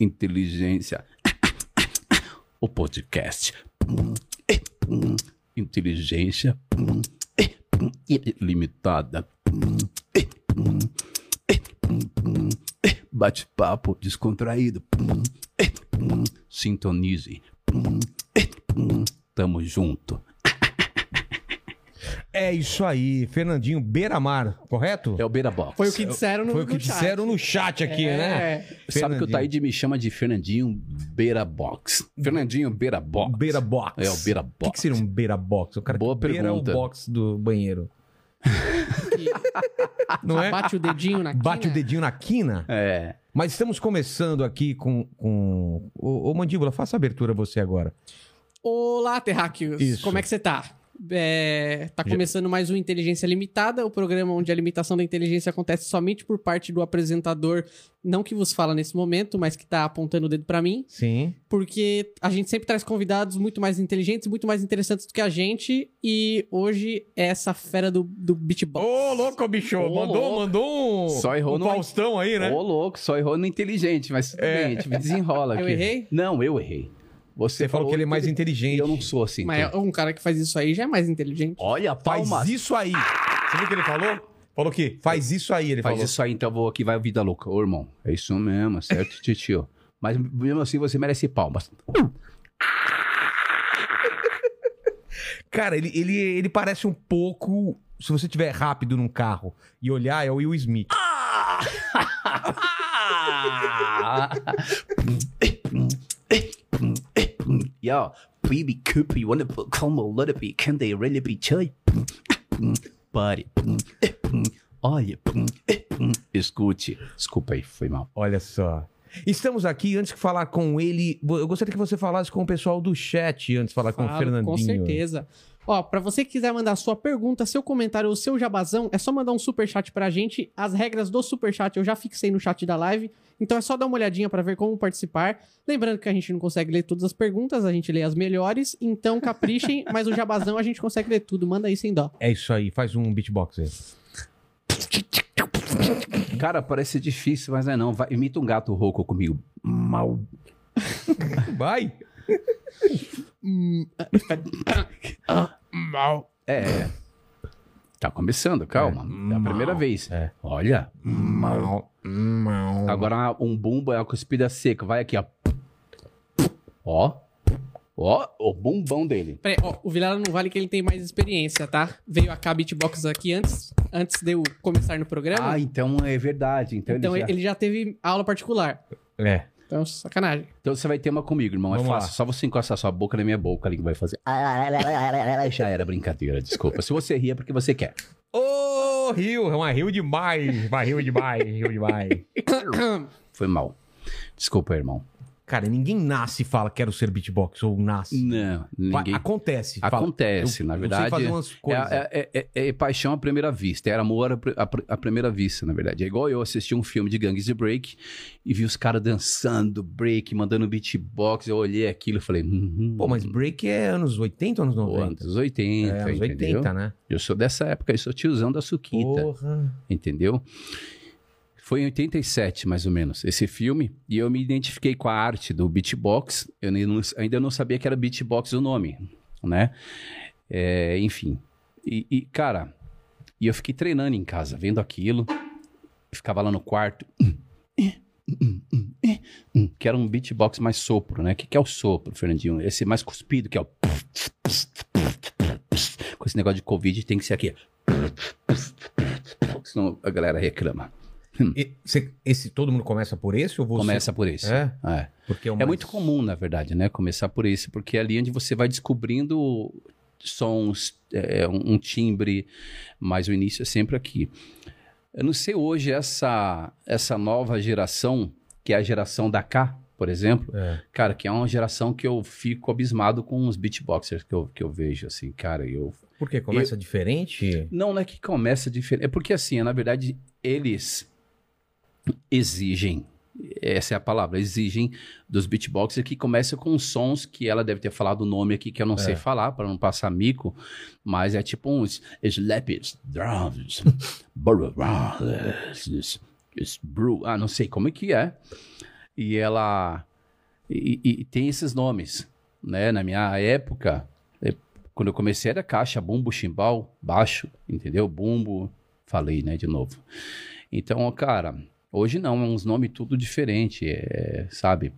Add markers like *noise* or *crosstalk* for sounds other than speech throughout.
Inteligência. O podcast. Inteligência limitada. Bate-papo descontraído. Sintonize. Tamo junto. É isso aí, Fernandinho Beiramar, correto? É o Beira Box. Foi o que disseram no, Foi o que no chat. disseram no chat aqui, É. né? Sabe que o Fernandinho. Taíde me chama de Fernandinho Beira Box. Fernandinho Beira Box. Beira box. É o Beira O que, Box. que seria um beira box? O cara Boa que beira pergunta. o box do banheiro. *laughs* Não é? Bate o dedinho na Bate quina. o dedinho na quina. É. Mas estamos começando aqui com. com... Ô, ô, Mandíbula, faça a abertura você agora. Olá, terráqueos. Isso. Como é que você tá? É, tá começando mais um Inteligência Limitada, o programa onde a limitação da inteligência acontece somente por parte do apresentador, não que vos fala nesse momento, mas que tá apontando o dedo pra mim, Sim. porque a gente sempre traz convidados muito mais inteligentes, muito mais interessantes do que a gente, e hoje é essa fera do, do beatbox. Ô, louco, bicho! Ô, mandou, louco. mandou um. Só errou um no- Faustão aí, né? Ô, louco, só errou no inteligente, mas tudo É. bem, a gente me desenrola *laughs* aqui. Eu errei? Não, eu errei. Você, Você falou que ele é mais inteligente. Eu não sou assim. Mas então. um cara que faz isso aí já é mais inteligente. Olha, Faz palmas. isso aí. Você viu o que ele falou? Falou que faz isso aí, ele Faz falou. isso aí, então eu vou aqui, vai vida louca. Ô, irmão, é isso mesmo, certo, *laughs* titio? Mas mesmo assim, você merece palmas. *laughs* Cara, ele, ele, ele parece um pouco. Se você tiver rápido num carro e olhar, é o Will Smith. *laughs* Yo, baby Cooper, you wanna come a little bit? Can they really be chai? Buddy. Olha. Escute. Desculpa aí, foi mal. Olha só. Estamos aqui, antes de falar com ele, eu gostaria que você falasse com o pessoal do chat antes de falar com o Falo, Fernandinho. Com certeza. Ó, pra você que quiser mandar sua pergunta, seu comentário ou seu jabazão, é só mandar um superchat pra gente. As regras do superchat eu já fixei no chat da live, então é só dar uma olhadinha pra ver como participar. Lembrando que a gente não consegue ler todas as perguntas, a gente lê as melhores, então caprichem, *laughs* mas o jabazão a gente consegue ler tudo, manda aí sem dó. É isso aí, faz um beatbox aí. Cara, parece difícil, mas não é não. Vai, imita um gato rouco comigo. Mal. Vai! Mal. É. Tá começando, calma. É, a primeira vez. É. Olha. Mal. Mal. Agora um bumbo é a cuspida seca. Vai aqui, ó. Ó. Ó, o bumbão dele. Peraí, ó, o Vilela não vale que ele tem mais experiência, tá? Veio a K Beatbox aqui antes, antes de eu começar no programa. Ah, então é verdade. Então, então ele já... ele já teve aula particular. É. Então, sacanagem. então você vai ter uma comigo, irmão. Vamos é lá. fácil. Só você encostar sua boca na minha boca ali que vai fazer. *laughs* Já era brincadeira, desculpa. Se você ri é porque você quer. Ô, Rio! É uma Rio demais! Vai, Rio demais, Rio demais. Foi mal. Desculpa, irmão. Cara, ninguém nasce e fala quero ser beatbox, ou nasce. Não, ninguém. Acontece. Acontece, na eu verdade. sei fazer umas coisas. É, é- é- é- é paixão à primeira vista, era amor à, à pri- à primeira vista, na verdade. É igual eu assisti um filme de gangues de break e vi os caras dançando break, mandando beatbox. Eu olhei aquilo e falei, hum, Pô, mas break é anos 80 ou anos pô, 90? anos 80, é, anos entendeu? 80, né? Eu sou dessa época, eu sou tiozão da Suquita, Porra. entendeu? Foi em 87, mais ou menos, esse filme. E eu me identifiquei com a arte do beatbox. Eu não- ainda não sabia que era beatbox o nome, né? É, enfim. E, e, cara, e eu fiquei treinando em casa, vendo aquilo. Ficava lá no quarto. Que era um beatbox mais sopro, né? O que, que é o sopro, Fernandinho? Esse mais cuspido, que é o. Com esse negócio de Covid tem que ser aqui. Senão a galera reclama. E cê- esse, todo mundo começa por esse ou você? Começa por esse. É? É. Porque é, o É mais- muito comum, na verdade, né? Começar por esse, porque é ali onde você vai descobrindo sons, é, um, timbre, mas o início é sempre aqui. Eu não sei hoje essa, essa nova geração, que é a geração da K, por exemplo, É. cara, que é uma geração que eu fico abismado com os beatboxers que eu, que eu vejo, assim, cara, eu... Por quê? Começa diferente? Não, não é que começa diferente, é porque assim, na verdade, eles exigem, essa é a palavra, exigem dos beatboxers que começa com sons que ela deve ter falado o nome aqui que eu não sei É. falar para não passar mico, mas é tipo uns slaps, drums, *laughs* bru- ah, não sei como é que é. E ela e, e tem esses nomes, né? Na minha época, eh, quando eu comecei era caixa, bumbo, chimbal, baixo, entendeu? Bumbo, falei, né, de novo. Então, cara, hoje não, é uns nomes tudo diferente, é, sabe?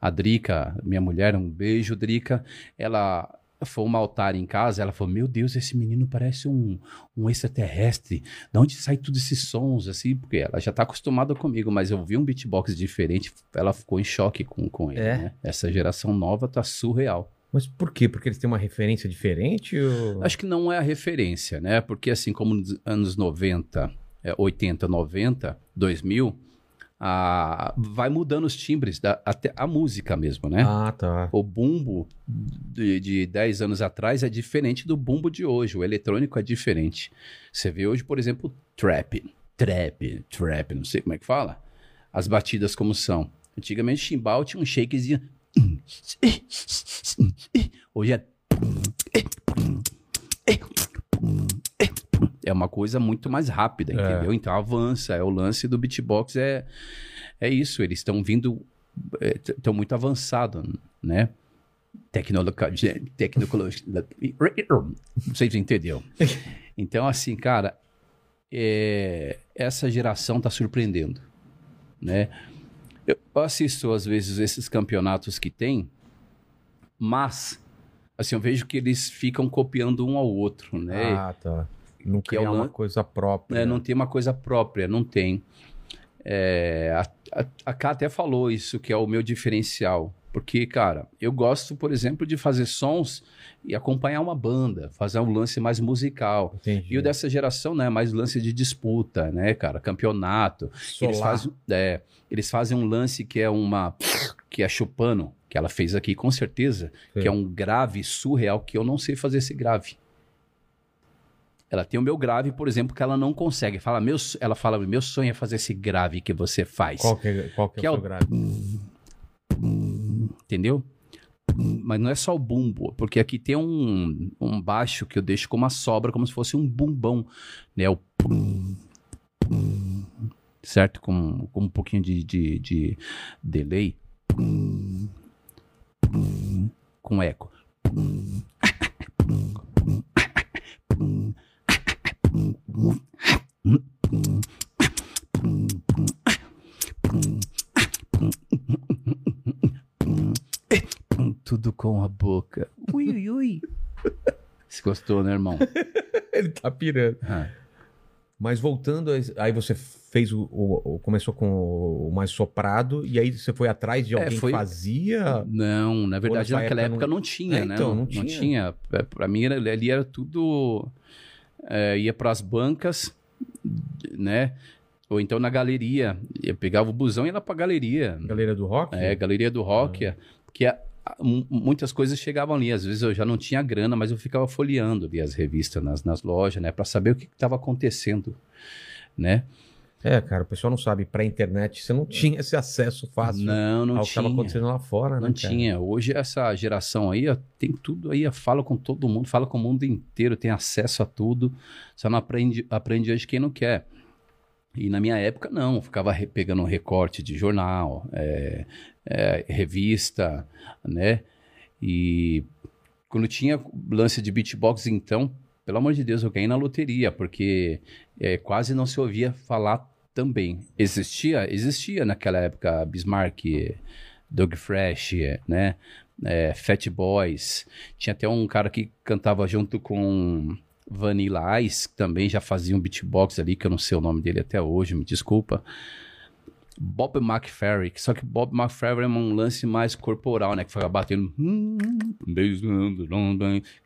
A Drica, minha mulher, um beijo, Drica, ela foi um altar em casa, ela falou, meu Deus, esse menino parece um, um extraterrestre, de onde sai todos esses sons, assim? Porque ela já tá acostumada comigo, mas eu vi um beatbox diferente, ela ficou em choque com, com ele, É? né? Essa geração nova tá surreal. Mas por quê? Porque eles têm uma referência diferente? Ou... Acho que não é a referência, né? Porque assim como nos anos 90, é, 80, 90, 2000, a, vai mudando os timbres, da, até a música mesmo, né? Ah, tá. O bumbo de, de 10 anos atrás é diferente do bumbo de hoje. O eletrônico é diferente. Você vê hoje, por exemplo, trap. Trap, trap, não sei como é que fala. As batidas como são. Antigamente, chimbal tinha um shakezinho. Hoje é. É uma coisa muito mais rápida, É. entendeu? Então avança. É o lance do beatbox é, é isso. Eles estão vindo. Estão muito avançados, né? Tecnologia. Tecnologia. Vocês entenderam. *laughs* Então, assim, cara, é, essa geração tá surpreendendo, né? Eu assisto, às vezes, esses campeonatos que tem, mas, assim, eu vejo que eles ficam copiando um ao outro, né? Ah, tá. Não Que é criar o uma coisa própria. É, não tem uma coisa própria, não tem. É, a, a, a Ká até falou isso, que é o meu diferencial. Porque, cara, eu gosto, por exemplo, de fazer sons e acompanhar uma banda, fazer um lance mais musical. Entendi. E o dessa geração, né, mais lance de disputa, né, cara, campeonato. Eles fazem, é, eles fazem um lance que é uma que é chupano, que ela fez aqui com certeza, Sim. que é um grave surreal que eu não sei fazer esse grave. Ela tem o meu grave, por exemplo, que ela não consegue. Fala, meu, ela fala, meu sonho é fazer esse grave que você faz. Qual que é, qual que é Que é o o- seu grave? Entendeu? Mas não é só o bumbo, porque aqui tem um, um baixo que eu deixo como uma sobra, como se fosse um bumbão, né? O pum, pum, certo? Com, com um pouquinho de, de, de delay. Pum, com eco. Pum, *laughs* Tudo com a boca. Ui, ui, ui. Você gostou, né, irmão? *laughs* Ele tá pirando. Ah, Mas voltando, aí você fez o, o- o- começou com o mais soprado e aí você foi atrás de É, alguém foi- que fazia. Não, na verdade, naquela época época não- não, tinha, É, né? então, não não tinha. tinha. É, Pra mim, era- ali era tudo. É, ia pras bancas, né? Ou então na galeria. Eu pegava o busão e ia lá pra galeria. Galera do rock? É, Galeria do Rock, é, que a- a- mu- muitas coisas chegavam ali. Às vezes eu já não tinha grana, mas eu ficava folheando ali as revistas nas, nas lojas, né? Pra saber o que estava acontecendo, né? É, cara, o pessoal não sabe, pra internet você não tinha esse acesso fácil Não, não ao que tinha. estava acontecendo lá fora, né? Não cara? tinha. Hoje essa geração aí ó, tem tudo aí, ó, fala com todo mundo, fala com o mundo inteiro, tem acesso a tudo. Só não aprende, aprende hoje quem não quer. E na minha época não, eu ficava pegando um recorte de jornal, é, é, revista, né? E quando tinha lance de beatbox, então, pelo amor de Deus, eu ganhei na loteria, porque é, quase não se ouvia falar também. Existia? Existia naquela época Bismarck, Doug Fresh, né? É, Fat Boys. Tinha até um cara que cantava junto com Vanilla Ice, que também já fazia um beatbox ali, que eu não sei o nome dele até hoje, me desculpa. Bob McFerry, só que Bob McFerry é um lance mais corporal, né? Que fica batendo.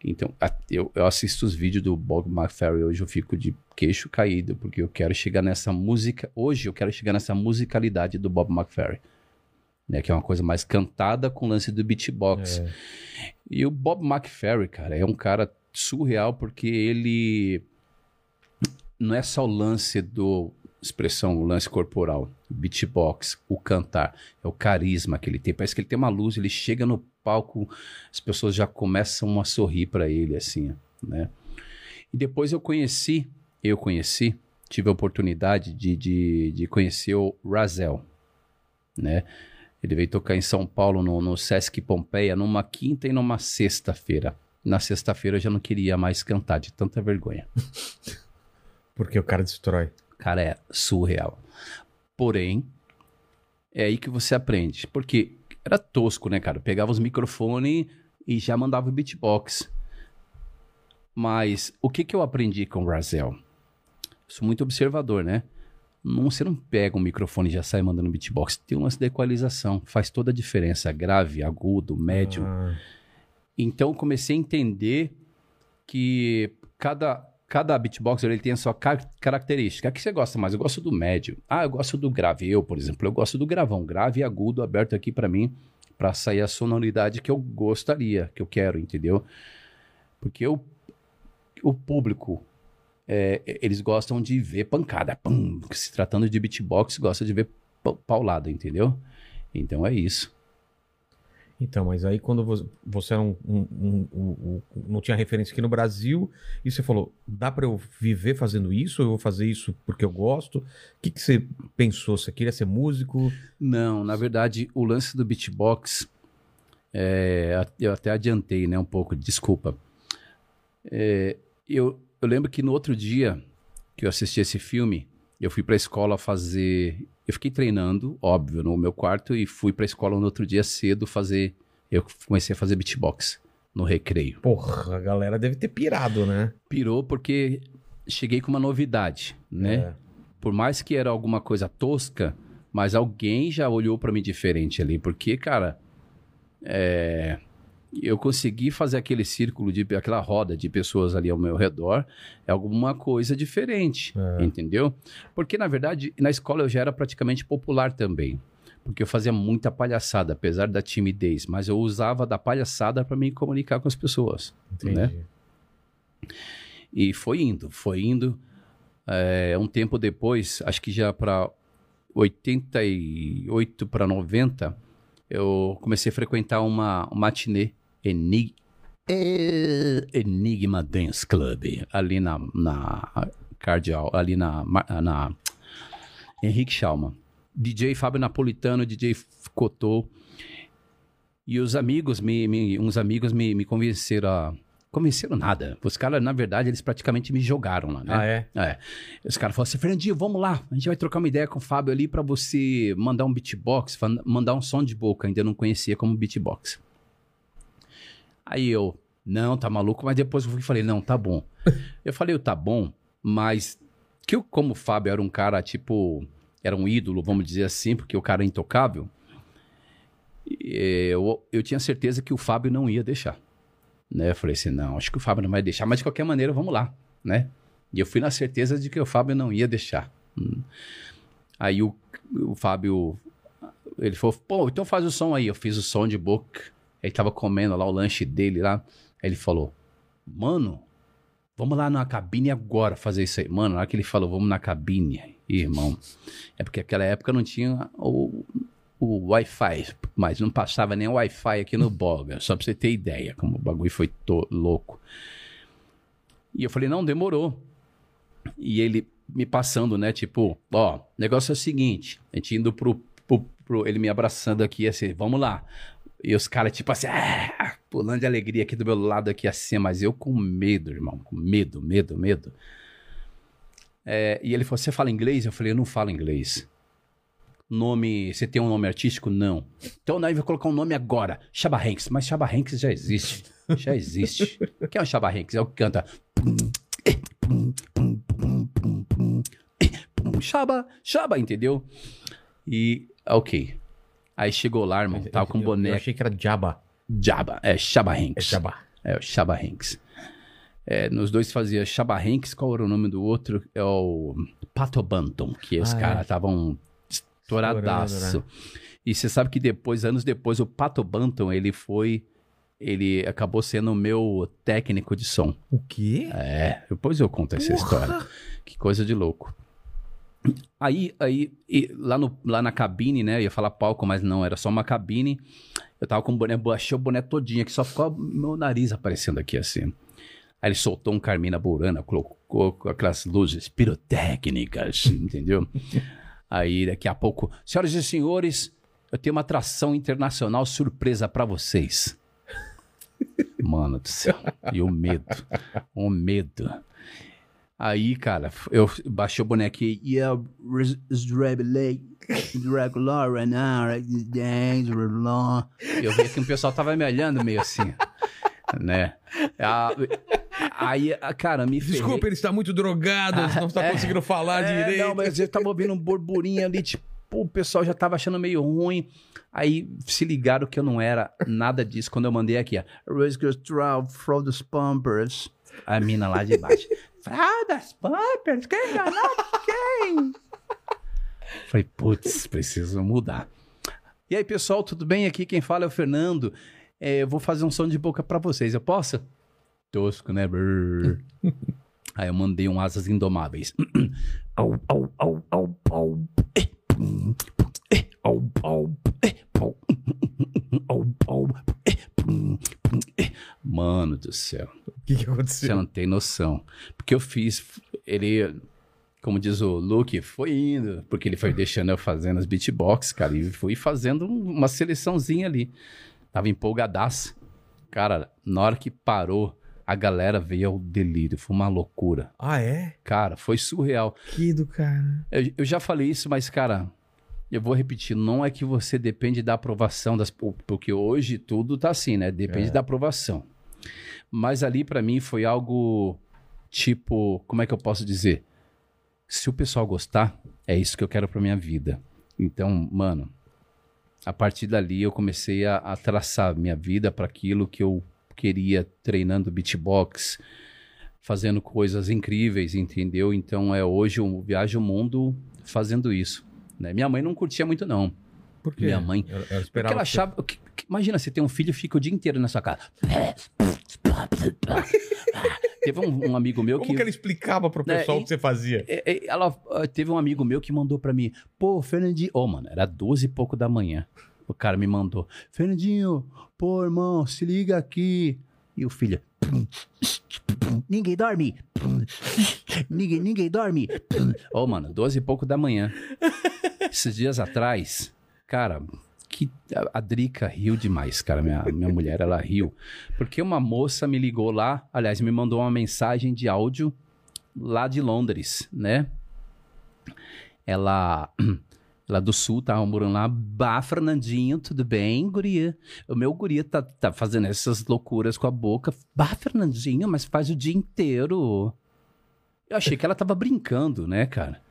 Então, eu, eu assisto os vídeos do Bob McFerry hoje, eu fico de queixo caído, porque eu quero chegar nessa música. Hoje eu quero chegar nessa musicalidade do Bob McFerry. né? Que é uma coisa mais cantada com o lance do beatbox. É. E o Bob McFerrin, cara, é um cara surreal porque ele não é só o lance do expressão, o lance corporal, beatbox, o cantar, é o carisma que ele tem. Parece que ele tem uma luz, ele chega no palco, as pessoas já começam a sorrir para ele assim, né? E depois eu conheci, eu conheci, tive a oportunidade de, de, de conhecer o Razel, né? Ele veio tocar em São Paulo no, no Sesc Pompeia numa quinta e numa sexta-feira. Na sexta-feira eu já não queria mais cantar de tanta vergonha. *laughs* Porque o cara destrói. Cara, é surreal. Porém, é aí que você aprende. Porque era tosco, né, cara? Eu pegava os microfones e já mandava o beatbox. Mas o que, que eu aprendi com o Razel? Sou muito observador, né? Não, você não pega um microfone e já sai mandando beatbox. Tem um lance de equalização. Faz toda a diferença. Grave, agudo, médio. Ah, Então comecei a entender que cada, cada beatboxer ele tem a sua car- característica. A que você gosta mais? Eu gosto do médio. Ah, eu gosto do grave. Eu, por exemplo, eu gosto do gravão. Grave e agudo aberto aqui pra mim, pra sair a sonoridade que eu gostaria, que eu quero, entendeu? Porque o, o público, é, eles gostam de ver pancada. Pum, se tratando de beatbox, gosta de ver pa- paulada, entendeu? Então é isso. Então, mas aí quando vo- você era um, um- um- não tinha referência aqui no Brasil, e você falou, dá pra eu viver fazendo isso? Eu vou fazer isso porque eu gosto? O que, que você pensou? Você queria ser músico? Não, na verdade, o lance do beatbox, é, a- eu até adiantei, né, um pouco, desculpa. É, eu, eu lembro que no outro dia que eu assisti esse filme, eu fui pra escola fazer. Eu fiquei treinando, óbvio, no meu quarto, e fui pra escola no outro dia cedo fazer. Eu comecei a fazer beatbox no recreio. Porra, a galera deve ter pirado, né? Pirou porque cheguei com uma novidade, né? É. por mais que era alguma coisa tosca, mas alguém já olhou pra mim diferente ali, porque, cara, é, eu consegui fazer aquele círculo de aquela roda de pessoas ali ao meu redor, é alguma coisa diferente, É. entendeu? Porque na verdade, na escola eu já era praticamente popular também. Porque eu fazia muita palhaçada, apesar da timidez, mas eu usava da palhaçada pra me comunicar com as pessoas. Entendi. né? E foi indo, foi indo. É, um tempo depois, acho que já para 88 para 90, eu comecei a frequentar uma, uma matinê Enig eh, Enigma Dance Club, ali na, na Cardeal, ali na, na Henrique Schalman. DJ Fábio Napolitano, DJ Cotô. E os amigos, me, me- uns amigos me, me convenceram a. Convenceram nada. Os caras, na verdade, eles praticamente me jogaram lá, né? Ah, é? É. Os caras falaram assim, Fernandinho, vamos lá. A gente vai trocar uma ideia com o Fábio ali pra você mandar um beatbox, mandar um som de boca. Ainda não conhecia como beatbox. Aí eu, não, tá maluco? Mas depois eu falei, não, tá bom. eu falei, tá bom, mas que eu, como o Fábio era um cara, tipo, era um ídolo, vamos dizer assim, porque o cara é intocável, eu, eu tinha certeza que o Fábio não ia deixar. Né? Eu falei assim, não, acho que o Fábio não vai deixar, mas de qualquer maneira, vamos lá, né? E eu fui na certeza de que o Fábio não ia deixar. Aí o, o Fábio, ele falou, pô, então faz o som aí. Eu fiz o som de boca. Ele tava comendo lá o lanche dele lá. Ele falou, mano, vamos lá na cabine agora fazer isso aí. Mano, na hora que ele falou, vamos na cabine, irmão. É porque naquela época não tinha o, o Wi-Fi, mas não passava nem o Wi-Fi aqui no Boga, só pra você ter ideia como o bagulho foi louco. E eu falei, não, demorou. E ele me passando, né, tipo, ó, negócio é o seguinte, a gente indo pro, pro, pro- ele me abraçando aqui, assim, vamos lá. E os caras, tipo assim, ah, pulando de alegria aqui do meu lado, aqui assim, mas eu com medo, irmão, com medo, medo, medo. É, e ele falou, você fala inglês? Eu falei, eu não falo inglês. Nome, você tem um nome artístico? Não. Então nós vamos colocar um nome agora, Chaba Hanks. Mas Chaba Hanks já existe, já existe. Quem é o Chaba Hanks? É o que canta... Chaba, Chaba, entendeu? E, ok. Aí chegou lá, irmão, tava com Eu- Eu achei que era Jabba. Jabba, é Chaba É Hanks. Jabba. É o Chaba Hanks. É, nos dois fazia Chaba Hanks, qual era o nome do outro? É o Pato Banton, que os Ah, é. caras estavam estouradaço. Estourando, né? E você sabe que depois, anos depois, o Pato Banton, ele foi. Ele acabou sendo o meu técnico de som. O quê? É, depois eu conto essa história. Que coisa de louco. Aí, aí lá, no, lá na cabine, né? Eu ia falar palco, mas não, era só uma cabine. Eu tava com o boné, achei o boné todinho aqui, só ficou meu nariz aparecendo aqui assim. Aí ele soltou um Carmina Burana, colocou aquelas luzes pirotécnicas, *laughs* entendeu? Aí daqui a pouco, senhoras e senhores, eu tenho uma atração internacional surpresa pra vocês. *laughs* Mano do céu, e o medo, o medo. Aí, cara, eu baixei o bonequinho. Yeah, regular now, Eu vi que o pessoal tava me olhando meio assim, né? Aí, cara, me ferrei. Desculpa, ele está muito drogado, não está é, conseguindo falar é, direito. Não, mas eu tava ouvindo um burburinho ali, tipo, o pessoal já tava achando meio ruim. Aí se ligaram que eu não era nada disso quando eu mandei aqui, ó. from the Pumpers. A mina lá de baixo. Fraldas Pampers? Quem enganou quem? *laughs* Falei, putz, preciso mudar. E aí, pessoal, tudo bem? Aqui quem fala é o Fernando. É, eu vou fazer um som de boca para vocês. Eu posso? Tosco, né? *laughs* aí eu mandei um Asas Indomáveis. *clears throat* au, au, au, au, au. Au, au, *laughs* au. Au, au. Mano do céu. O que, que aconteceu? Você não tem noção. Porque eu fiz. Ele, como diz o Luke, foi indo. Porque ele foi deixando eu fazendo as beatbox, cara. E fui fazendo uma seleçãozinha ali. Tava empolgadaço. Cara, na hora que parou, a galera veio ao delírio. Foi uma loucura. Ah, é? Cara, foi surreal. Que do cara. Eu, eu já falei isso, mas, cara, eu vou repetir, não é que você depende da aprovação das. Porque hoje tudo tá assim, né? Depende é. da aprovação. Mas ali para mim foi algo tipo, como é que eu posso dizer? Se o pessoal gostar, é isso que eu quero para minha vida. Então, mano, a partir dali eu comecei a, a traçar minha vida para aquilo que eu queria, treinando beatbox, fazendo coisas incríveis, entendeu? Então é hoje eu viajo o mundo fazendo isso. Né? Minha mãe não curtia muito não. Por quê? Minha mãe. Ela, ela porque ela achava. Que, imagina, você tem um filho e fica o dia inteiro na sua casa. *laughs* teve um, um, amigo meu Como que. Como que ela explicava pro né, pessoal o que você fazia? Ela teve um amigo meu que mandou para mim, pô, Fernandinho. Ô, oh, mano, era 12 e pouco da manhã. O cara me mandou, Fernandinho, pô, irmão, se liga aqui. E o filho. Ninguém dorme. Ninguém, ninguém dorme. Ô, oh, mano, 12 e pouco da manhã. Esses dias atrás, cara, que a, Drica riu demais, cara. Minha, minha mulher, ela riu. Porque uma moça me ligou lá, aliás, me mandou uma mensagem de áudio lá de Londres, né? Ela. Lá do sul, tava morando lá. Bah, Fernandinho, tudo bem, guria? O meu guria tá, tá fazendo essas loucuras com a boca. Bah, Fernandinho, mas faz o dia inteiro. Eu achei que ela tava brincando, né, cara?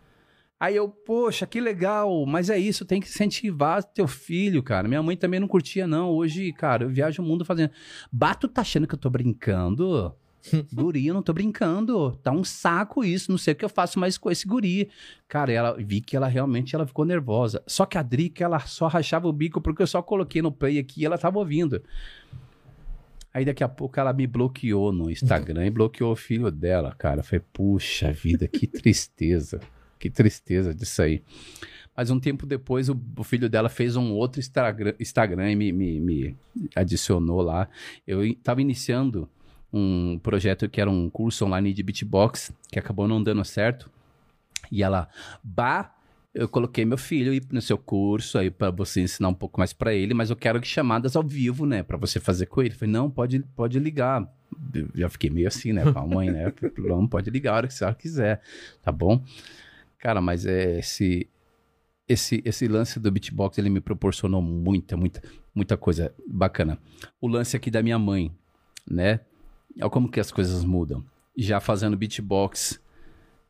Aí eu, poxa, que legal, mas é isso, tem que incentivar teu filho, cara. Minha mãe também não curtia, não. Hoje, cara, eu viajo o mundo fazendo. Bato tá achando que eu tô brincando? Guri, eu não tô brincando. Tá um saco isso, não sei o que eu faço mais com esse guri. Cara, ela vi que ela realmente ela ficou nervosa. Só que a Drica, ela só rachava o bico porque eu só coloquei no play aqui e ela tava ouvindo. Aí daqui a pouco ela me bloqueou no Instagram e bloqueou o filho dela, cara. Falei, puxa vida, que tristeza. Que tristeza disso aí. Mas um tempo depois, o, o filho dela fez um outro Instagram, Instagram e me, me, me adicionou lá. Eu estava iniciando um projeto que era um curso online de beatbox, que acabou não dando certo. E ela, bah, eu coloquei meu filho no seu curso aí para você ensinar um pouco mais para ele, mas eu quero que chamadas ao vivo, né, para você fazer com ele. Eu falei, não, pode, pode ligar. Eu já fiquei meio assim, né, com a mãe, né? Não, pode ligar a hora que você quiser, tá bom? Cara, mas é esse esse esse lance do beatbox ele me proporcionou muita, muita, muita coisa bacana. O lance aqui da minha mãe, né? Olha como que as coisas mudam. Já fazendo beatbox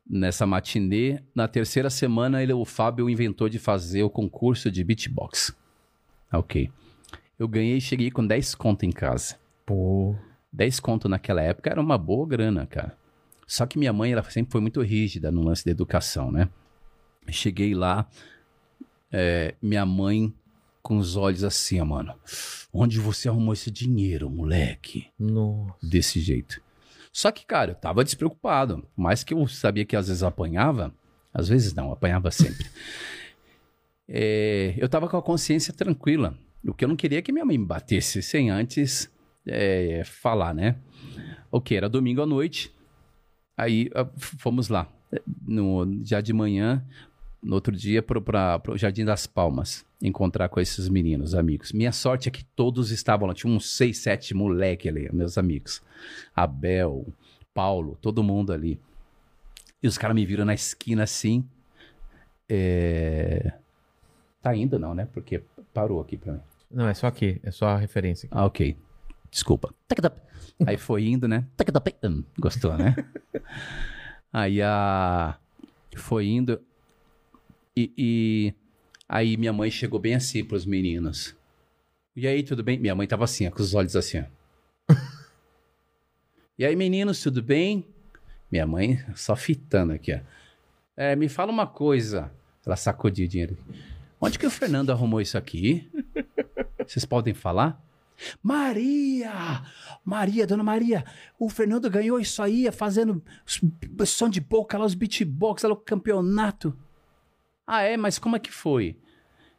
nessa matinê, na terceira semana ele, o Fábio inventou de fazer o concurso de beatbox. Ok. Eu ganhei e cheguei com 10 conto em casa. Pô. 10 conto naquela época era uma boa grana, cara. Só que minha mãe, ela sempre foi muito rígida no lance da educação, né? Cheguei lá, é, minha mãe com os olhos assim, mano. Onde você arrumou esse dinheiro, moleque? Nossa. Desse jeito. Só que, cara, eu tava despreocupado. Mais que eu sabia que às vezes apanhava, às vezes não, apanhava sempre. *laughs* É, eu tava com a consciência tranquila. O que eu não queria é que minha mãe me batesse sem antes é, falar, né? O que? Era domingo à noite. Aí ah, fomos lá. No, já de manhã, no outro dia, pro, pra, pro Jardim das Palmas. Encontrar com esses meninos, amigos. Minha sorte é que todos estavam lá. Tinha uns seis, sete moleque ali, meus amigos. Abel, Paulo, todo mundo ali. E os caras me viram na esquina assim. É... Tá indo não, né? Porque parou aqui pra mim. Não, é só aqui. É só a referência. aqui. Ah, ok. Desculpa. Aí foi indo, né? Hum, Gostou, né? *laughs* Aí a. Foi indo. E, e aí minha mãe chegou bem assim pros meninos. E aí, tudo bem? Minha mãe tava assim, com os olhos assim. *laughs* E aí, meninos, tudo bem? Minha mãe só fitando aqui, ó. É, me fala uma coisa. Ela sacudiu o dinheiro. Onde que o Fernando arrumou isso aqui? Vocês podem falar? Maria! Maria, dona Maria, o Fernando ganhou isso aí, fazendo os- som de boca lá, os beatbox, lá o campeonato. Ah, é? Mas como é que foi?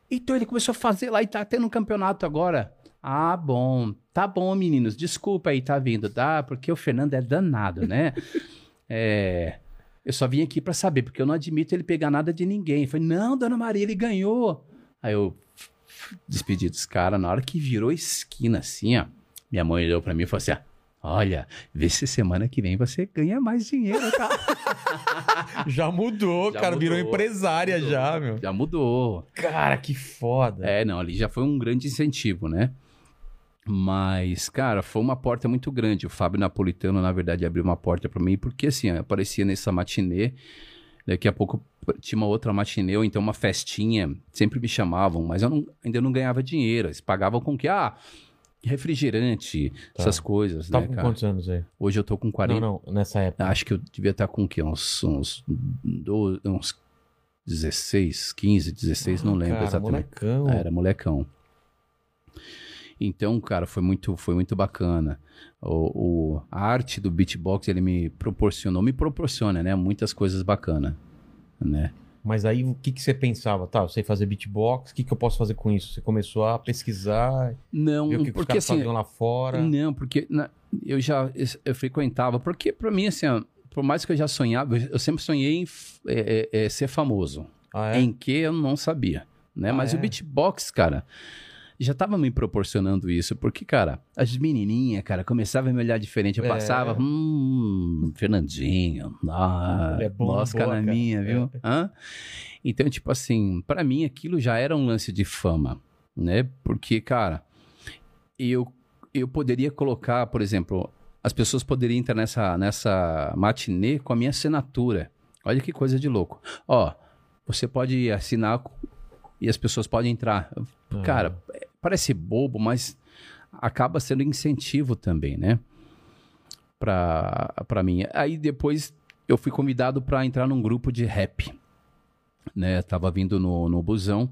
Então ele começou a fazer lá e tá tendo um campeonato agora. Ah, bom. Tá bom, meninos. Desculpa aí, tá vindo. Dá, porque o Fernando é danado, né? *laughs* é. Eu só vim aqui pra saber, porque eu não admito ele pegar nada de ninguém. Foi, não, dona Maria, ele ganhou. Aí eu despedi dos caras. Na hora que virou esquina assim, ó, minha mãe olhou pra mim e falou assim: ó, Olha, vê se semana que vem você ganha mais dinheiro, tá? *laughs* Já mudou, Já cara. Virou mudou, empresária mudou. já, meu. Já mudou. Cara, que foda. É, não, ali já foi um grande incentivo, né? Mas, cara, foi uma porta muito grande. O Fábio Napolitano, na verdade, abriu uma porta pra mim, porque assim, eu aparecia nessa matinê, daqui a pouco tinha uma outra matinê, ou então uma festinha, sempre me chamavam, mas eu não- ainda não ganhava dinheiro. Eles pagavam com que? Ah, refrigerante, Tá. essas coisas, Tava né, com cara? quantos anos aí? Hoje eu tô com 40. Não, não, nessa época. Acho que eu devia estar com o quê? Uns, uns, 12, uns 16, 15, 16, não Ah, lembro cara, exatamente. Molecão. Era molecão. Então, cara, foi muito, foi muito bacana. O, o- a arte do beatbox, ele me proporcionou, me proporciona, né? Muitas coisas bacanas, né? Mas aí o que, que você pensava? Tá, eu sei fazer beatbox, o que, que eu posso fazer com isso? Você começou a pesquisar, Não, ver o que, que os porque caras assim... lá fora. Não, porque na- eu já eu frequentava, porque pra mim, assim, por mais que eu já sonhava, eu sempre sonhei em é, é, é, ser famoso. Ah, é? Em que eu não sabia, né? Ah, Mas é? o beatbox, cara, já tava me proporcionando isso, porque, cara, as menininhas, cara, começavam a me olhar diferente. Eu É. passava, hum, Fernandinho, ah, é bom mosca na minha, viu? É. Hã? Então, tipo assim, pra mim aquilo já era um lance de fama, né? Porque, cara, eu, eu poderia colocar, por exemplo, as pessoas poderiam entrar nessa, nessa matinê com a minha assinatura. Olha que coisa de louco. Ó, você pode assinar e as pessoas podem entrar. Ah. Cara, parece bobo, mas acaba sendo incentivo também, né? Pra, pra mim. Aí depois eu fui convidado pra entrar num grupo de rap. Né? Tava vindo no, no busão.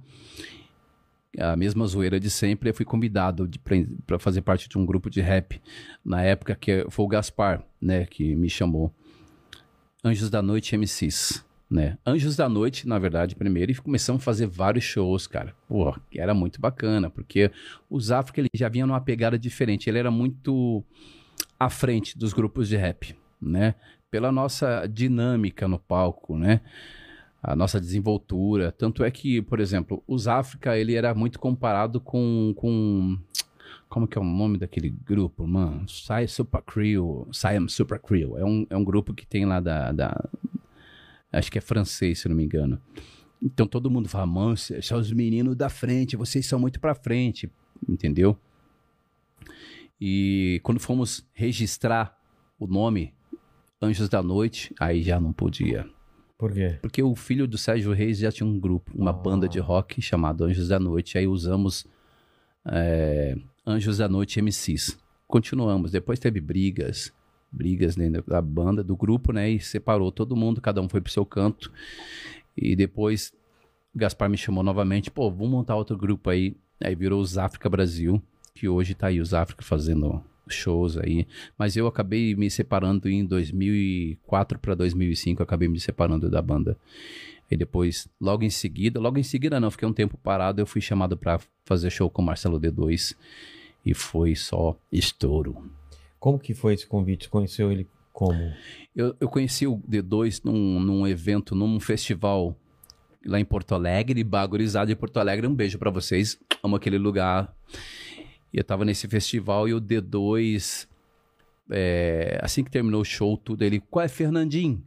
A mesma zoeira de sempre. Eu fui convidado pra fazer parte de um grupo de rap. Na época que foi o Gaspar, né? Que me chamou. Anjos da Noite MCs. Né? Anjos da Noite, na verdade, primeiro, e começamos a fazer vários shows, cara. Pô, que era muito bacana, porque os África ele já vinha numa pegada diferente. Ele era muito à frente dos grupos de rap, né? Pela nossa dinâmica no palco, né? A nossa desenvoltura. Tanto é que, por exemplo, os África, ele era muito comparado com... com como que é o nome daquele grupo, mano? Siam Super Crew. Siam Super Crew. É um, é um grupo que tem lá da, da... Acho que é francês, se não me engano. Então todo mundo fala, mano, são os meninos da frente, vocês são muito pra frente, entendeu? E quando fomos registrar o nome Anjos da Noite, aí já não podia. Por quê? Porque o filho do Sérgio Reis já tinha um grupo, uma Ah. banda de rock chamada Anjos da Noite. Aí usamos é, Anjos da Noite MCs. Continuamos. Depois teve brigas, brigas dentro da banda, do grupo, né? E separou todo mundo, cada um foi pro seu canto. E depois Gaspar me chamou novamente, pô, vamos montar outro grupo aí. Aí virou os África Brasil, que hoje tá aí os África fazendo shows aí. Mas eu acabei me separando em 2004 para 2005, eu acabei me separando da banda. E depois, logo em seguida, logo em seguida não, fiquei um tempo parado, eu fui chamado para fazer show com Marcelo D2 e foi só estouro. Como que foi esse convite? Conheceu ele como? Eu, eu conheci o D2 num, num evento, num festival lá em Porto Alegre, Bagurizado de Porto Alegre. Um beijo para vocês, amo aquele lugar. E eu tava nesse festival e o D2, é, assim que terminou o show, tudo, ele, qual é, Fernandinho?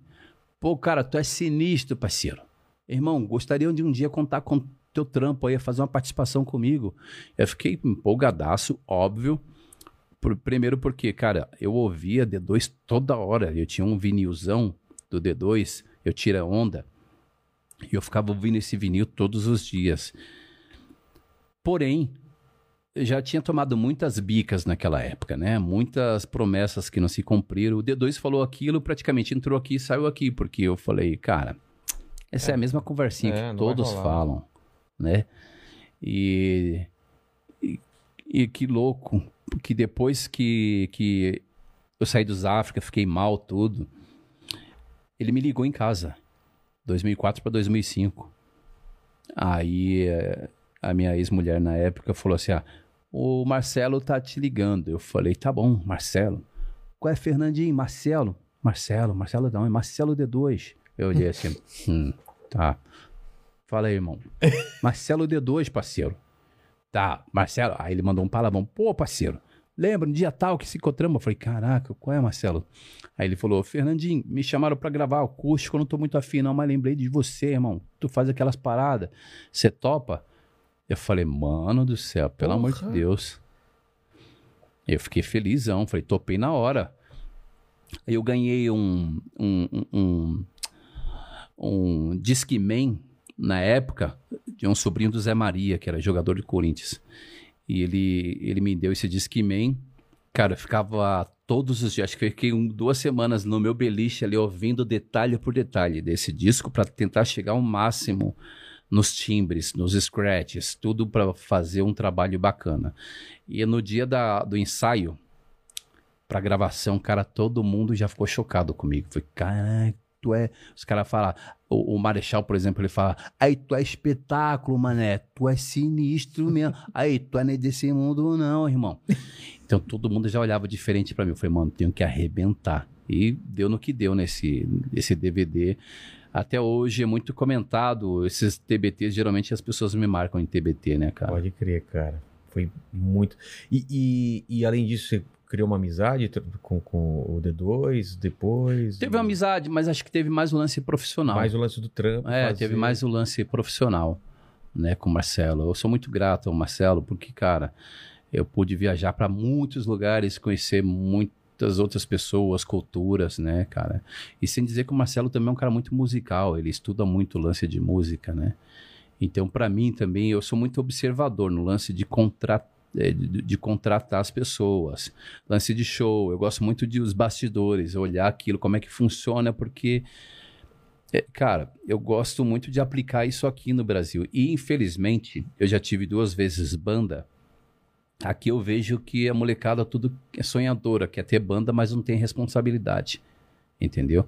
Pô, cara, tu é sinistro, parceiro. Irmão, gostaria de um dia contar com teu trampo aí, fazer uma participação comigo. Eu fiquei empolgadaço, óbvio. Por, primeiro porque, cara, eu ouvia D2 toda hora. Eu tinha um vinilzão do D2, eu tira onda. E eu ficava ouvindo esse vinil todos os dias. Porém, eu já tinha tomado muitas bicas naquela época, né? Muitas promessas que não se cumpriram. O D2 falou aquilo, praticamente entrou aqui e saiu aqui, porque eu falei, cara, essa é, é a mesma conversinha É, que todos falam, né? E, e, e que louco, que depois que, que eu saí dos África, fiquei mal, tudo, ele me ligou em casa, 2004 para 2005. Aí eh, a minha ex-mulher na época falou assim: ah, o Marcelo tá te ligando. Eu falei: tá bom, Marcelo. Qual é, Fernandinho? Marcelo? Marcelo, Marcelo não, é Marcelo D2. Eu olhei assim: hum, tá. Fala aí, irmão. *laughs* Marcelo D2, parceiro. Tá, Marcelo. Aí ele mandou um palavrão. Pô, parceiro, lembra no dia tal que se encontramos? Eu falei, caraca, qual é, Marcelo? Aí ele falou, Fernandinho, me chamaram pra gravar acústico, eu não tô muito afim não, mas lembrei de você, irmão. Tu faz aquelas paradas, você topa? Eu falei, mano do céu, pelo amor de Porra. Deus. Eu fiquei felizão, falei, topei na hora. Aí eu ganhei um, um, um, um, um Discman na época de um sobrinho do Zé Maria, que era jogador de Corinthians. E ele, ele me deu esse Discman. Cara, eu ficava todos os dias, acho que fiquei um- duas semanas no meu beliche ali, ouvindo detalhe por detalhe desse disco para tentar chegar ao máximo nos timbres, nos scratches, tudo para fazer um trabalho bacana. E no dia da, do ensaio, pra gravação, cara, todo mundo já ficou chocado comigo. Foi, caraca, tu é. Os caras falam, o, o Marechal, por exemplo, ele fala, aí tu é espetáculo, mané, tu é sinistro mesmo. *laughs* aí tu é desse mundo, não, irmão. Então todo mundo já olhava diferente pra mim. Eu falei, mano, tenho que arrebentar. E deu no que deu nesse, nesse DVD. Até hoje é muito comentado. Esses TBTs, geralmente as pessoas me marcam em TBT, né, cara? Pode crer, cara. Foi muito. E, e, e além disso, você criou uma amizade com, com o D2 depois? Teve uma amizade, mas acho que teve mais o lance profissional. Mais o lance do trampo. É, fazer- teve mais o lance profissional, né, com o Marcelo. Eu sou muito grato ao Marcelo, porque, cara, eu pude viajar para muitos lugares, conhecer muitas outras pessoas, culturas, né, cara. E sem dizer que o Marcelo também é um cara muito musical, ele estuda muito o lance de música, né. Então, para mim também, eu sou muito observador no lance de contratar. De, de contratar as pessoas, lance de show, eu gosto muito de os bastidores, olhar aquilo, como é que funciona, porque é, cara, eu gosto muito de aplicar isso aqui no Brasil. E, infelizmente, eu já tive duas vezes banda. Aqui eu vejo que a molecada tudo é sonhadora, quer ter banda, mas não tem responsabilidade. Entendeu?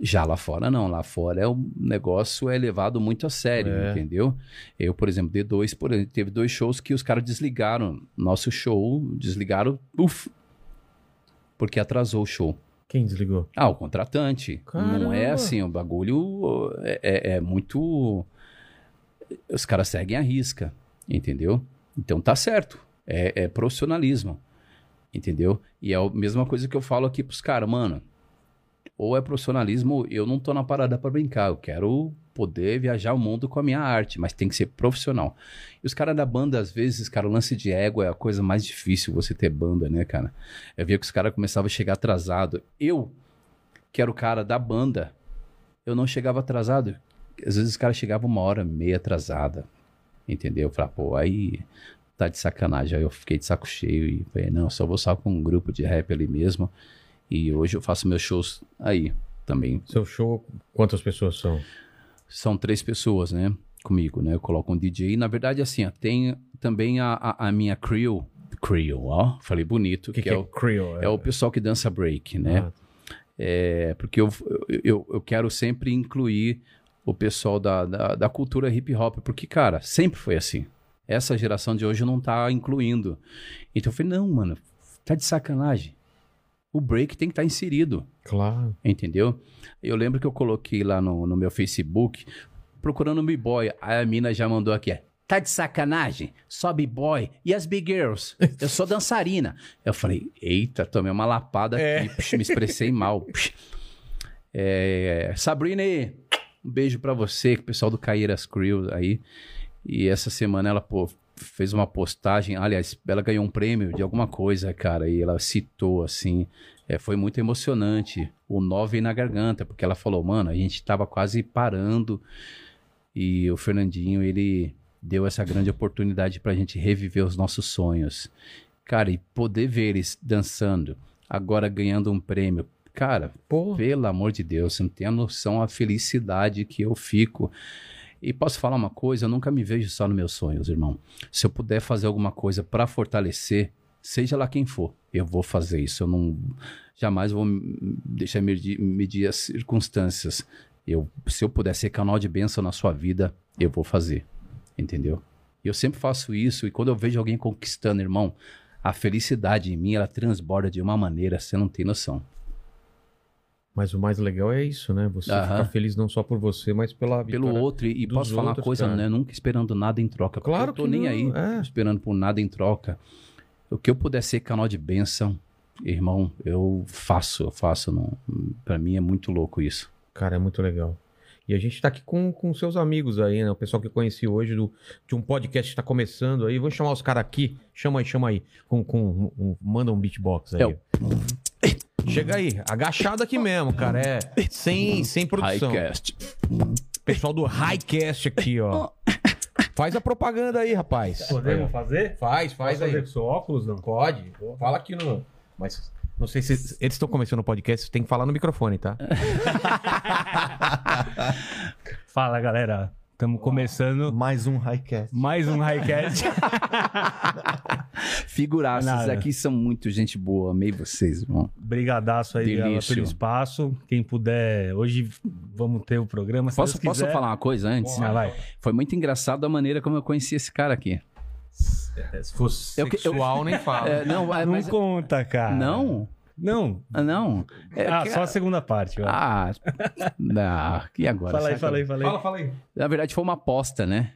Já lá fora, não. Lá fora é o negócio é levado muito a sério, É. entendeu? Eu, por exemplo, D2, por exemplo, teve dois shows que os caras desligaram. Nosso show, desligaram, uf, porque atrasou o show. Quem desligou? Ah, o contratante. Não é Caramba! assim, o bagulho é, é- é muito. Os caras seguem a risca, entendeu? Então tá certo. É, é profissionalismo, entendeu? E é a mesma coisa que eu falo aqui pros caras, mano. Ou é profissionalismo, eu não tô na parada pra brincar. Eu quero poder viajar o mundo com a minha arte, mas tem que ser profissional. E os caras da banda, às vezes, cara, o lance de ego é a coisa mais difícil você ter banda, né, cara? Eu via que os caras começavam a chegar atrasado. Eu, que era o cara da banda, eu não chegava atrasado. Às vezes os caras chegavam uma hora, meia atrasada. Entendeu? Eu falava, pô, aí tá de sacanagem. Aí eu fiquei de saco cheio e falei, não, só vou só com um grupo de rap ali mesmo. E hoje eu faço meus shows aí também. Seu show, quantas pessoas são? São três pessoas, né? comigo, né? Eu coloco um DJ. Na verdade, assim, tem também a, a, a minha crew. Crew, ó. Falei bonito. O que, que, que é, é o, Creole? é o pessoal que dança break, né? Ah, É, porque eu, eu, eu quero sempre incluir o pessoal da, da, da cultura hip hop, porque, cara, sempre foi assim. Essa geração de hoje não tá incluindo. Então eu falei, não, mano, tá de sacanagem. O break tem que estar inserido, Claro. entendeu? Eu lembro que eu coloquei lá no, no meu Facebook, procurando um b-boy. Aí a mina já mandou aqui, tá de sacanagem? Só b-boy. E as big girls? Eu sou dançarina. Eu falei, eita, tomei uma lapada aqui, puxa, me expressei mal. *laughs* É, Sabrina, um beijo pra você, que o pessoal do Caíras Crew aí. E essa semana ela pô, fez uma postagem, aliás, ela ganhou um prêmio de alguma coisa, cara, e ela citou assim, é, foi muito emocionante, o nó veio na garganta, porque ela falou, mano, a gente tava quase parando e o Fernandinho, ele deu essa grande oportunidade pra gente reviver os nossos sonhos. Cara, e poder ver eles dançando, agora ganhando um prêmio, cara, Pô. pelo amor de Deus, você não tem a noção a felicidade que eu fico. E posso falar uma coisa, eu nunca me vejo só nos meus sonhos, irmão. Se eu puder fazer alguma coisa para fortalecer, seja lá quem for, eu vou fazer isso. Eu não jamais vou deixar medir, medir as circunstâncias. Eu, se eu puder ser canal de bênção na sua vida, eu vou fazer. Entendeu? Eu sempre faço isso e quando eu vejo alguém conquistando, irmão, a felicidade em mim, ela transborda de uma maneira, você não tem noção. Mas o mais legal é isso, né? Você Aham. ficar feliz não só por você, mas pela pelo outro. E, posso falar uma outros, coisa, cara. né? Nunca esperando nada em troca. Claro eu tô que nem não, aí é. esperando por nada em troca. O que eu puder ser canal de bênção, irmão, eu faço, eu faço. Não, pra mim é muito louco isso. Cara, é muito legal. E a gente tá aqui com, com seus amigos aí, né? O pessoal que eu conheci hoje do, de um podcast que tá começando aí. Vou chamar os caras aqui. Chama aí, chama aí. Com, com, um- um- manda um beatbox aí. É o- Chega aí, agachado aqui mesmo, cara. É sem, sem produção. Highcast. Pessoal do Highcast aqui, ó. Faz a propaganda aí, rapaz. Podemos fazer? Faz, faz Posso fazer aí. com seu óculos, não? Pode. Fala aqui no. Mas não sei se eles estão começando o podcast, tem que falar no microfone, tá? *laughs* Fala, galera. Estamos começando Mais um Highcast. mais um Highcast. *laughs* Figuraças Nada. aqui são muito gente boa. Amei vocês, irmão. Brigadaço aí Delício. pelo espaço. Quem puder, hoje vamos ter o programa. Se Posso, posso falar uma coisa antes? Ah, vai. Foi muito engraçado a maneira como eu conheci esse cara aqui. É, Se fosse... Eu que- eu- Sexual nem *laughs* fala. É, não, é, Não mas- conta, cara. não, Não. Ah, não. É, ah, que- só a segunda parte. vai. Ah, *laughs* não. E agora? fala aí, fala aí, fala aí. Fala, fala aí. Na verdade, foi uma aposta, né?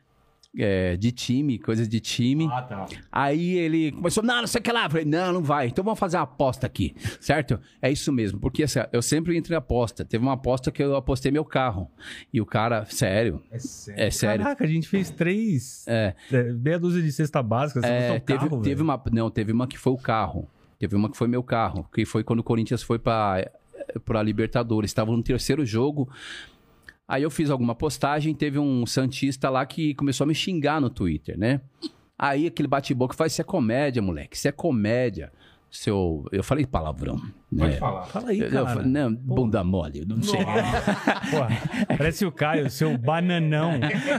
É, de time, coisas de time. Ah, tá. Aí ele começou, não, não sei o que lá. Eu falei, não, não vai. Então vamos fazer uma aposta aqui, certo? É isso mesmo. Porque assim, eu sempre entro em aposta. Teve uma aposta que eu apostei meu carro. E o cara, sério, É sério. é sério. Caraca, a gente fez três. É, é, meia dúzia de cesta básica. Você é, teve, carro, teve uma. Não, teve uma que foi o carro. Teve uma que foi meu carro. Que foi quando o Corinthians foi pra, pra Libertadores. Estava no terceiro jogo. Aí eu fiz alguma postagem, teve um Santista lá que começou a me xingar no Twitter, né? Aí aquele bate-boca faz, isso é comédia, moleque, isso é comédia. Seu. Eu falei palavrão. Né? falar. Fala aí, Eu, eu cara. falei, não, bunda mole, eu não sei. Porra, parece o Caio, seu bananão.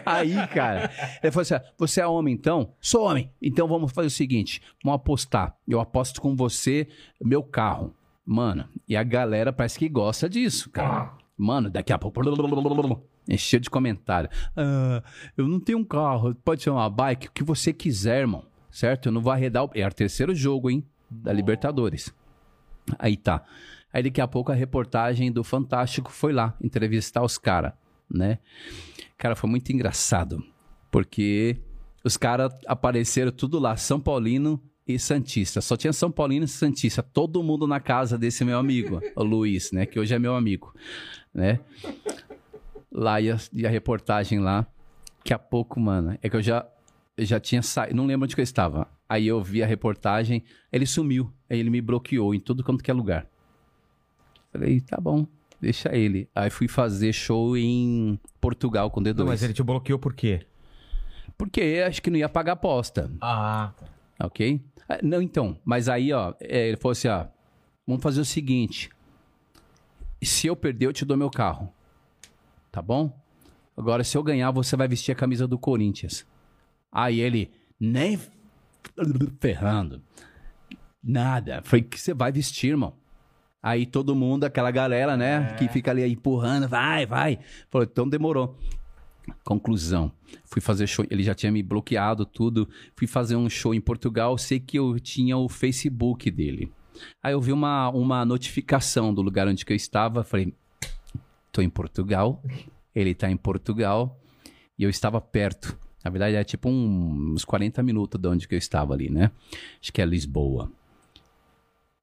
Aí, cara, ele falou assim: você é homem então? Sou homem. Então vamos fazer o seguinte: vamos apostar. Eu aposto com você meu carro. Mano, e a galera parece que gosta disso, cara. Mano, daqui a pouco. *laughs* Encheu de comentário. Ah, eu não tenho um carro, pode ser uma bike, o que você quiser, irmão. Certo? Eu não vou arredar. O... É o terceiro jogo, hein? Da Libertadores. Aí tá. Aí daqui a pouco a reportagem do Fantástico foi lá entrevistar os caras, né? Cara, foi muito engraçado. Porque os caras apareceram tudo lá, São Paulino e Santista. Só tinha São Paulino e Santista. Todo mundo na casa desse meu amigo, *laughs* o Luiz, né? Que hoje é meu amigo, né? Lá e a, e a reportagem lá. Daqui a pouco, mano, é que eu já, eu já tinha saído, não lembro onde que eu estava. Aí eu vi a reportagem, ele sumiu. Aí ele me bloqueou em tudo quanto que é lugar. Falei, tá bom, deixa ele. Aí fui fazer show em Portugal com D2. Não, mas ele te bloqueou por quê? Porque acho que não ia pagar aposta, Ah, ok? Ah, Não, então, mas aí, ó, é, ele falou assim, ó, vamos fazer o seguinte. Se eu perder, eu te dou meu carro. Tá bom? Agora, se eu ganhar, você vai vestir a camisa do Corinthians. Aí ele, nem ferrando. Nada. Foi que você vai vestir, irmão. Aí todo mundo, aquela galera, né, que fica ali empurrando, vai, vai. Falou, então demorou. Conclusão. Fui fazer show, ele já tinha me bloqueado tudo. Fui fazer um show em Portugal, sei que eu tinha o Facebook dele. Aí eu vi uma, uma notificação do lugar onde eu estava, falei, tô em Portugal, ele tá em Portugal, e eu estava perto. Na verdade, é tipo um- uns 40 minutos de onde eu estava ali, né? Acho que é Lisboa.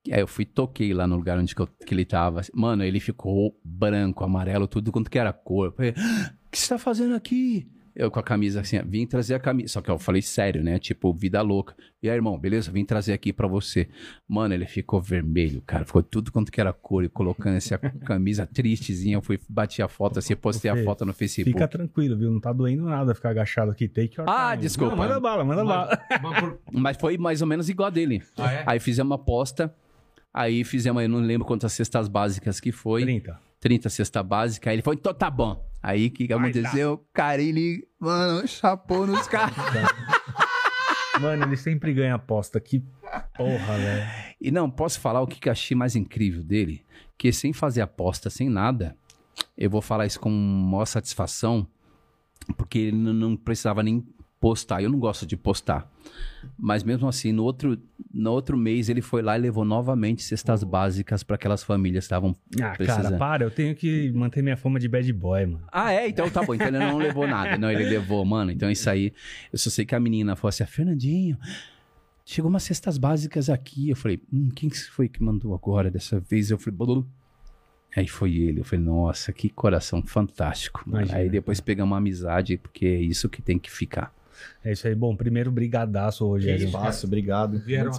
E Aí eu fui, toquei lá no lugar onde que, eu- que ele tava. Mano, ele ficou branco, amarelo, tudo quanto que era cor. Eu falei, "Ah, o que você tá fazendo aqui? Eu com a camisa assim, vim trazer a camisa. Só que eu falei sério, né? Tipo, vida louca. E aí, irmão, beleza? Vim trazer aqui pra você. Mano, ele ficou vermelho, cara. Ficou tudo quanto que era cor. E colocando essa *laughs* camisa tristezinha. Eu fui, bati a foto assim, postei a foto no Facebook. Fica tranquilo, viu? Não tá doendo nada ficar agachado aqui. Take your Ah, time. desculpa. Não, manda bala, manda bala. Mas foi mais ou menos igual a dele. Ah, é? Aí fizemos uma aposta. Aí fizemos, eu não lembro quantas cestas básicas que foi. 30. 30 cesta básica. Aí ele falou, então tá bom. Aí o que, que aconteceu? Cara, ele, mano, chapou nos *laughs* caras. Mano, ele sempre ganha aposta. Que porra, velho. E não, posso falar o que, que eu achei mais incrível dele? Que sem fazer aposta, sem nada, eu vou falar isso com maior satisfação, porque ele não, não precisava nem postar. Eu não gosto de postar. Mas mesmo assim, no outro, no outro mês, ele foi lá e levou novamente cestas básicas para aquelas famílias que estavam Ah, precisando. cara, para. Eu tenho que manter minha fama de bad boy, mano. Ah, é? Então tá bom. Então ele não levou nada. Não, ele levou, mano. Então isso aí. Eu só sei que a menina falou assim: "Ah, Fernandinho, chegou umas cestas básicas aqui. Eu falei: hum, quem que foi que mandou agora dessa vez? Eu falei: Bolu. Aí foi ele. Eu falei: nossa, que coração fantástico. mano." Imagina, aí depois pegamos uma amizade, porque é isso que tem que ficar. É isso aí. Bom, primeiro, brigadaço, Rogério. Espaço, obrigado. Vieram né?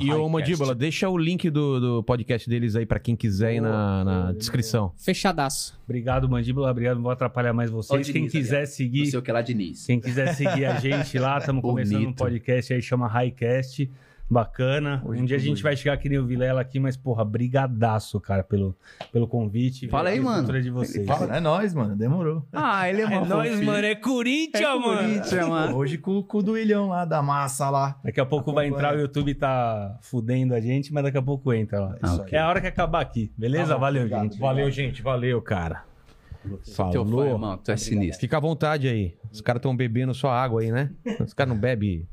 E ô Mandíbula, deixa o link do, do podcast deles aí pra quem quiser ir na, na descrição. Fechadaço. Obrigado, Mandíbula. Obrigado. Não vou atrapalhar mais vocês. Quem Diniz, quiser aliás. seguir... Não sei o que lá, Diniz. Quem quiser seguir a gente lá, *laughs* estamos começando um podcast aí, chama Highcast. Bacana. Hoje um dia a gente hoje. vai chegar aqui no Vilela aqui, mas, porra, brigadaço, cara, pelo, pelo convite. Fala aí, mano. de vocês. Fala, é nóis, mano. Demorou. Ah, ele é É nóis, mano. É Corinthians, mano. Corinthians, mano. Hoje com, com o do Ilhão lá, da massa lá. Daqui a pouco vai entrar, o YouTube tá fudendo a gente, mas daqui a pouco entra lá. Ah, ok. É a hora que acabar aqui, beleza? Bom, Valeu, obrigado. gente. Valeu, gente. Valeu, cara. Teu fã, Falou. irmão. Tu é sinistro. Fica à vontade aí. Os caras estão bebendo só água aí, né? Os caras não bebem.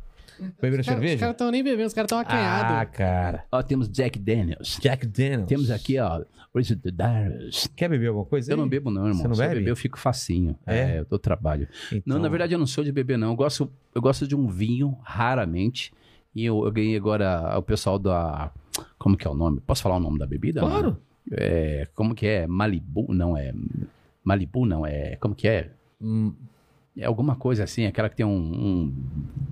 Bebendo Os caras cerveja? estão nem bebendo, os caras estão Ah, acanhados. cara. Ó, temos Jack Daniels. Jack Daniels. Temos aqui, ó, Richard Daniels. Quer beber alguma coisa? Eu não aí? bebo, não, irmão. Você não Se eu bebe? beber, eu fico facinho. É? É, eu dou trabalho. Então- Não, na verdade, eu não sou de beber, não. Eu gosto, eu gosto de um vinho, raramente. E eu, eu ganhei agora o pessoal da. Como que é o nome? Posso falar o nome da bebida? Claro. É, como que é? Malibu? Não, é. Malibu não, é. Como que é? Hum, É alguma coisa assim, aquela que tem um.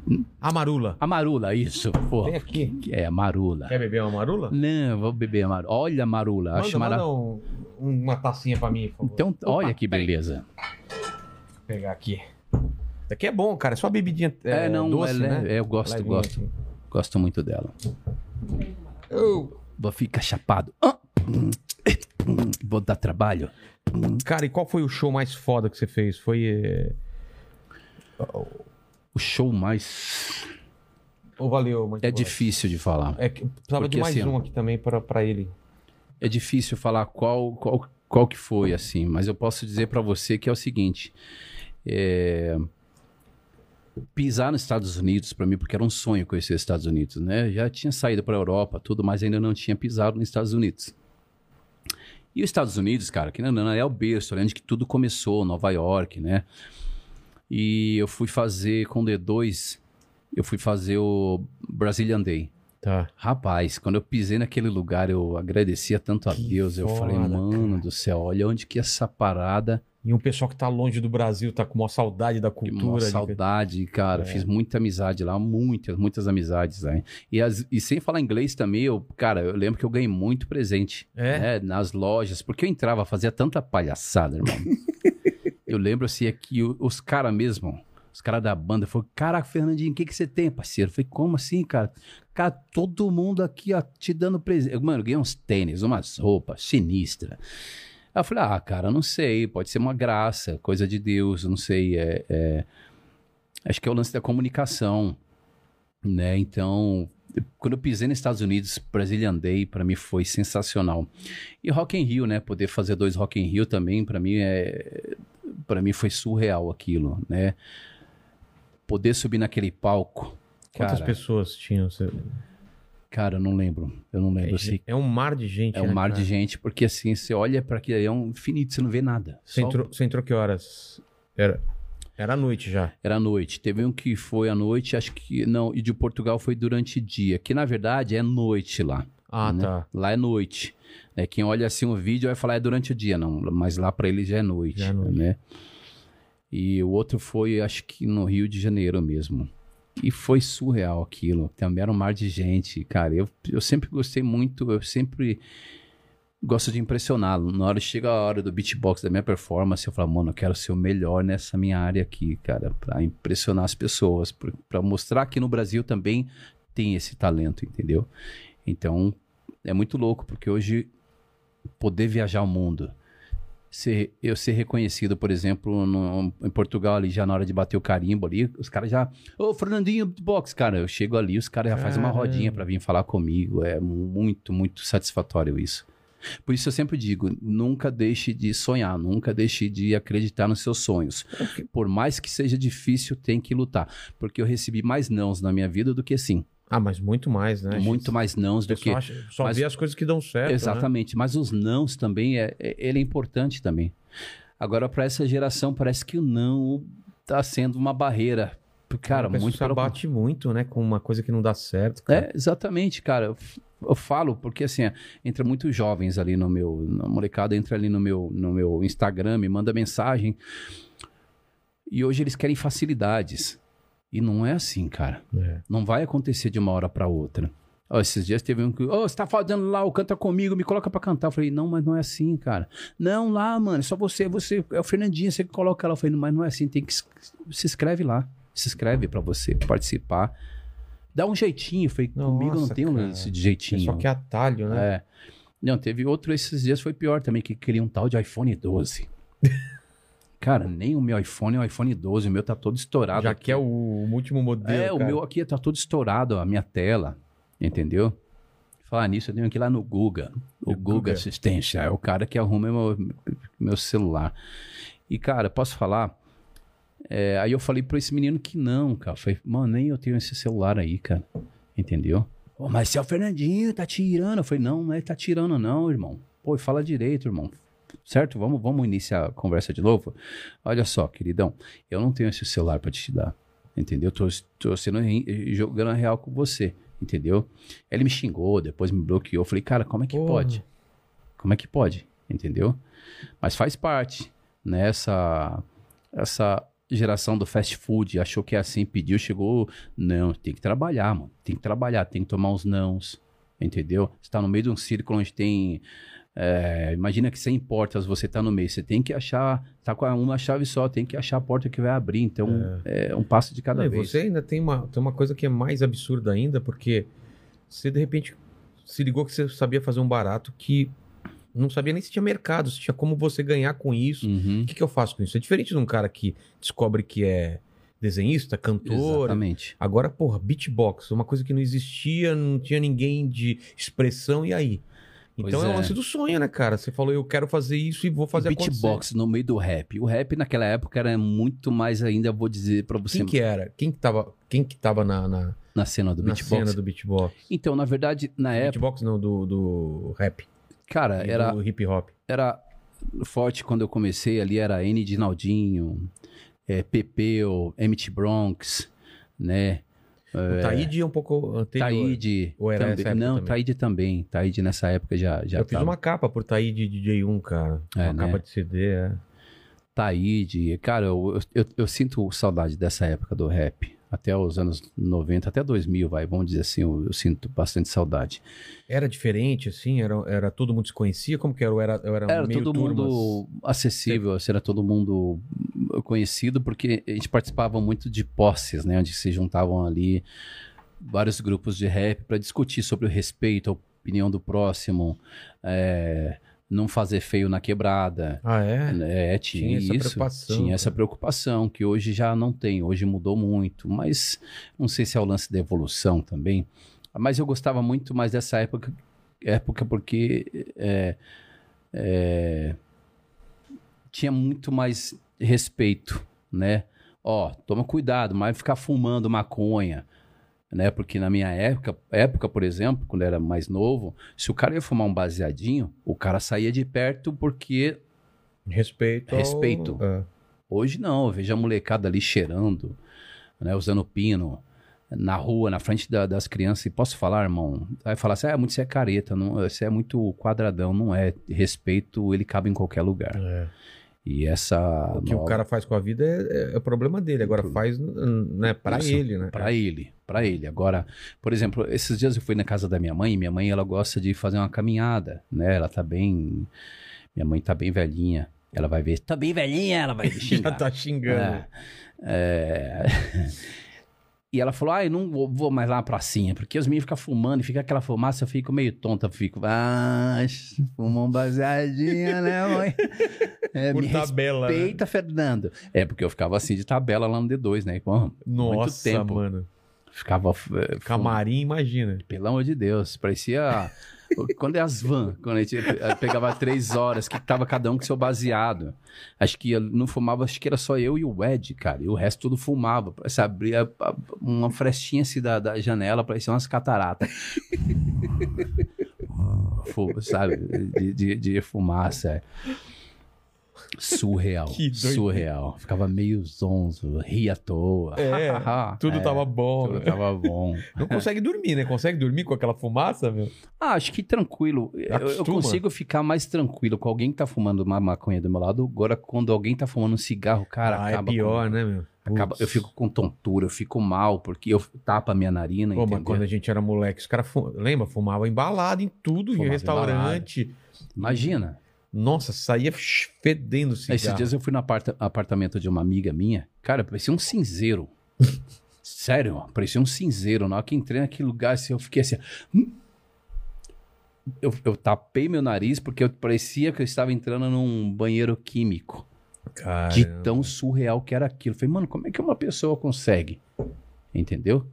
um... amarula. Amarula, isso. Pô, Tem aqui. é, amarula. Quer beber uma amarula? Não, eu vou beber amarula. Olha, amarula. Manda, Acho manda um- uma tacinha pra mim, por favor. Então, Opa, olha que beleza. Vou pegar aqui. Isso aqui é bom, cara. É só bebidinha é, É, não, doce, ela é- né? é, eu gosto, Levinha gosto. aqui. Gosto muito dela. Vou ficar chapado. Ah, hum, hum, Vou dar trabalho. Cara, e qual foi o show mais foda que você fez? Foi. é, O show mais. Ô, valeu, muito É bom. difícil de falar. É que precisava Porque, de mais assim, um aqui também pra ele. É difícil falar qual, qual, qual que foi, assim. Mas eu posso dizer pra você que é o seguinte. é, Pisar nos Estados Unidos, pra mim, porque era um sonho conhecer os Estados Unidos, né? Já tinha saído pra Europa, tudo, mas ainda não tinha pisado nos Estados Unidos. E os Estados Unidos, cara, que não, não é o berço, onde que tudo começou, Nova York, né? E eu fui fazer com o D2, eu fui fazer o Brazilian Day. Tá. Rapaz, quando eu pisei naquele lugar, eu agradecia tanto a Que Deus. Eu foda, falei, mano cara. do céu, olha onde que essa parada, E um pessoal que tá longe do Brasil, tá com uma saudade da cultura. uma de- saudade, cara. É. Fiz muita amizade lá, muitas, muitas amizades. Né? E, as- e sem falar inglês também, eu, cara, eu lembro que eu ganhei muito presente É? né, nas lojas, porque eu entrava, fazia tanta palhaçada, irmão. *laughs* eu lembro assim, é que os caras mesmo, os caras da banda, falaram, caraca, Fernandinho, o que, que você tem, parceiro? Eu falei, como assim, cara? Cara, todo mundo aqui, ó, te dando presente. Mano, eu ganhei uns tênis, umas roupas sinistras. Aí eu falei, ah, cara, não sei, pode ser uma graça, coisa de Deus, não sei. É, é- Acho que é o lance da comunicação, né? Então, quando eu pisei nos Estados Unidos, Brazilian Day, pra mim foi sensacional. E Rock in Rio, né? Poder fazer dois Rock in Rio também, pra mim é, para mim foi surreal aquilo, né? Poder subir naquele palco, Quantas cara, pessoas tinham? Você- cara, eu não lembro, eu não lembro. eu sei É um mar de gente. É um né, mar cara? de gente, porque assim, você olha para aquilo é um infinito, você não vê nada. Você Só- entrou, você entrou que horas? Era, era à noite já. Era à noite. Teve um que foi à noite, acho que. Não, e de Portugal foi durante dia. Que na verdade é noite lá. Ah, né? tá. Lá é noite. É, quem olha assim o vídeo vai falar é durante o dia, não. Mas lá para eles já é noite. Já é noite. Né? E o outro foi, acho que no Rio de Janeiro mesmo. E foi surreal aquilo. Também era um mar de gente. Cara, eu, eu sempre gostei muito, eu sempre gosto de impressioná-lo. Na hora chega a hora do beatbox da minha performance, eu falo, mano, eu quero ser o melhor nessa minha área aqui, cara, pra impressionar as pessoas, pra mostrar que no Brasil também tem esse talento, entendeu? Então, é muito louco, porque hoje poder viajar o mundo, ser, eu ser reconhecido, por exemplo, no- em Portugal ali, já na hora de bater o carimbo ali, os caras já, ô Fernandinho beatbox, cara, eu chego ali, os caras já fazem uma rodinha pra vir falar comigo, é muito, muito satisfatório isso. Por isso eu sempre digo, nunca deixe de sonhar, nunca deixe de acreditar nos seus sonhos. Por mais que seja difícil, tem que lutar. Porque eu recebi mais nãos na minha vida do que sim. Ah, mas muito mais, né? Muito mais nãos do que. acha- só mas- vê as coisas que dão certo. né? Exatamente. Mas os nãos também, é, é- ele é importante também. Agora, para essa geração, parece que o não tá sendo uma barreira. Cara, muito pelo- abate muito, né? Com uma coisa que não dá certo. cara. É, exatamente, cara. Eu, falo porque assim, é, entra muitos jovens ali no meu, na molecada entra ali no meu, no meu Instagram, me manda mensagem. E hoje eles querem facilidades. E não é assim, cara. É. Não vai acontecer de uma hora para outra. Ó, esses dias teve um que, ô, você tá fazendo lá, o canta comigo, me coloca pra cantar. Eu falei, não, mas não é assim, cara. Não, lá, mano, é só você, você, é o Fernandinho, você que coloca lá. Eu falei, mas não é assim, tem que, se inscreve lá. Se inscreve pra você participar. Dá um jeitinho. Eu falei, comigo não Nossa, tem um lance de É jeitinho. só que é atalho, né? É. Não, teve outro esses dias, foi pior também, que queria um tal de iPhone 12. *laughs* Cara, nem o meu iPhone é o iPhone 12, o meu tá todo estourado. Já aqui. que é o, o último modelo. É, o cara. meu aqui tá todo estourado, a minha tela, entendeu? Falar nisso, eu tenho que ir lá no Guga, o No Guga Guga. Assistência, é o cara que arruma meu, meu celular. E, cara, posso falar? É, aí eu falei pra esse menino que não, cara. Eu falei, mano, nem eu tenho esse celular aí, cara. Entendeu? Ô, mas se é o Fernandinho, tá tirando. Eu falei, não, não é tá tirando, não, irmão. Pô, fala direito, irmão. Certo? Vamos, vamos iniciar a conversa de novo? Olha só, queridão, eu não tenho esse celular pra te dar. Entendeu? Tô, tô sendo jogando a real com você. Entendeu? Ele me xingou, depois me bloqueou. Falei, cara, como é que pode? Como é que pode? Entendeu? Mas faz parte, né? Essa, essa geração do fast food achou que é assim, pediu, chegou. Não, tem que trabalhar, mano. Tem que trabalhar, tem que tomar uns nãos. Entendeu? Você tá no meio de um círculo onde tem. É, imagina que 100 portas você tá no meio. Você tem que achar. Tá com uma chave só, tem que achar a porta que vai abrir. Então, é, um passo de cada Não, e vez. você ainda tem uma, tem uma coisa que é mais absurda ainda, porque você de repente se ligou que você sabia fazer um barato que não sabia nem se tinha mercado, se tinha como você ganhar com isso. Uhum. O que, que eu faço com isso? É diferente de um cara que descobre que é desenhista, cantor. Exatamente. Agora, porra, beatbox, uma coisa que não existia, não tinha ninguém de expressão, e aí? Então é o é. lance do sonho, né, cara? Você falou, eu quero fazer isso e vou fazer acontecer. beatbox no meio do rap. O rap naquela época era muito mais ainda, vou dizer pra você, Quem que era? Quem que tava, quem que tava na, na, na cena do na beatbox. cena do beatbox? Então, na verdade, na época, Beatbox não, do, do rap. cara, e era, Do hip hop. era forte quando eu comecei ali, era N de Naldinho, é, Pepeu, MT Bronx, né? O Taíde é um pouco anterior. Taíde. Ou era também. Não, também? Taíde também. Taíde nessa época já, já eu fiz tava. uma capa por Taíde DJ1, cara. É, uma né? capa de CD, é. Taíde. Cara, eu, eu, eu sinto saudade dessa época do rap. Até os anos 90, até 2000, vai, vamos dizer assim, eu, eu sinto bastante saudade. Era diferente, assim? Era, era todo mundo se conhecia? Como que era? Era, era, Era todo turmas? mundo acessível, assim, era todo mundo conhecido, porque a gente participava muito de posses, né? Onde se juntavam ali vários grupos de rap para discutir sobre o respeito, a opinião do próximo, é, não fazer feio na quebrada. Ah, é? É, tinha, Tinha essa isso. preocupação, tinha essa cara. preocupação, que hoje já não tem, hoje mudou muito, mas não sei se é o lance da evolução também. Mas eu gostava muito mais dessa época, época porque é, é, tinha muito mais respeito, né? Ó, toma cuidado, mas ficar fumando maconha, né? Porque na minha época, época, por exemplo, quando eu era mais novo, se o cara ia fumar um baseadinho, o cara saía de perto porque Respeito. ao- Respeito. É. Hoje não, eu vejo a molecada ali cheirando, né, usando pino na rua, na frente da- das crianças. E posso falar, irmão? Vai falar assim, ah, muito você é careta, não, você é muito quadradão. Não é. Respeito, ele cabe em qualquer lugar. É. E essa... O que o cara faz com a vida é, é, o problema dele. Agora faz né, pra Isso, ele, né? Pra ele, pra ele. Agora, por exemplo, esses dias eu fui na casa da minha mãe, minha mãe, ela gosta de fazer uma caminhada, né? Ela tá bem... Minha mãe tá bem velhinha. Ela vai ver, tá bem velhinha, ela vai *laughs* Já xingar. tá xingando. É. É. E ela falou: Ah, eu não vou, mais lá na pracinha, porque os meninos ficam fumando e fica aquela fumaça, eu fico meio tonta, eu fico, ah, fumou um baseadinha, né, mãe? *laughs* É, Por me tabela. né? respeita, Fernando. É, porque eu ficava assim de tabela lá no D2, né? Pô, Nossa, muito tempo. mano. Ficava. eh, Camarim, imagina. Pelo amor de Deus, parecia. Quando é as van, quando a gente eh, pegava três horas, que tava cada um com seu baseado. Acho que não fumava, acho que era só eu e o Ed, cara. E o resto tudo fumava. Você abria uma frestinha assim da, da janela, parecia umas cataratas. *laughs* Sabe? De, de, de fumaça. Surreal. Que doido. surreal. Ficava meio zonzo, ria à toa. É, Tudo É, tava bom. Tudo né? tava bom. Não consegue dormir, né? Consegue dormir com aquela fumaça, meu? Ah, acho que tranquilo. Eu, eu consigo ficar mais tranquilo com alguém que tá fumando uma maconha do meu lado. Agora, quando alguém tá fumando um cigarro, cara, ah, é acaba pior, com- né, meu? acaba- eu fico com tontura, eu fico mal, porque eu tapa a minha narina, Pô, mas quando a gente era moleque, os caras, fu- lembra? Fumava embalado em tudo, em Fumava restaurante. Imagina. Nossa, saía fedendo cigarro. Esses dias eu fui no aparta- apartamento de uma amiga minha. Cara, parecia um cinzeiro. *laughs* Sério, parecia um cinzeiro. Na hora que entrei naquele lugar, assim, eu fiquei assim... hum. Eu, eu tapei meu nariz porque eu parecia que eu estava entrando num banheiro químico. Cara, De tão surreal que era aquilo. Falei, mano, como é que uma pessoa consegue? Entendeu?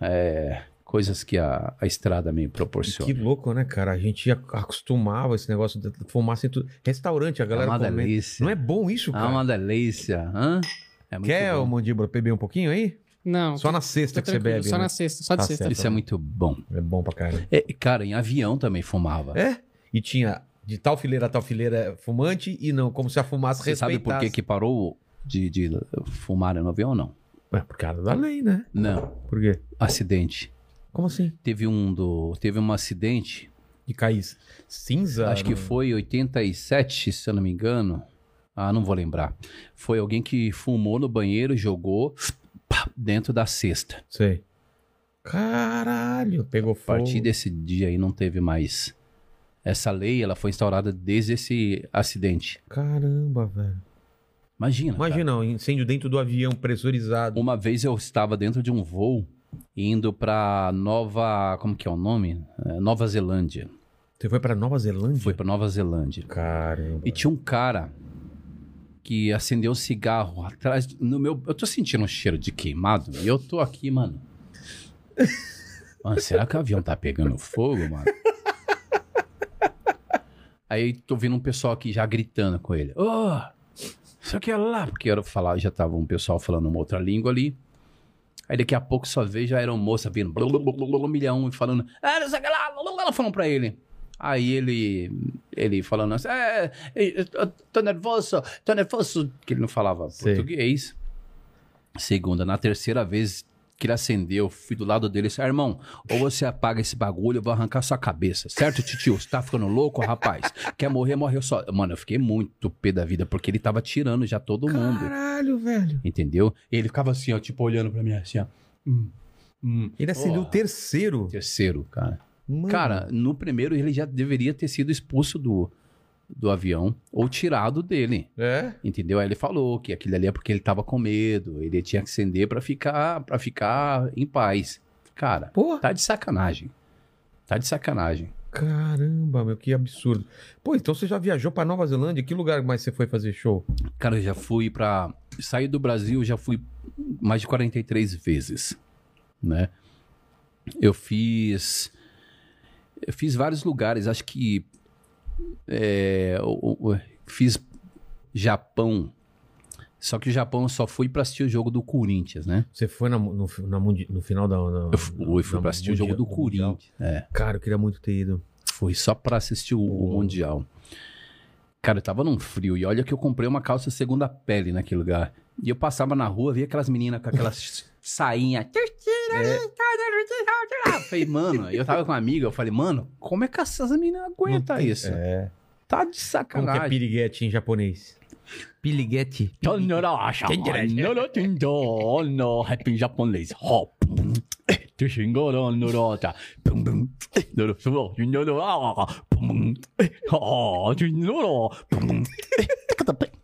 É, coisas que a, a estrada me proporciona. Que louco, né, cara? A gente acostumava esse negócio de fumaça em tudo. Restaurante, a É galera uma comendo. delícia. Não é bom isso, É cara? uma delícia. Hã? É muito Quer, bom. Mandíbula, beber um pouquinho aí? Não. Só na sexta que você bebe, Só né? na sexta, só de Tá sexta. certo. Isso é muito bom. É bom pra caramba. É, cara, em avião também fumava. É? E tinha de tal fileira a tal fileira fumante e não, como se a fumaça Você sabe por que, respeitasse. que parou de, de fumar no avião ou não? Ué, por causa da lei, né? Não. Por quê? Acidente. Como assim? Teve um do. Teve um acidente De cair cinza? Acho que foi 87, se eu não me engano. Ah, não vou lembrar. Foi alguém que fumou no banheiro, jogou pá, dentro da cesta. Sei. Caralho, pegou A fogo. partir desse dia aí não teve mais. Essa lei, ela foi instaurada desde esse acidente. Caramba, velho. Imagina. cara. Imagina, um incêndio dentro do avião pressurizado. Uma vez eu estava dentro de um voo indo pra Nova, como que é o nome? É, Nova Zelândia. Você foi pra Nova Zelândia? Foi pra Nova Zelândia. Caramba. E tinha um cara que acendeu um cigarro atrás no meu. Eu tô sentindo um cheiro de queimado e eu tô aqui, mano. *laughs* Mano, será que o avião tá pegando fogo, mano? Aí tô vendo um pessoal aqui já gritando com ele. Ô, isso aqui é lá. Porque eu falar, já tava um pessoal falando uma outra língua ali. Aí daqui a pouco só vejo já era uma moça vindo, blá, blá, blá, blá, milhão, e falando, ah, não sei o que lá, blá, blá, falando pra ele. Aí ele, ele falando assim, é, tô nervoso, tô nervoso, que ele não falava Sei. português. Segunda, na terceira vez que ele acendeu, eu fui do lado dele e disse, ah, irmão, ou você apaga esse bagulho, eu vou arrancar sua cabeça, certo, titio? Você tá ficando louco, rapaz? Quer morrer, morreu só. Mano, eu fiquei muito pé da vida, porque ele tava tirando já todo mundo. Caralho, velho. Entendeu? E ele ficava assim, ó, tipo, olhando pra mim assim, ó. Hum, hum. Ele acendeu o terceiro. Terceiro, cara. Mano. Cara, no primeiro ele já deveria ter sido expulso do, do avião ou tirado dele. É? Entendeu? Aí ele falou que aquilo ali é porque ele tava com medo, ele tinha que acender pra ficar, pra ficar em paz. Cara, Porra. tá de sacanagem. Tá de sacanagem. Caramba, meu, que absurdo. Pô, então você já viajou pra Nova Zelândia? Que lugar mais você foi fazer show? Cara, eu já fui pra. Saí do Brasil, já fui mais de 43 vezes, né? Eu fiz. Eu fiz vários lugares, acho que. É, o- o- fiz Japão. Só que o Japão eu só fui pra assistir o jogo do Corinthians, né? Você foi na- no, na no final da. na- Eu fui, fui na pra assistir o jogo do. Corinthians. É. Cara, eu queria muito ter ido. Fui só pra assistir o, o Mundial. Cara, eu tava num frio. E olha que eu comprei uma calça segunda pele naquele lugar. E eu passava na rua, via aquelas meninas com aquelas sainha. Falei, mano, eu tava com uma amiga, eu falei, mano, como é que essas meninas aguentam tem- isso? É. Tá de Como que é sacanagem. piriguete em japonês? Piliguete. no, rap em japonês. Hop.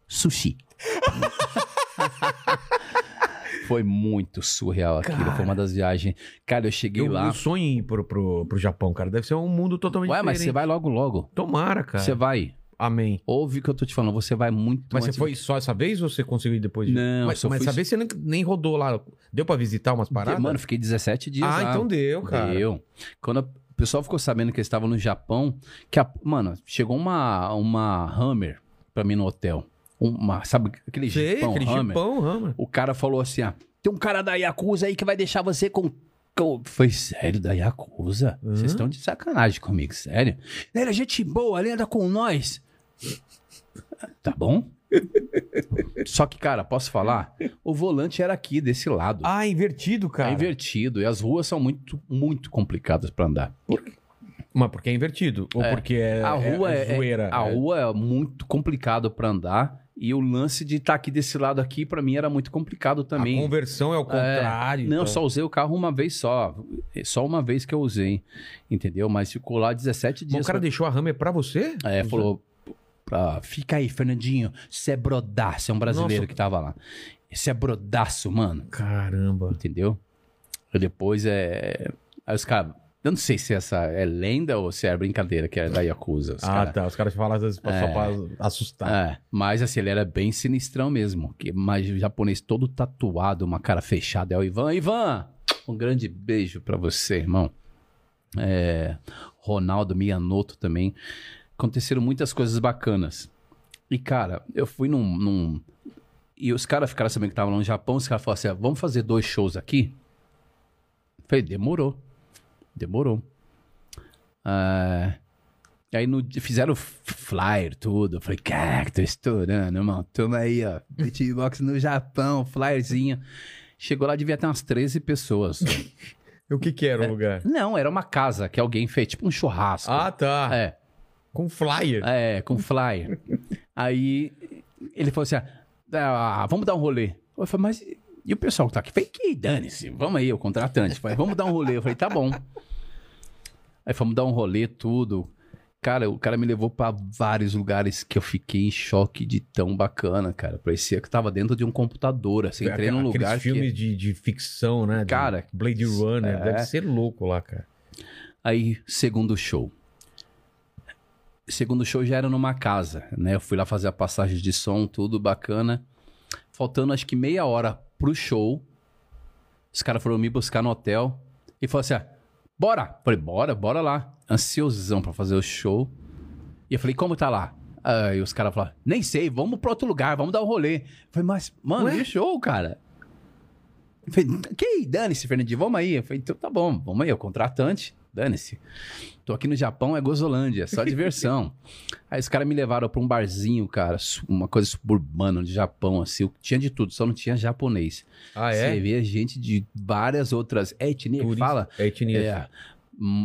Sushi. Foi muito surreal aquilo. Foi uma das viagens. Cara, eu cheguei Eu, lá. eu sonho em ir pro, pro, pro Japão, cara. Deve ser um mundo totalmente Ué, mas diferente. você vai logo, logo. Tomara, cara. Você vai. Amém. Ouve o que eu tô te falando. Você vai muito Mas você foi só essa vez ou você conseguiu ir depois? de- Não, mas, só mas fui- essa vez você nem, nem rodou lá. Deu pra visitar umas paradas? Mano, fiquei 17 dias ah, lá. então deu, cara. Deu. Quando o pessoal ficou sabendo que eles estavam no Japão, que a- mano, chegou uma, uma Hammer pra mim no hotel. Uma, sabe aquele Sei, Jeepão aquele Hammer? Jeepão, Hammer. O cara falou assim, ah, tem um cara da Yakuza aí que vai deixar você com... com... Foi sério, da Yakuza? Vocês estão de sacanagem comigo, sério? Ele é gente boa, ele anda com nós. Tá bom? Só que, cara, posso falar? O volante era aqui, desse lado. Ah, invertido, cara. É invertido. E as ruas são muito, muito complicadas pra andar. Mas porque é invertido? Ou É. porque é, a rua é, é- zoeira? a É. rua é muito complicado pra andar. E o lance de estar aqui desse lado aqui, pra mim, era muito complicado também. A conversão é o contrário. Não, eu então. só usei o carro uma vez só. É Só uma vez que eu usei. Entendeu? Mas ficou lá 17 Mas dias. o cara deixou a Hammer pra você? É, falou. Pra, Fica aí, Fernandinho. Você é brodaço. É um brasileiro Nossa. que tava lá. Esse é brodaço, mano. Caramba. Entendeu? E depois é. Aí os caras. Eu não sei se essa é lenda ou se é brincadeira que é da Yakuza. Ah, cara- tá. Os caras falam às vezes só É. pra assustar. É, mas assim, ele era bem sinistrão mesmo. Que, mas o japonês todo tatuado, uma cara fechada. É o Ivan. Ivan! Um grande beijo pra você, irmão. É, Ronaldo Miyamoto também. Aconteceram muitas coisas bacanas. E, cara, eu fui num. num- E os caras ficaram sabendo que estavam lá no Japão. Os caras falaram assim: ah, vamos fazer dois shows aqui? Eu Falei, demorou. Demorou. Ah, Aí no, fizeram flyer, tudo. Eu falei, cara, tô estourando, irmão. Toma aí, ó. Beatbox no Japão, flyerzinho. Chegou lá, devia ter umas 13 pessoas. *laughs* O que que era o lugar? Não, era uma casa que alguém fez, tipo um churrasco. Ah, tá. É, Com flyer. é, com flyer. aí ele falou assim: ah, vamos dar um rolê. Eu falei, mas e o pessoal que tá aqui? Falei, que dane-se, vamos aí, o contratante. Falei, vamos dar um rolê. Eu falei, tá bom. Aí fomos dar um rolê, tudo. Cara, o cara me levou pra vários lugares que eu fiquei em choque de tão bacana, cara. Parecia que tava dentro de um computador, assim. Entrei num lugar filmes que... de, de ficção, né? De Cara, Blade Runner. é. Deve ser louco lá, cara. Aí, segundo show. Segundo show já era numa casa, né? Eu fui lá fazer a passagem de som, tudo bacana. Faltando acho que meia hora pro show, os caras foram me buscar no hotel e falaram assim: ah, bora! Falei, bora, bora lá. Ansiosão pra fazer o show. E eu falei, como tá lá? Aí os caras falaram, nem sei, vamos pra outro lugar, vamos dar um rolê. Eu falei, mas, mano, Ué? e o show, cara? Eu falei, que dane-se, Fernandinho, vamos aí. Eu falei, então tá bom, vamos aí, é o contratante, dane-se. Tô aqui no Japão, é Gozolândia, é só diversão. *laughs* aí os caras me levaram pra um barzinho, cara, uma coisa suburbana de Japão, assim, tinha de tudo, só não tinha japonês. Ah, Você é? via gente de várias outras etnias Turista. fala, É etnia. é,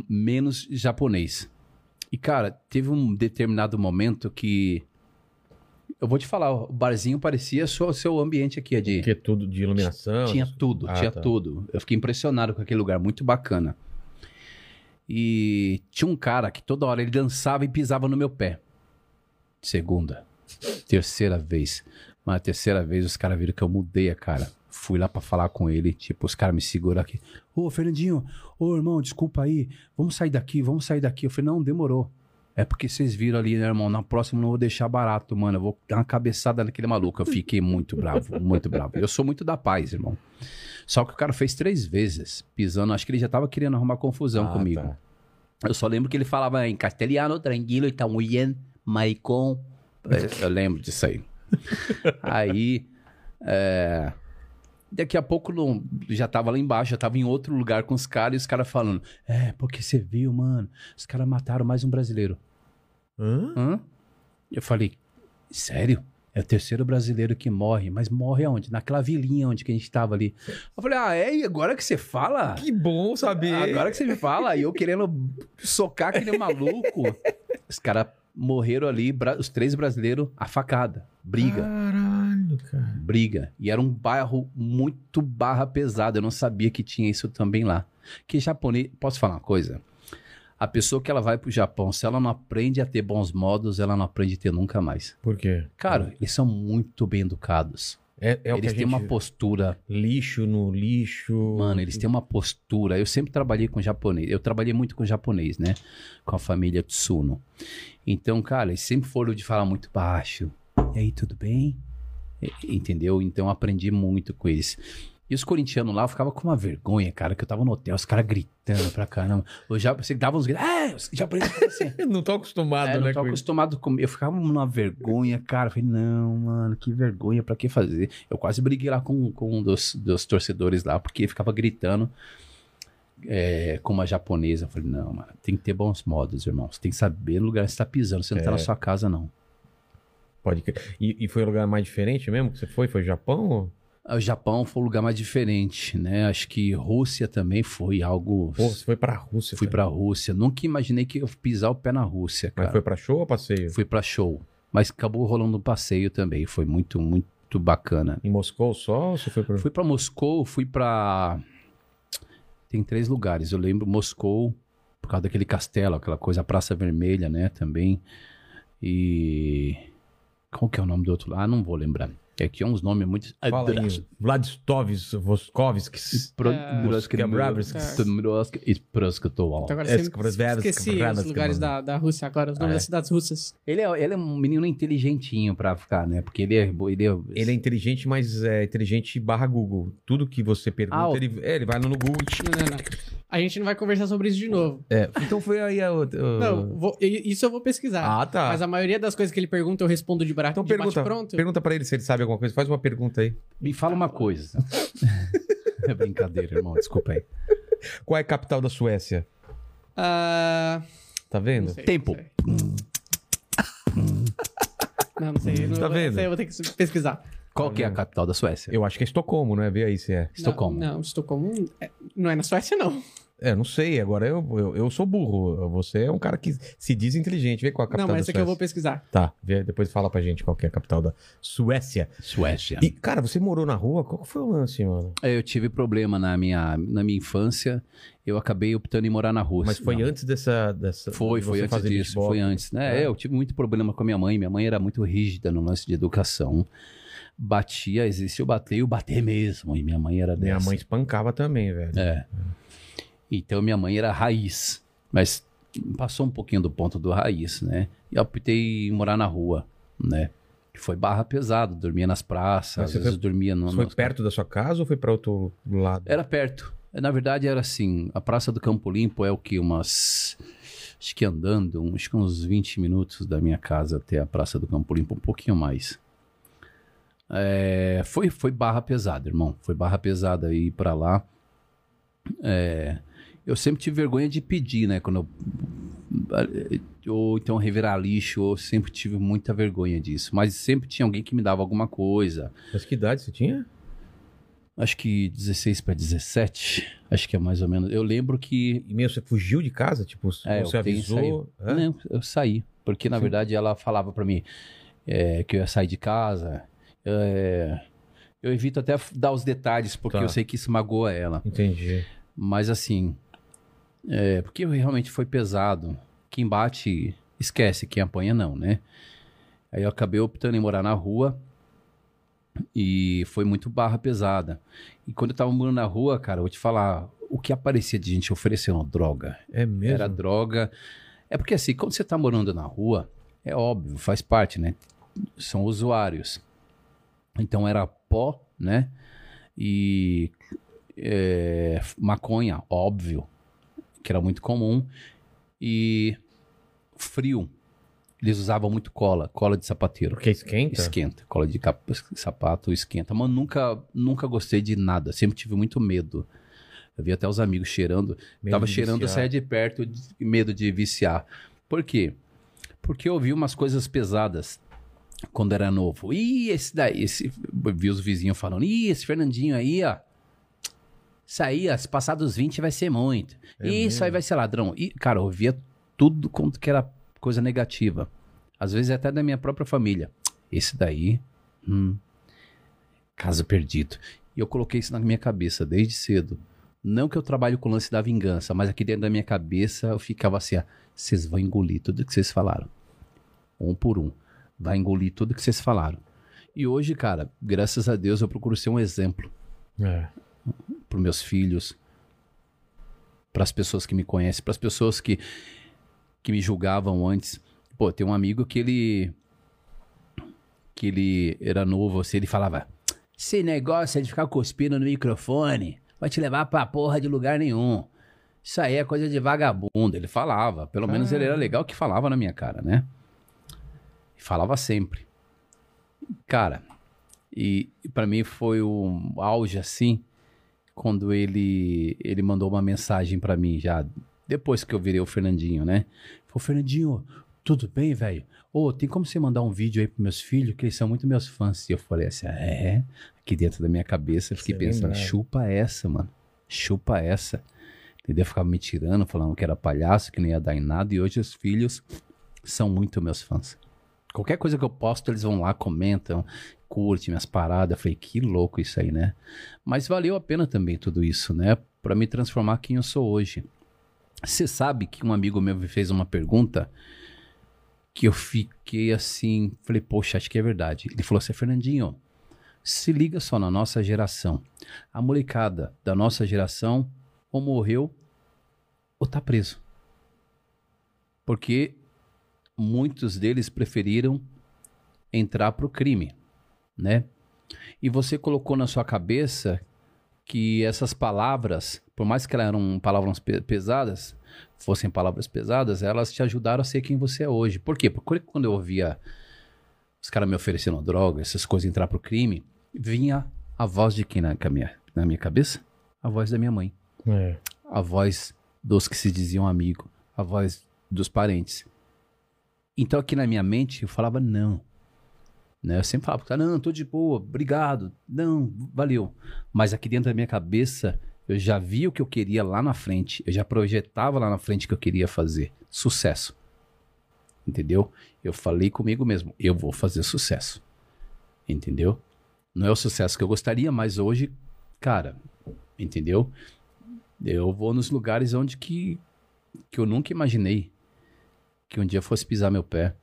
menos japonês. E, cara, teve um determinado momento que. Eu vou te falar, o barzinho parecia o seu ambiente aqui, é de. Que tudo de iluminação. Tinha tudo, Ah, tinha tá. tudo. Eu fiquei impressionado com aquele lugar, muito bacana. E tinha um cara que toda hora ele dançava e pisava no meu pé. Segunda. Terceira vez. Mas a terceira vez os caras viram que eu mudei a cara. Fui lá pra falar com ele, tipo, os caras me seguram aqui. Ô, Fernandinho, ô, irmão, desculpa aí, vamos sair daqui, vamos sair daqui. Eu falei, não, demorou. É porque vocês viram ali, né, irmão? Na próxima eu não vou deixar barato, mano. Eu vou dar uma cabeçada naquele maluco. Eu fiquei muito bravo, *laughs* muito bravo. Eu sou muito da paz, irmão. Só que o cara fez três vezes, pisando. Acho que ele já tava querendo arrumar confusão Ah, comigo. tá. Eu só lembro que ele falava em castelhano, tranquilo, muy bien, maricón. É, Eu lembro disso aí. *laughs* aí, é, daqui a pouco não- já tava lá embaixo, já tava em outro lugar com os caras e os caras falando: É, porque você viu, mano, os caras mataram mais um brasileiro. Hã? Hã? Eu falei: Sério? É o terceiro brasileiro que morre, mas morre aonde? Naquela vilinha onde que a gente tava ali. Eu falei: Ah, é? E agora que você fala? Que bom saber. Agora que você me fala, e eu querendo socar aquele maluco. Os caras morreram ali, os três brasileiros, a facada. Briga, Caralho, cara. briga. E era um bairro muito barra pesada. Eu não sabia que tinha isso também lá. Que japonês. Posso falar uma coisa? A pessoa que ela vai pro Japão, se ela não aprende a ter bons modos, ela não aprende a ter nunca mais. Por quê? Cara, eles são muito bem educados. É, é o que eles a têm uma postura Lixo no lixo. Mano, eles têm uma postura. Eu sempre trabalhei com japonês. Eu trabalhei muito com japonês, né? Com a família Tsuno. Então, cara, eles sempre foram de falar muito baixo. E aí, tudo bem? Entendeu? Então, aprendi muito com eles. E os corintianos lá, eu ficava com uma vergonha, cara, que eu tava no hotel, os caras gritando pra caramba. Eu já, você dava uns gritos, é, os japoneses falam assim. *laughs* Não tô acostumado, É, né? não tô acostumado com. Eu ficava numa vergonha, cara. Eu falei, não, mano, que vergonha, pra que fazer? Eu quase briguei lá com, com um dos, dos torcedores lá, porque ficava gritando é, com uma japonesa. Eu falei, não, mano, tem que ter bons modos, irmão. Você tem que saber no lugar que você tá pisando. Você não tá É. na sua casa, não. Pode crer. E, e foi o lugar mais diferente mesmo que você foi? Foi Japão? ou- O Japão foi um lugar mais diferente, né? Acho que Rússia também foi algo. Pô, você foi pra Rússia. Fui cara. pra Rússia. Nunca imaginei que eu pisar o pé na Rússia, cara. Mas foi pra show ou passeio? Fui pra show. Mas acabou rolando um passeio também. Foi muito, muito bacana. Em Moscou só ou você foi pra... Fui pra Moscou, fui pra. Tem três lugares. Eu lembro Moscou, por causa daquele castelo, aquela coisa, a Praça Vermelha, né? Também. E. Qual que é o nome do outro lá? Ah, não vou lembrar. É que é uns nomes muito. Fala aí, Vladistovs, Voskovskis. É, Brodsky e. Então agora É, você Skvrazverdsk, esqueci os lugares da, da Rússia agora, os nomes é? das cidades russas. Ele é, ele é um menino inteligentinho pra ficar, né? Porque ele é. Ele é, Ele é inteligente, mas é inteligente barra Google. Tudo que você pergunta, Ah, ele, é, ele vai no Google. e- Não, não, não. A gente não vai conversar sobre isso de novo. É, então foi aí a outra. Não, vou- isso eu vou pesquisar. Ah, tá. Mas a maioria das coisas que ele pergunta, eu respondo de, bra... Então de pergunta, bate-pronto. pergunta pra ele se ele sabe alguma coisa. Faz uma pergunta aí. Me fala uma coisa. *laughs* é brincadeira, irmão. Desculpa aí. Qual é a capital da Suécia? Ah, Tá vendo? sei, Tempo. Não, sei. não, não sei. Não, Tá vou- vendo? sei, eu vou ter que pesquisar. Qual que é a capital da Suécia? Eu acho que é Estocolmo, não é? Vê aí se é. Estocolmo. Não, não Estocolmo é- não é na Suécia, não. É, não sei. Agora eu, eu, eu sou burro. Você é um cara que se diz inteligente. Vê qual é a capital Não, mas da essa aqui eu vou pesquisar. Tá, vê, depois fala pra gente qual que é a capital da Suécia. Suécia. E, cara, você morou na rua? Qual que foi o lance, mano? É, Eu tive problema na minha, na minha infância. Eu acabei optando em morar na Rússia. Mas foi Não. antes dessa. dessa Foi, foi antes fazer disso. beatbox? Foi antes, né? É. Eu tive muito problema com a minha mãe. Minha mãe era muito rígida no lance de educação. Batia, existia o bater e o bater mesmo. E minha mãe era Minha dessa. mãe espancava também, velho. É. Então minha mãe era raiz. Mas passou um pouquinho do ponto do raiz, né? E eu optei em morar na rua, né? Foi barra pesado, dormia nas praças, Mas às vezes foi- dormia no. Foi nas- perto da sua casa ou foi pra outro lado? Era perto. Na verdade, era assim: a Praça do Campo Limpo é o que? Umas. Acho que andando, acho que uns 20 minutos da minha casa até a Praça do Campo Limpo, um pouquinho mais. É, foi, foi barra pesada, irmão. Foi barra pesada ir pra lá. É, eu sempre tive vergonha de pedir, né? Quando eu, ou então revirar lixo, eu sempre tive muita vergonha disso. Mas sempre tinha alguém que me dava alguma coisa. Mas que idade você tinha? Acho que 16 para 17. Acho que é mais ou menos. Eu lembro que. E meio você fugiu de casa? Tipo, É, você avisou? Não, eu saí. Porque, na Sim. verdade, ela falava pra mim é, que eu ia sair de casa. É, eu evito até dar os detalhes, porque Tá. eu sei que isso magoa ela. Entendi. Mas, assim. É, porque realmente foi pesado. Quem bate, esquece. Quem apanha, não, né? Aí eu acabei optando em morar na rua. E foi muito barra pesada. E quando eu tava morando na rua, cara, eu vou te falar, o que aparecia de gente oferecendo droga, É mesmo? era droga. É porque assim, quando você tá morando na rua, é óbvio, faz parte, né? São usuários. Então era pó, né? E é, maconha, óbvio, que era muito comum. E frio. Eles usavam muito cola, cola de sapateiro. Porque esquenta? Esquenta. Cola de cap- sapato esquenta. Mas nunca, nunca gostei de nada. Sempre tive muito medo. Eu vi até os amigos cheirando. Medo Tava cheirando, saía de perto, de medo de viciar. Por quê? Porque eu vi umas coisas pesadas quando era novo. Ih, esse daí, esse, vi os vizinhos falando, ih, esse Fernandinho aí, ó. Isso aí, ó, se passar dos 20 vai ser muito. É Isso aí vai ser ladrão. E, cara, eu via tudo quanto que era coisa negativa. Às vezes até da minha própria família. Esse daí, hum, caso perdido. E eu coloquei isso na minha cabeça desde cedo. Não que eu trabalho com o lance da vingança, mas aqui dentro da minha cabeça eu ficava assim, vocês vão engolir tudo que vocês falaram. Um por um. Vai engolir tudo que vocês falaram. E hoje, cara, graças a Deus eu procuro ser um exemplo É. para meus filhos, para as pessoas que me conhecem, para as pessoas que, que me julgavam antes. Pô, tem um amigo que ele que ele era novo, assim, ele falava: "Esse negócio é de ficar cuspindo no microfone, vai te levar pra porra de lugar nenhum. Isso aí é coisa de vagabundo". Ele falava, pelo menos ele era legal que falava na minha cara, né? Falava sempre. Cara, e, e para mim foi um auge assim, quando ele ele mandou uma mensagem pra mim já depois que eu virei o Fernandinho, né? Falou, Fernandinho, tudo bem, velho? Ô, tem como você mandar um vídeo aí pros meus filhos, que eles são muito meus fãs? E eu falei assim, ah, é? Aqui dentro da minha cabeça, eu fiquei Você pensando, lembrava. chupa essa, mano. Chupa essa. Entendeu? Ficava me tirando, falando que era palhaço, que não ia dar em nada. E hoje os filhos são muito meus fãs. Qualquer coisa que eu posto, eles vão lá, comentam, curtem minhas paradas. Eu falei, que louco isso aí, né? Mas valeu a pena também tudo isso, né? Pra me transformar quem eu sou hoje. Você sabe que um amigo meu me fez uma pergunta que eu fiquei assim, falei, poxa, acho que é verdade. Ele falou assim, Fernandinho, se liga só na nossa geração. A molecada da nossa geração ou morreu ou tá preso. Porque muitos deles preferiram entrar pro crime, né? E você colocou na sua cabeça que essas palavras, por mais que elas eram palavras pe- pesadas, fossem palavras pesadas, elas te ajudaram a ser quem você é hoje. Por quê? Porque quando eu ouvia os caras me oferecendo droga, essas coisas, entrar pro crime, vinha a voz de quem na, na minha, na minha cabeça? A voz da minha mãe. É. A voz dos que se diziam amigo. A voz dos parentes. Então aqui na minha mente eu falava não. Né? Eu sempre falava, não, tô de boa, obrigado, não, valeu. Mas aqui dentro da minha cabeça eu já via o que eu queria lá na frente, eu já projetava lá na frente o que eu queria fazer. Sucesso. Entendeu? Eu falei comigo mesmo, eu vou fazer sucesso. Entendeu? Não é o sucesso que eu gostaria, mas hoje, cara, entendeu? Eu vou nos lugares onde que, que eu nunca imaginei que um dia fosse pisar meu pé.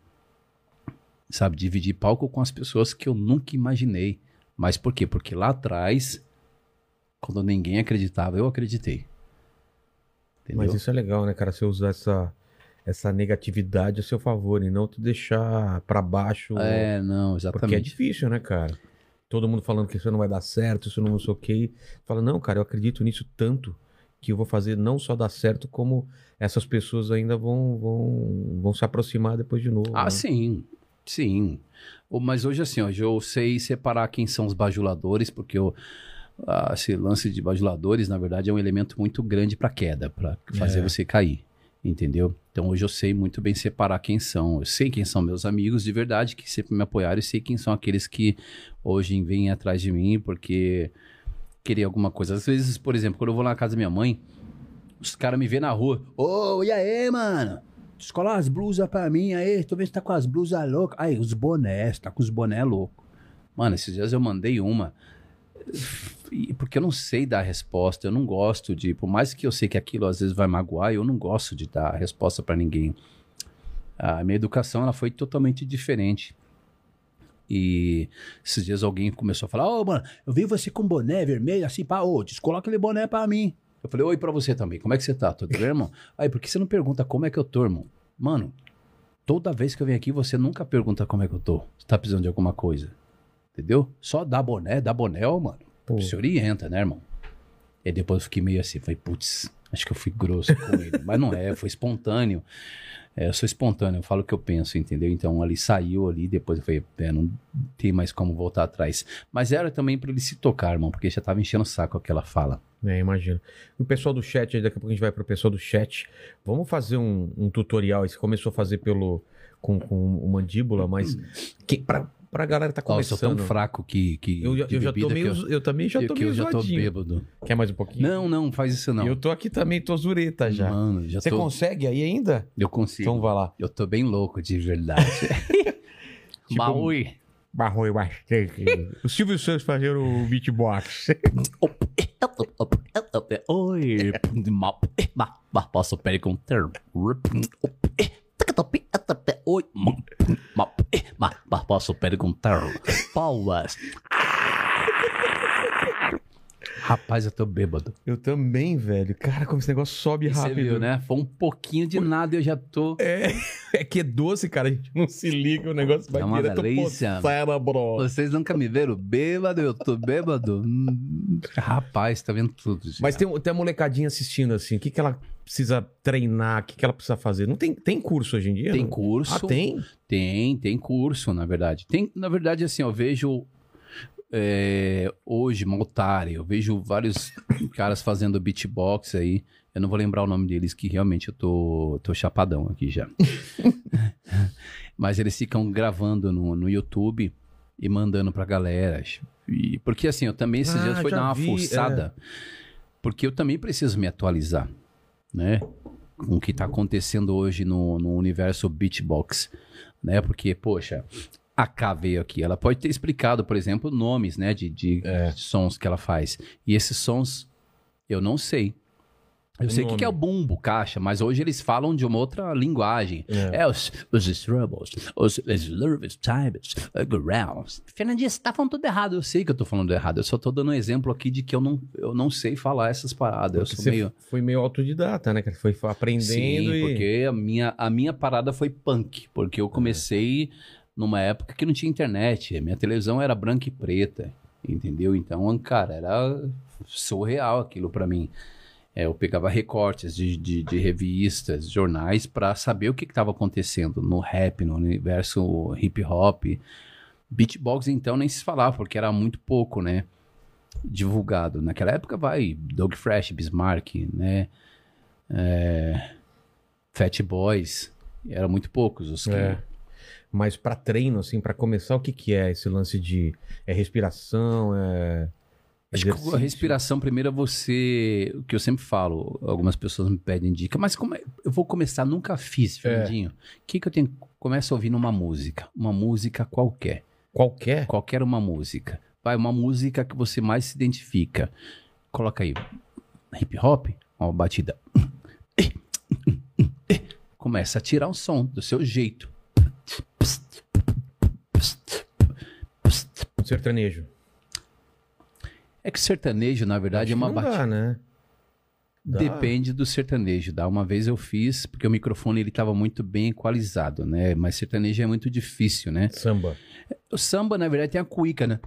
Sabe, dividir palco com as pessoas que eu nunca imaginei. Mas por quê? Porque lá atrás, quando ninguém acreditava, eu acreditei. Entendeu? Mas isso é legal, né, cara? Você usar essa, essa negatividade a seu favor e não te deixar pra baixo. É, não, porque é exatamente. difícil, né, cara? Todo mundo falando que isso não vai dar certo, isso não sei o quê. Fala, não, cara, eu acredito nisso tanto que eu vou fazer não só dar certo, como essas pessoas ainda vão, vão, vão se aproximar depois de novo. Ah, né? sim. Sim. Mas hoje, assim, hoje eu sei separar quem são os bajuladores, porque eu, ah, esse lance de bajuladores, na verdade, é um elemento muito grande para queda, para fazer É. você cair. Entendeu? Então hoje eu sei muito bem separar quem são. Eu sei quem são meus amigos de verdade, que sempre me apoiaram, e sei quem são aqueles que hoje vêm atrás de mim porque queria alguma coisa. Às vezes, por exemplo, quando eu vou lá na casa da minha mãe, os caras me vêem na rua. Ô, e aí, mano? Escola as blusas pra mim aí. Tô vendo que tá com as blusas loucas. Aí, os bonés, tá com os bonés loucos. Mano, esses dias eu mandei uma. Porque eu não sei dar resposta, eu não gosto de. Por mais que eu sei que aquilo às vezes vai magoar, eu não gosto de dar resposta pra ninguém. A minha educação ela foi totalmente diferente. E esses dias alguém começou a falar: Ô, mano, eu vi você com boné vermelho assim, pá, ô, descoloca aquele boné pra mim. Eu falei: Oi pra você também, como é que você tá? Tudo bem, irmão? Aí, por que você não pergunta como é que eu tô, irmão? Mano, toda vez que eu venho aqui, você nunca pergunta como é que eu tô. Você tá precisando de alguma coisa. Entendeu? Só dá boné, dá boné, ó, mano. Pô. Se orienta, né, irmão? E depois eu fiquei meio assim, falei, putz, acho que eu fui grosso com ele. Mas não é, foi espontâneo. É, eu sou espontâneo, eu falo o que eu penso, entendeu? Então ali saiu ali, depois eu falei, é, não tem mais como voltar atrás. Mas era também pra ele se tocar, irmão, porque já tava enchendo o saco aquela fala. É, imagino. O pessoal do chat, daqui a pouco a gente vai pro pessoal do chat. Vamos fazer um, um tutorial. Esse começou a fazer pelo com, com o mandíbula, mas que, pra, pra galera que tá Ó, eu sou começando. tão fraco que, que eu, eu já tô meio. que eu, Eu, também já tô que meio eu já tô bêbado. Quer mais um pouquinho? Não, não, faz isso não. Eu tô aqui também, tô zureta já. Mano, já Você tô... consegue aí ainda? Eu consigo. Então vai lá. Eu tô bem louco, de verdade. *laughs* Tipo, Maui. Barrou bastante. o Silvio Santos fazendo o beatbox. Oi. Ma- ma- ma- Posso perguntar? Oi. Ma- ma- ma- ma- Posso perguntar? Paulas. Rapaz, eu tô bêbado. Eu também, velho. Cara, como esse negócio sobe Você rápido. viu, né? Foi um pouquinho de nada e eu já tô... *laughs* É que é doce, cara. A gente não se liga, o negócio vai É uma direto delícia. cérebro. Vocês nunca me viram bêbado? Eu tô bêbado? Hum, Rapaz, tá vendo tudo. já. Mas tem, tem a molecadinha assistindo assim. O que, que ela precisa treinar? O que, que ela precisa fazer? Não tem, tem curso hoje em dia? Tem não? curso. Ah, tem? Tem, tem curso, na verdade. Tem, na verdade, assim, eu vejo é, hoje, Maltari, eu vejo vários caras fazendo beatbox aí. Eu não vou lembrar o nome deles, que realmente eu tô, tô chapadão aqui já. *laughs* Mas eles ficam gravando no, no YouTube e mandando pra galera. E, porque assim, eu também esses Ah, dias fui dar uma vi, fuçada. Porque eu também preciso me atualizar, né? Com o que tá acontecendo hoje no, no universo beatbox, né? Porque, poxa, a K veio aqui, ela pode ter explicado, por exemplo, nomes, né? De, de É. sons que ela faz. E esses sons, eu não sei. Eu sei o que que é o bumbo, caixa, mas hoje eles falam de uma outra linguagem. É, os, os struggles, os, nervous times, uh, grounds. Fernandinha, você tá falando tudo errado. Eu sei que eu tô falando errado. Eu só tô dando um exemplo aqui de que eu não, eu não sei falar essas paradas. Eu Porque sou você meio... foi meio autodidata, né? Que foi aprendendo Sim, e... porque a minha, a minha parada foi punk. Porque eu comecei numa época que não tinha internet. A minha televisão era branca e preta. Entendeu? Então, cara, era surreal aquilo pra mim. É, eu pegava recortes de, de, de revistas, jornais, pra saber o que estava acontecendo no rap, no universo hip hop. Beatbox, então, nem se falava, porque era muito pouco, né? Divulgado. Naquela época, vai, Doug Fresh, Bismarck, né? É, Fat Boys. Eram muito poucos os que. É. Mas pra treino, assim, pra começar, o que que é esse lance de... É respiração, é... Acho que a respiração, primeiro é você. O que eu sempre falo, algumas pessoas me pedem dica, mas como é- eu vou começar? Nunca fiz, Fernandinho. O que, que eu tenho? Começa ouvindo uma música. Uma música qualquer. Qualquer? Qualquer uma música. Vai, uma música que você mais se identifica. Coloca aí. Hip hop, uma batida. Começa a tirar um som do seu jeito. Sertanejo. É que sertanejo, na verdade, Acho é uma batida. dá, né? Dá. Depende do sertanejo, dá. Uma vez eu fiz, porque o microfone ele estava muito bem equalizado, né? Mas sertanejo é muito difícil, né? Samba. O samba, na verdade, tem a cuíca, né?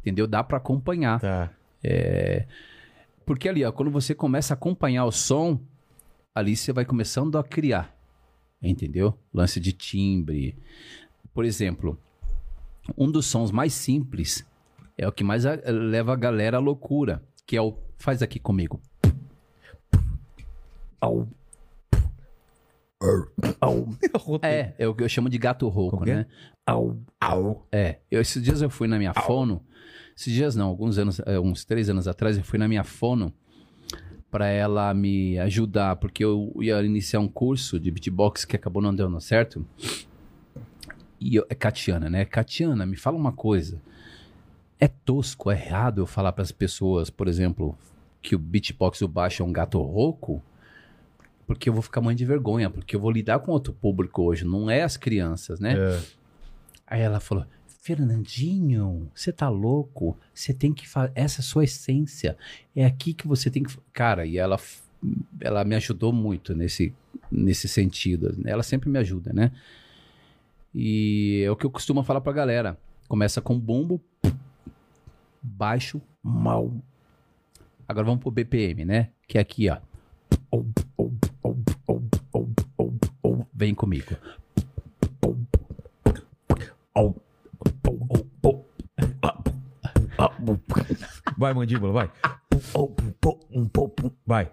Entendeu? Dá para acompanhar. Tá. Porque ali, ó, quando você começa a acompanhar o som, ali você vai começando a criar. Entendeu? Lance de timbre. Por exemplo, um dos sons mais simples é o que mais a- leva a galera à loucura, que é o faz aqui comigo. Au. Au. É, é o que eu chamo de gato rouco, é? né? Au. Au. É, eu, esses dias eu fui na minha fono, esses dias não, alguns anos, é, uns três anos atrás, eu fui na minha fono pra ela me ajudar, porque eu ia iniciar um curso de beatbox que acabou não dando certo. E eu, é Catiana, né? Catiana, me fala uma coisa. é tosco, é errado eu falar para as pessoas, por exemplo, que o beatbox do baixo é um gato rouco, porque eu vou ficar mãe de vergonha, porque eu vou lidar com outro público hoje, não é as crianças, né? É. Aí ela falou: Fernandinho, você tá louco? Você tem que fazer. Essa é a sua essência. É aqui que você tem que. Cara, e ela, ela me ajudou muito nesse, nesse sentido. Ela sempre me ajuda, né? E é o que eu costumo falar pra galera. Começa com bumbo, baixo, mal. Agora vamos pro BPM, né? Que é aqui, ó. Vem comigo. Vai, mandíbula, vai. Vai.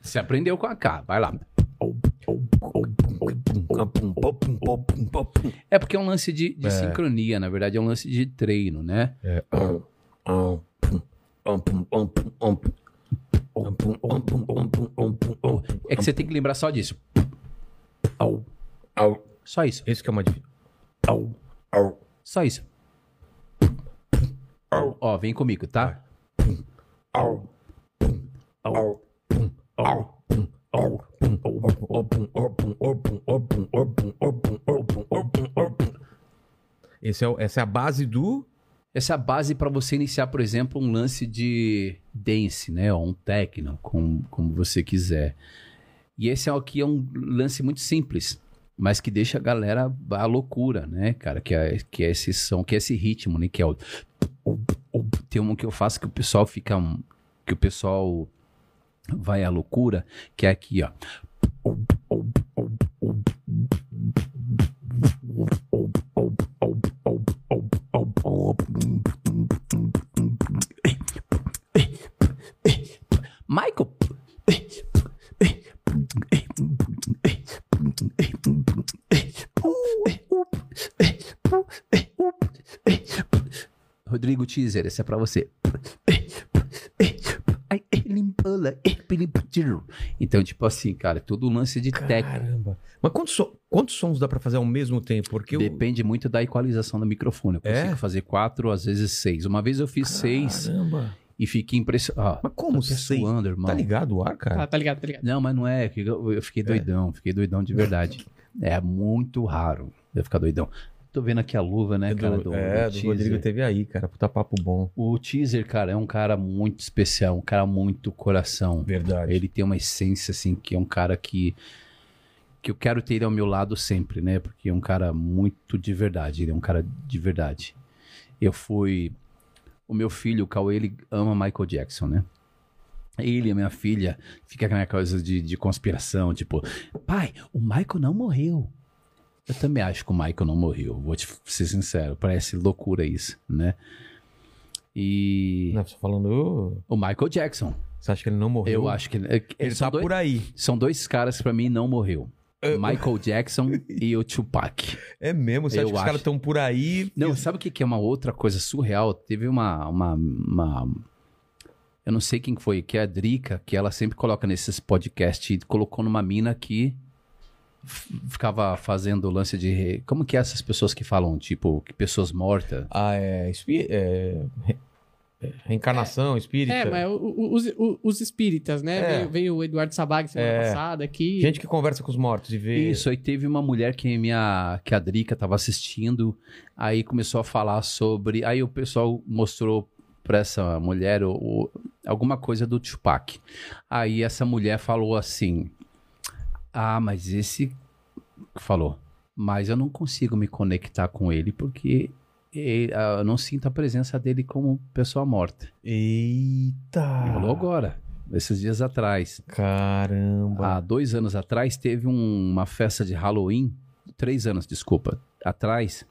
Você aprendeu com a K, vai lá. É porque é um lance de, de sincronia, na verdade, é um lance de treino, né? É que você tem que lembrar só disso. Só isso. Esse que é uma difícil. Só isso. Ó, vem comigo, tá? Esse é, o- essa é a base do. Essa é a base para você iniciar, por exemplo, um lance de dance, né? Ou um techno, como, como você quiser. E esse aqui é um lance muito simples, mas que deixa a galera à loucura, né, cara? Que é, que é esse som, que é esse ritmo, né? Que é o... Tem um que eu faço que o pessoal fica... Que o pessoal vai à loucura, que é aqui, ó. Michael. Rodrigo Teaser, esse é pra você. Então, tipo assim, cara, tudo lance de técnica. Caramba. Mas quantos, so- quantos sons dá pra fazer ao mesmo tempo? Porque eu... Depende muito da equalização do microfone. Eu É? consigo fazer quatro, às vezes seis. Uma vez eu fiz seis Caramba. e fiquei impressionado. Mas como Tô até seis? suando, irmão. Tá ligado o ar, cara? Tá, tá ligado, tá ligado. Não, mas não é. que Eu eu fiquei doidão, fiquei doidão de verdade. É muito raro eu ficar doidão. Tô vendo aqui a luva, né, É do- cara, do, é, do do. Rodrigo teve aí, cara. Puta papo bom. O teaser, cara, é um cara muito especial, um cara muito coração. Verdade. Ele tem uma essência, assim, que é um cara que. que eu quero ter ele ao meu lado sempre, né? Porque é um cara muito de verdade. Ele é um cara de verdade. Eu fui. O meu filho, o Cauê, ele ama Michael Jackson, né? Ele e a minha filha fica com aquela coisa de, de conspiração, tipo, pai, o Michael não morreu. Eu também acho que o Michael não morreu, vou te ser sincero, parece loucura isso, né? E Não, você falando... o Michael Jackson, Você acha que ele não morreu? eu acho que ele, Ele são tá dois, por aí. são dois caras que pra mim não morreu. Michael Jackson *laughs* e o Tupac. É mesmo? Você Eu acha que os acho. caras estão por aí? Não, sabe o que, que é uma outra coisa surreal? Teve uma, uma, uma- Eu não sei quem foi, que é a Drica, que ela sempre coloca nesses podcasts, e colocou numa mina que ficava fazendo lance de. Como que é essas pessoas que falam, tipo, que pessoas mortas? Ah, é... é, é, Reencarnação, espírita. É, mas os, o- os espíritas, né? É. Veio, veio o Eduardo Sabag semana É. passada aqui. Gente que conversa com os mortos e vê... Isso, aí teve uma mulher que minha que a Drica tava assistindo, aí começou a falar sobre, aí o pessoal mostrou pra essa mulher o, o- alguma coisa do Tupac. Aí essa mulher falou assim: "Ah, mas esse falou, mas eu não consigo me conectar com ele porque ele- ah, eu não sinto a presença dele como pessoa morta." Eita! Falou agora, esses dias atrás. Caramba. Há dois anos atrás teve um- uma festa de Halloween, três anos, desculpa, atrás,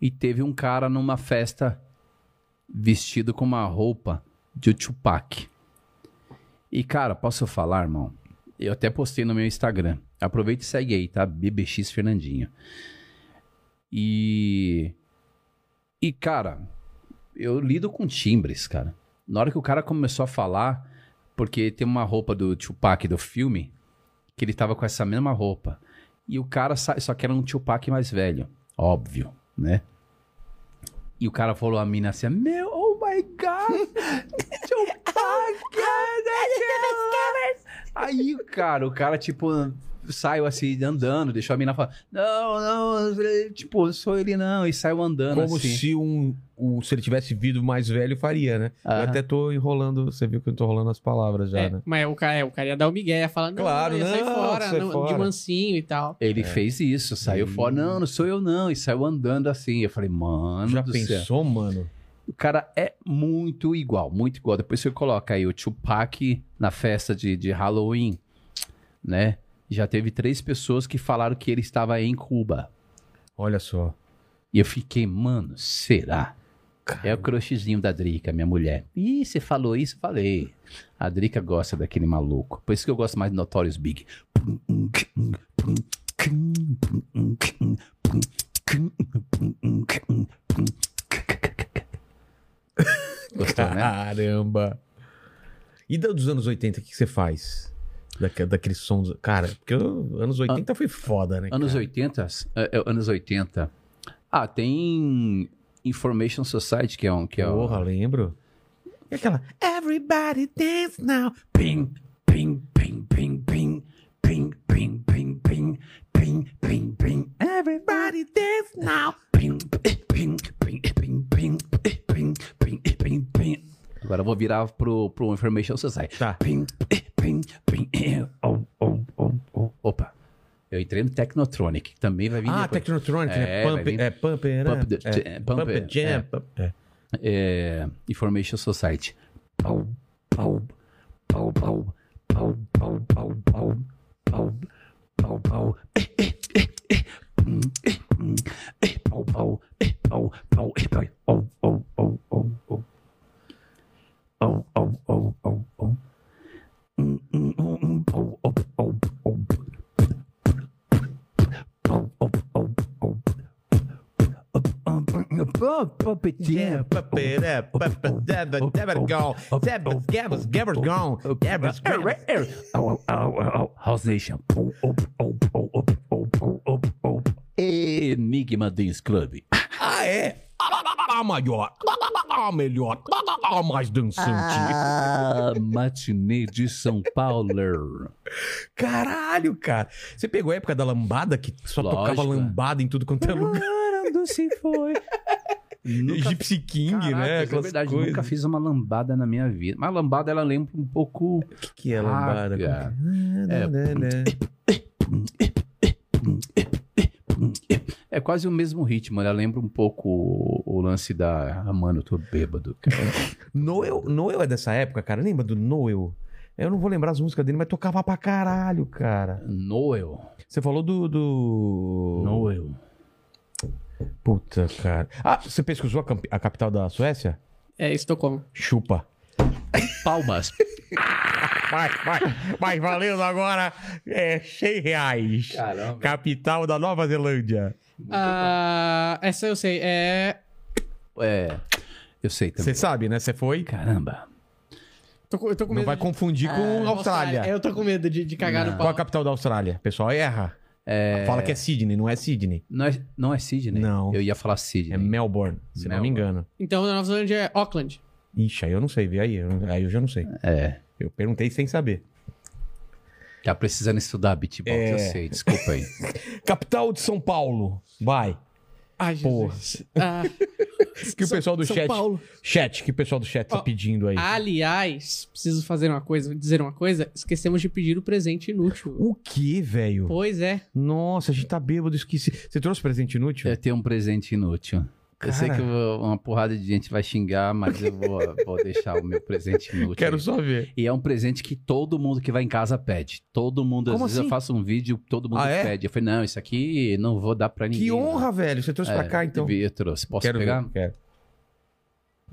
e teve um cara numa festa vestido com uma roupa de Tupac. E cara, posso falar, irmão? Eu até postei no meu Instagram. Aproveita e segue aí, tá? BBX Fernandinho. E. E, cara, eu lido com timbres, cara. Na hora que o cara começou a falar, porque tem uma roupa do Tupac do filme, que ele tava com essa mesma roupa. E o cara, sa- só que era um Tupac mais velho, óbvio, né? E o cara falou a mina assim, meu, oh my God, *laughs* Tupac, *laughs* Aí, cara, o cara, tipo, saiu assim, andando, deixou a mina falar, não, não, tipo, sou ele não, e saiu andando Como assim. se um, um- se ele tivesse vindo mais velho, faria, né? Eu até tô enrolando, você viu que eu tô rolando as palavras já, É, né? mas o cara, é, o cara ia dar o migué, ia falar, não, Claro, ia sair não, fora, sai não, fora. de mansinho e tal. Ele fez isso, saiu fora, não, não sou eu não, e saiu andando assim. Eu falei, mano Já do céu. pensou, mano? O cara é muito igual, muito igual. Depois você coloca aí o Tupac na festa de, de Halloween, né? Já teve três pessoas que falaram que ele estava em Cuba. Olha só. E eu fiquei, mano, será? É o crushzinho da Drica, minha mulher. Ih, você falou isso? Falei. A Drica gosta daquele maluco. Por isso que eu gosto mais de Notorious Big. Gostou, né? Caramba! E dos anos 80, o que você faz? Daquele, daquele som. Dos... Cara, porque anos 80 An... foi foda, né? Anos cara? 80? Anos 80. Ah, tem Information Society, que é um. Que é Porra, um... lembro. E aquela. Everybody dance now. Ping, ping, ping, ping, ping. Ping, ping, ping, ping. Ping, ping, ping. Everybody dance now. Ping, ping. pim, pim. Agora eu vou virar pro, pro Information Society. Tá. Pim, pim, pim, pim. Oh, oh, oh, oh. Opa. Eu entrei no Technotronic, que também vai vir ah, depois. Technotronic, né? é, né? Pump, vir... é Pump, né? é, Pump, é, Pump, pump é, Jam. É. É, Information Society. Pau, pau, pau, pau, pau, pau, pau, pau. Oh, House Nation. Enigma Dance Club. Ah, é? A maior, a melhor, a mais dançante. Ah, matinê de São Paulo. Caralho, cara. Você pegou a época da lambada que só Lógico. tocava lambada em tudo quanto é lugar. Quando se foi. Nunca, Gypsy King, Caraca, né? é Aquelas verdade, coisas. nunca fiz uma lambada na minha vida. Mas lambada, ela lembra um pouco... O que, que é lambada? Ah, É. É quase o mesmo ritmo, ela lembra um pouco o, o lance da... Ah, mano, eu tô bêbado, cara. *laughs* Noel, Noel é dessa época, cara. Lembra do Noel? Eu não vou lembrar as músicas dele, mas tocava pra caralho, cara. Noel. Você falou do. do... Noel. Puta, cara. Ah, você pesquisou a, camp- a capital da Suécia? É, Estocolmo. Chupa. Palmas. *laughs* Vai, vai, vai valendo agora é, 100 reais. Caramba. Capital da Nova Zelândia. Ah, essa eu sei. É. É, eu sei também. Você sabe, né? Você foi? Caramba. tô com- eu tô com Não medo. vai de- confundir com Ah, Austrália. Eu tô com medo de, de cagar no Qual a pau. capital da Austrália? O pessoal erra. Fala que é Sydney, não é Sydney. Não é, não é Sydney? Não. Eu ia falar Sydney. É Melbourne, se não me Melbourne. engano. Então, na Nova Zelândia é Auckland. Ixi, aí eu não sei, vê aí. eu- Aí eu já não sei. É. Eu perguntei sem saber. Tá precisando estudar beatbox, É. eu sei. Desculpa aí. *laughs* Capital de São Paulo. Vai. Ai, Porra. Jesus. Ah, *laughs* Que o pessoal do São chat. Paulo. Chat, que o pessoal do chat tá Ó, pedindo aí. Aliás, preciso fazer uma coisa, dizer uma coisa. Esquecemos de pedir o presente inútil. O que, velho? Pois é. Nossa, a gente tá bêbado, esqueci. Você trouxe presente inútil? Eu tenho um presente inútil. Eu sei Cara. que uma porrada de gente vai xingar, mas eu vou, *laughs* vou deixar o meu presente inútil. Quero aí. só ver. E é um presente que todo mundo que vai em casa pede. Todo mundo, às Como vezes assim? eu faço um vídeo, todo mundo Ah, é? pede. Eu falei, não, isso aqui não vou dar pra ninguém. Que não. honra, velho. Você trouxe É, pra cá, então. Eu trouxe. Posso Quero pegar? ver. Quero.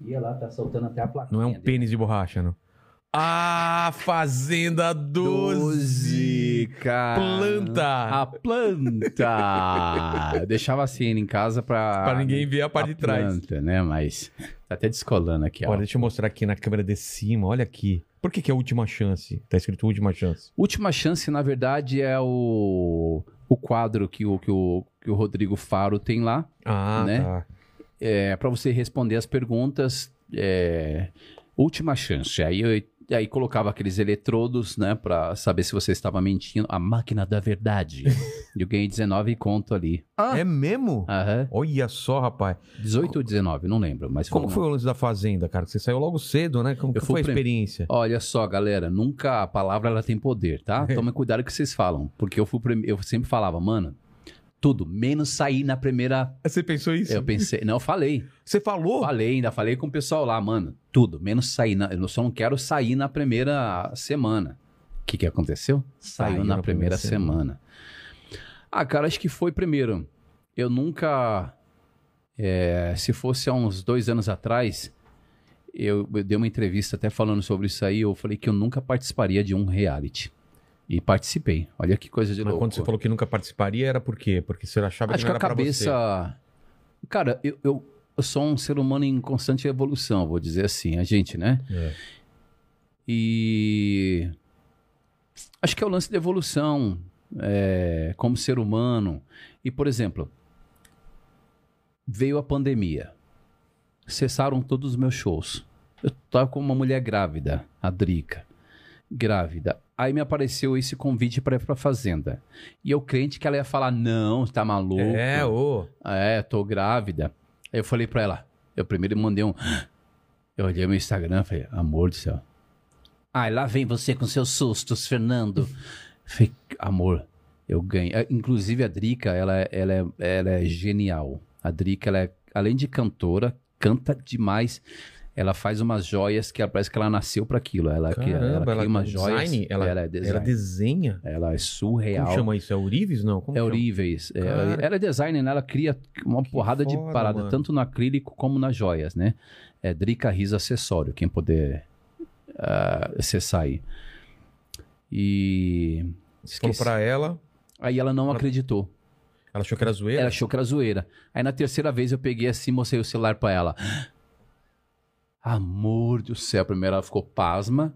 Ia lá, tá soltando até a plaquinha. Não é um dele. pênis de borracha, não. Ah, Fazenda 12. cara. Planta. A planta. Eu *laughs* deixava assim em casa pra... Pra ninguém ver a parte de trás. planta, né? Mas tá até descolando aqui, ó. Olha, deixa eu mostrar aqui na câmera de cima. Olha aqui. Por que, que é última chance? Tá escrito última chance. Última chance, na verdade, é o, o quadro que o, que, o, que o Rodrigo Faro tem lá. Ah, Né? tá. é, para você responder as perguntas, é, última chance. Aí eu aí colocava aqueles eletrodos, né, para saber se você estava mentindo. A máquina da verdade. *laughs* E eu ganhei 19 conto ali. É mesmo? Aham. Olha só, rapaz. 18 ou 19, não lembro, mas Como foi o lance da fazenda, cara? Você saiu logo cedo, né? Como Eu que foi a experiência? Olha só, galera, nunca a palavra ela tem poder, tá? *laughs* Tome cuidado com o que vocês falam, porque eu fui eu sempre falava, mano, tudo menos sair na primeira. Você pensou isso? Eu pensei, não, eu falei, Você falou? falei, ainda falei com o pessoal lá, mano, tudo menos sair na, eu só não quero sair na primeira semana. O que que aconteceu? Saiu, na, primeira, semana. Ah, cara, acho que foi primeiro. Eu nunca, é, se fosse há uns dois anos atrás, eu, eu dei uma entrevista até falando sobre isso aí. Eu falei que eu nunca participaria de um reality. E participei. Olha que coisa de Mas louco. quando você falou que nunca participaria, era por quê? Porque você achava Acho que que não a era pra você. cabeça. Cara, eu, eu, eu sou um ser humano em constante evolução, vou dizer assim, a gente, né? É. E. Acho que é o lance da evolução é, como ser humano. E, por exemplo, veio a pandemia. Cessaram todos os meus shows. Eu tava com uma mulher grávida, a Drica. Grávida. Aí me apareceu esse convite para ir pra fazenda. E eu crente que ela ia falar: não, tá maluco. É, ô. É, tô grávida. Aí eu falei pra ela, eu primeiro mandei um. *gasps* Eu olhei meu Instagram e falei, amor do céu. Ai, lá vem você com seus sustos, Fernando. falei, amor, eu ganhei. É, Inclusive a Drica, ela, é- ela, é, ela é genial. A Drica, ela é, além de cantora, canta demais. Ela faz umas joias que ela- parece que ela nasceu pra aquilo. Ela, cria- ela Caramba, cria ela, umas joias. design, ela, é ela design. desenha. Ela é surreal. Como chama isso? É Urives? Não, como É? Oríveis. É, ela é designer, né? Ela cria uma Que porrada de foda, parada, mano. tanto no acrílico como nas joias, né? É Drica Riz Acessório, quem puder ah, acessar aí. E. Falou esqueci. pra ela, Aí ela não Ela- acreditou. ela achou que era zoeira. Ela achou que era zoeira. Aí na terceira vez eu peguei assim, mostrei o celular pra ela. Amor do céu. Primeiro ela ficou pasma.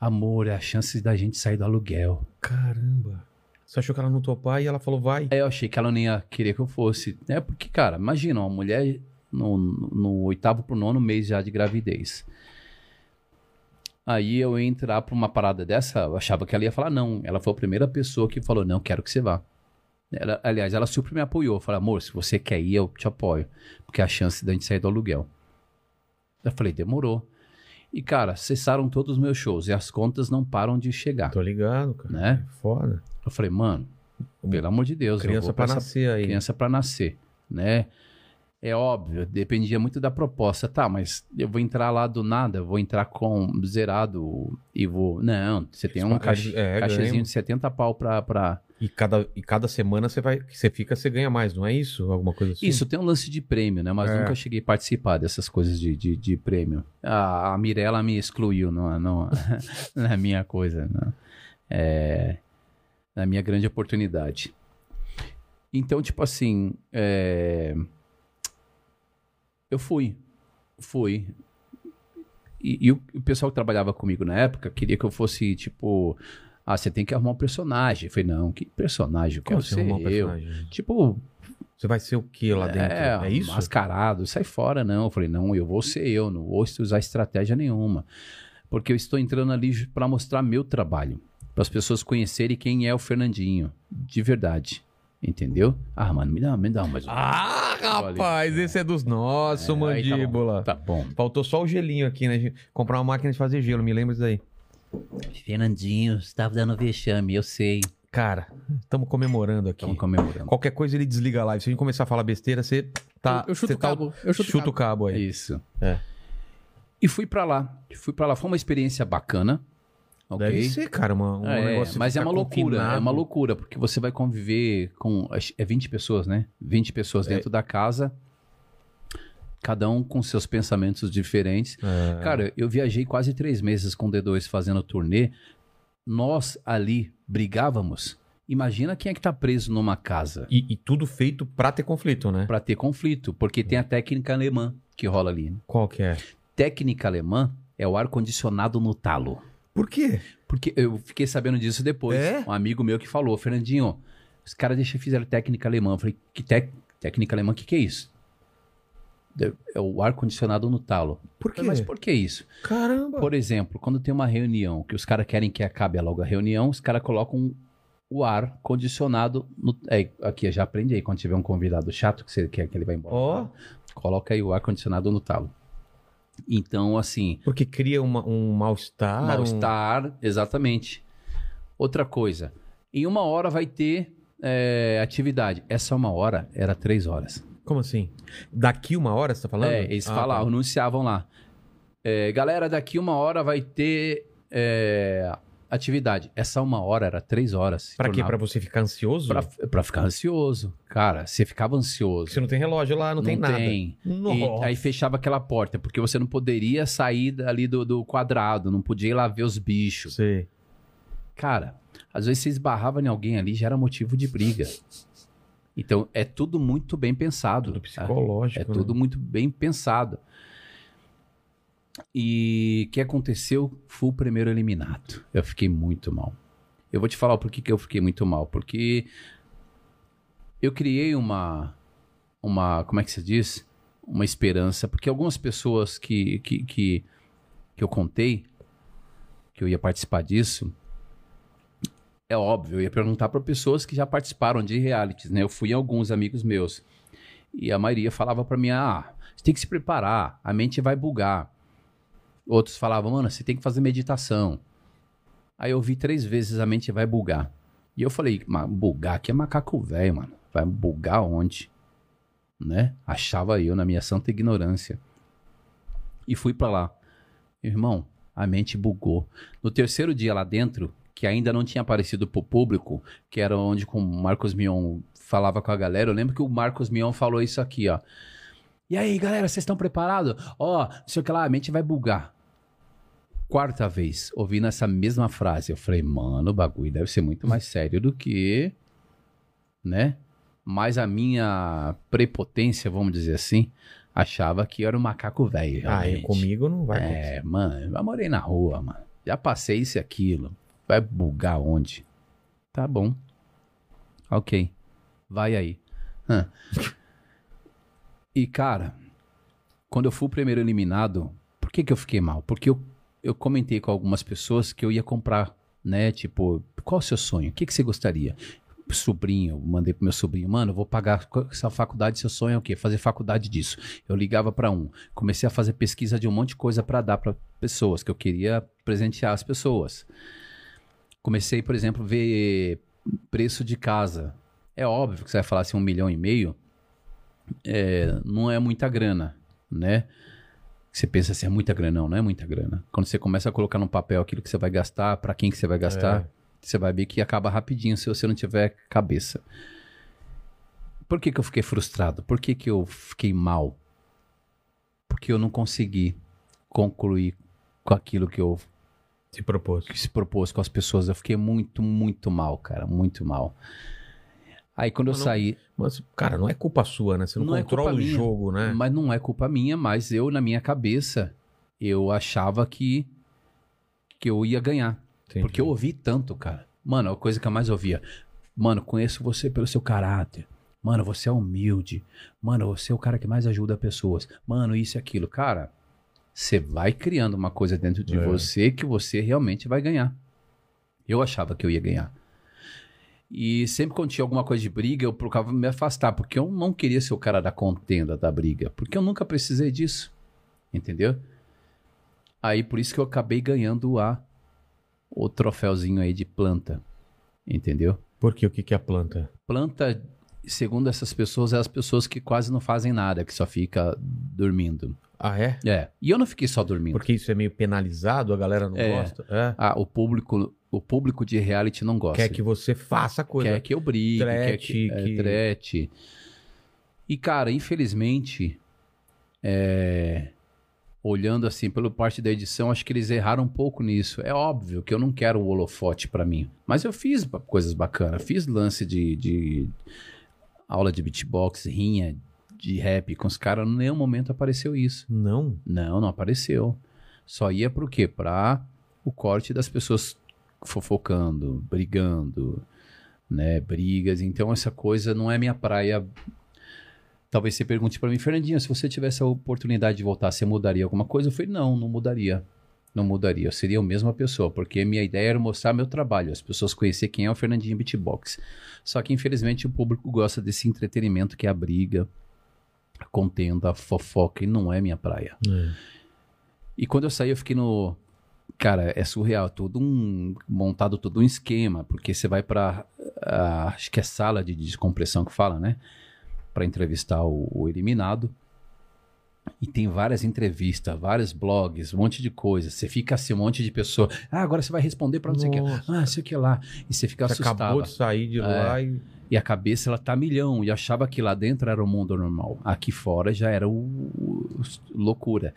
Amor, é a chance da gente sair do aluguel. Caramba. Você achou que ela não topar e ela falou, vai. Aí eu achei que ela nem ia querer que eu fosse. É porque, cara, imagina, uma mulher no, no oitavo pro nono mês já de gravidez. Aí eu ia entrar pra uma parada dessa, eu achava que ela ia falar não. Ela foi a primeira pessoa que falou, não, quero que você vá. Ela- aliás, ela super me apoiou. Falou, amor, se você quer ir, eu te apoio. Porque é a chance da gente sair do aluguel. Eu falei, demorou. E, cara, cessaram todos os meus shows e as contas não param de chegar, Tô ligado, cara. né? É foda. Eu falei, mano, pelo amor de Deus, eu Criança vou pra nascer aí. criança para nascer, né? É óbvio, dependia muito da proposta. Tá, mas eu vou entrar lá do nada, vou entrar com zerado e vou... Não, você tem um cach... é, ganha. de 70 pau pra... pra... E cada, e cada semana você vai, você fica, você ganha mais, não é isso? Alguma coisa assim? Isso, tem um lance de prêmio, né? Mas É. nunca cheguei a participar dessas coisas de, de, de prêmio. A, a Mirella me excluiu, não, não, *laughs* não é minha coisa. Não. É, na minha grande oportunidade. Então, tipo assim, é, eu fui, fui. E, e o, o pessoal que trabalhava comigo na época queria que eu fosse, tipo, ah, você tem que arrumar um personagem. Eu falei, não, que personagem? Eu quero ser um eu. personagem? Tipo, Você vai ser o que lá dentro? É, isso? mascarado, sai fora, não. Eu falei, não, eu vou ser eu, não vou usar estratégia nenhuma. Porque eu estou entrando ali para mostrar meu trabalho. Para as pessoas conhecerem quem é o Fernandinho. De verdade. Entendeu? Ah, mano, me dá, me dá mais um. Ah, rapaz, esse é dos nossos, É, aí tá bom. mandíbula. Tá bom. Faltou só o gelinho aqui, né? Comprar uma máquina de fazer gelo, me lembra disso aí. Fernandinho, estava dando vexame, eu sei. Cara, estamos comemorando aqui. Estamos comemorando. Qualquer coisa ele desliga a live. Se a gente começar a falar besteira, você tá. eu, eu chuto você o tá- cabo. Eu chuto, chuta o o cabo. cabo aí. Isso. É. E fui pra lá. Fui pra lá. Foi uma experiência bacana. Ok. Deve ser, cara, uma, um É, negócio. mas é ficar uma loucura, confinado. é uma loucura, porque você vai conviver com. É 20 pessoas, né? 20 pessoas É. dentro da casa, cada um com seus pensamentos diferentes. É. Cara, eu viajei quase três meses com o D2 fazendo turnê. Nós ali brigávamos. Imagina quem é que tá preso numa casa E, e tudo feito pra ter conflito, né? pra ter conflito, porque tem a técnica alemã que rola ali. né? Qual que é? Técnica alemã é o ar-condicionado no talo. Por quê? Porque eu fiquei sabendo disso depois. É? Um amigo meu que falou, Fernandinho, os caras deixam fizeram técnica alemã. Eu falei, que tec- técnica alemã, o que, que é isso? É o ar-condicionado no talo. Por quê? Mas por que isso? Caramba. Por exemplo, quando tem uma reunião que os caras querem que acabe logo a reunião, os caras colocam o ar condicionado no. É, aqui, já aprende aí, quando tiver um convidado chato que você quer que ele vá embora. Ó. Coloca aí o ar condicionado no talo. Então, assim, Porque cria uma- um mal-estar. um- mal-estar, exatamente. Outra coisa, em uma hora vai ter é, atividade. Essa uma hora era três horas. Como assim? Daqui uma hora, você tá falando? É, eles Ah, falavam, tá. anunciavam lá. É, galera, daqui uma hora vai ter é, atividade. Essa uma hora era três horas. Se Pra quê? Pra você ficar ansioso? Pra, pra ficar ansioso. Cara, você ficava ansioso. Porque você não tem relógio lá, não, tem nada. tem. E Nossa. aí fechava aquela porta, porque você não poderia sair ali do, do quadrado, não podia ir lá ver os bichos. Sei. Cara, às vezes você esbarrava em alguém ali, já era motivo de briga. Então, é tudo muito bem pensado. Tudo psicológico. É né? tudo muito bem pensado. E o que aconteceu? Fui o primeiro eliminado. Eu fiquei muito mal. Eu vou te falar o porquê que eu fiquei muito mal. Porque eu criei uma. uma como é que se diz? Uma esperança. Porque algumas pessoas que, que, que, que eu contei que eu ia participar disso. É óbvio, eu ia perguntar para pessoas que já participaram de realities, né? Eu fui em alguns amigos meus. E a maioria falava pra mim: ah, você tem que se preparar, a mente vai bugar. Outros falavam, mano, você tem que fazer meditação. Aí eu vi três vezes a mente vai bugar. E eu falei, bugar aqui é macaco velho, mano. Vai bugar onde? Né? Achava eu na minha santa ignorância. E fui pra lá. Irmão, a mente bugou. No terceiro dia lá dentro, que ainda não tinha aparecido pro público, que era onde com o Marcos Mion falava com a galera, eu lembro que o Marcos Mion falou isso aqui, ó. E aí, galera, vocês estão preparados? Ó, não sei o que lá, a mente vai bugar. Quarta vez, ouvindo essa mesma frase, eu falei, mano, o bagulho deve ser muito mais sério do que, né? Mas a minha prepotência, vamos dizer assim, achava que eu era um macaco velho. Ah, e comigo não vai acontecer. É, mano, eu morei na rua, mano. Já passei isso e aquilo. Vai bugar onde? Tá bom. Ok. Vai aí. Hã. E, cara, quando eu fui o primeiro eliminado, por que, que eu fiquei mal? Porque eu, eu comentei com algumas pessoas que eu ia comprar, né? Tipo, qual o seu sonho? O que, que você gostaria? Sobrinho, mandei pro meu sobrinho, mano, vou pagar essa faculdade, seu sonho é o quê? Fazer faculdade disso. Eu ligava pra um, comecei a fazer pesquisa de um monte de coisa pra dar pra pessoas, que eu queria presentear as pessoas. Comecei, por exemplo, ver preço de casa. É óbvio que você vai falar assim, um milhão e meio, é, não é muita grana, né? Você pensa assim, é muita grana, não, não é muita grana. Quando você começa a colocar no papel aquilo que você vai gastar, pra quem que você vai gastar, É. você vai ver que acaba rapidinho se você não tiver cabeça. Por que, que eu fiquei frustrado? Por que, que eu fiquei mal? Porque eu não consegui concluir com aquilo que eu Se propôs. que se propôs com as pessoas. Eu fiquei muito, muito mal, cara, muito mal. Aí quando eu não- saí, Mas, cara, não é culpa sua, né? Você não, Não é controla o culpa minha. jogo, né? mas não é culpa minha, mas eu na minha cabeça eu achava que que eu ia ganhar, Entendi. porque eu ouvi tanto, cara. Mano, a coisa que eu mais ouvia, mano, conheço você pelo seu caráter. Mano, você é humilde. Mano, você é o cara que mais ajuda pessoas. Mano, isso e aquilo, cara. Você vai criando uma coisa dentro de É. você que você realmente vai ganhar. Eu achava que eu ia ganhar. E sempre quando tinha alguma coisa de briga, eu procurava me afastar, porque eu não queria ser o cara da contenda, da briga, porque eu nunca precisei disso. Entendeu? Aí por isso que eu acabei ganhando a o troféuzinho aí de planta. Entendeu? Porque o que, que é a planta? Planta, segundo essas pessoas, é as pessoas que quase não fazem nada, que só fica dormindo. Ah, é? É. E eu não fiquei só dormindo. Porque isso é meio penalizado, a galera não É. gosta. É. Ah, o público, o público de reality não gosta. Quer que você faça coisa. Quer que eu brigue, quer Trete, que, é, que- trete. E, cara, infelizmente, é, olhando assim pela parte da edição, acho que eles erraram um pouco nisso. É óbvio que eu não quero o holofote pra mim. Mas eu fiz coisas bacanas. Fiz lance de, de aula de beatbox, rinha de rap com os caras. Em nenhum momento apareceu isso. Não. Não, não apareceu. Só ia pro quê? Pra o corte das pessoas fofocando, brigando, né? Brigas. Então essa coisa não é minha praia. Talvez você pergunte pra mim, Fernandinho, se você tivesse a oportunidade de voltar, você mudaria alguma coisa? Eu falei, não, não mudaria. Não mudaria. Eu seria a mesma pessoa, porque minha ideia era mostrar meu trabalho, as pessoas conhecer quem é o Fernandinho Beatbox. Só que, infelizmente, o público gosta desse entretenimento que é a briga, a contenda, a fofoca, e não é minha praia. E quando eu saí, eu fiquei no. Cara, é surreal, todo um. montado todo um esquema, porque você vai pra. ah, acho que é sala de descompressão que fala, né? Pra entrevistar o, o eliminado. E tem várias entrevistas, vários blogs, um monte de coisa. Você fica assim, um monte de pessoa. Ah, agora você vai responder pra não sei o que. Ah, sei o que lá. E você fica Você assustado. acabou de sair de lá e. E a cabeça, ela tá milhão. E achava que lá dentro era o mundo normal. Aqui fora já era o, o- loucura.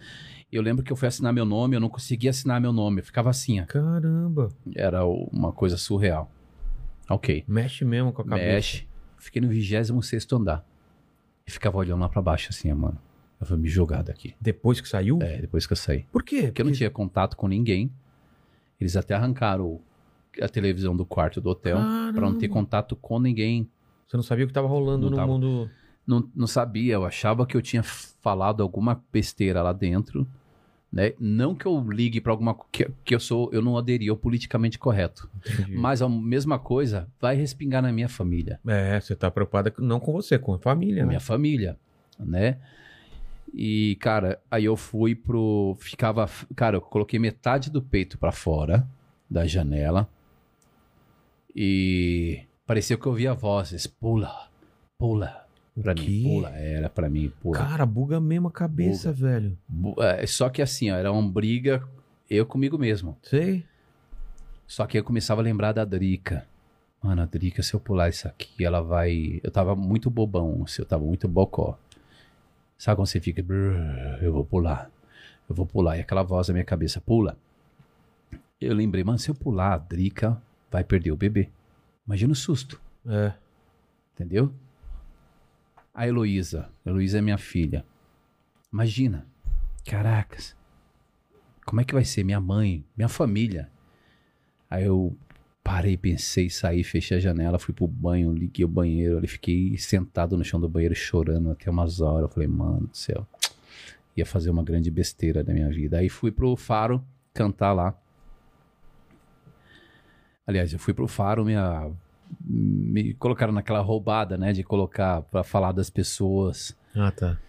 Eu lembro que eu fui assinar meu nome, eu não conseguia assinar meu nome. Eu ficava assim, ó. Caramba. Era uma coisa surreal. Ok. Mexe mesmo com a cabeça. Mexe. Fiquei no 26 andar. E ficava olhando lá pra baixo, assim, ó, mano. Eu vou me jogar daqui. Depois que saiu? É, depois que eu saí. Por quê? Porque eu não tinha contato com ninguém. Eles até arrancaram a televisão do quarto do hotel pra não ter contato com ninguém. Você não sabia o que tava rolando Não no tava. mundo. não, não sabia, eu achava que eu tinha falado alguma besteira lá dentro, né? Não que eu ligue pra alguma que, que eu sou, eu não aderi ao politicamente correto, Entendi. mas a mesma coisa vai respingar na minha família, É, você tá preocupada não com você, com a família, né? minha família, né? E cara, aí eu fui pro ficava, cara, eu coloquei metade do peito pra fora da janela e parecia que eu ouvia vozes, pula, pula, pra O mim, quê? pula, era pra mim, pula. Cara, buga mesmo a cabeça, velho. Bu- é, Só que assim, ó, era uma briga eu comigo mesmo. Sei. Só que eu começava a lembrar da Drica. Mano, a Drica, se eu pular isso aqui, ela vai. Eu tava muito bobão, assim, eu tava muito bocó. Sabe quando você fica. "Brrr, Eu vou pular. Eu vou pular. E aquela voz na minha cabeça, pula. Eu lembrei, mano, se eu pular, a Drica vai perder o bebê. Imagina o susto. É. Entendeu? A Heloísa. Heloísa é minha filha. Imagina. Caracas. Como é que vai ser minha mãe, minha família? Aí eu parei, pensei, saí, fechei a janela, fui pro banho, liguei o banheiro, ali fiquei sentado no chão do banheiro chorando até umas horas. Eu falei, mano do céu. Ia fazer uma grande besteira da minha vida. Aí fui pro Faro cantar lá. Aliás, eu fui pro Faro, minha me colocaram naquela roubada, né, de colocar pra falar das pessoas. Ah, tá.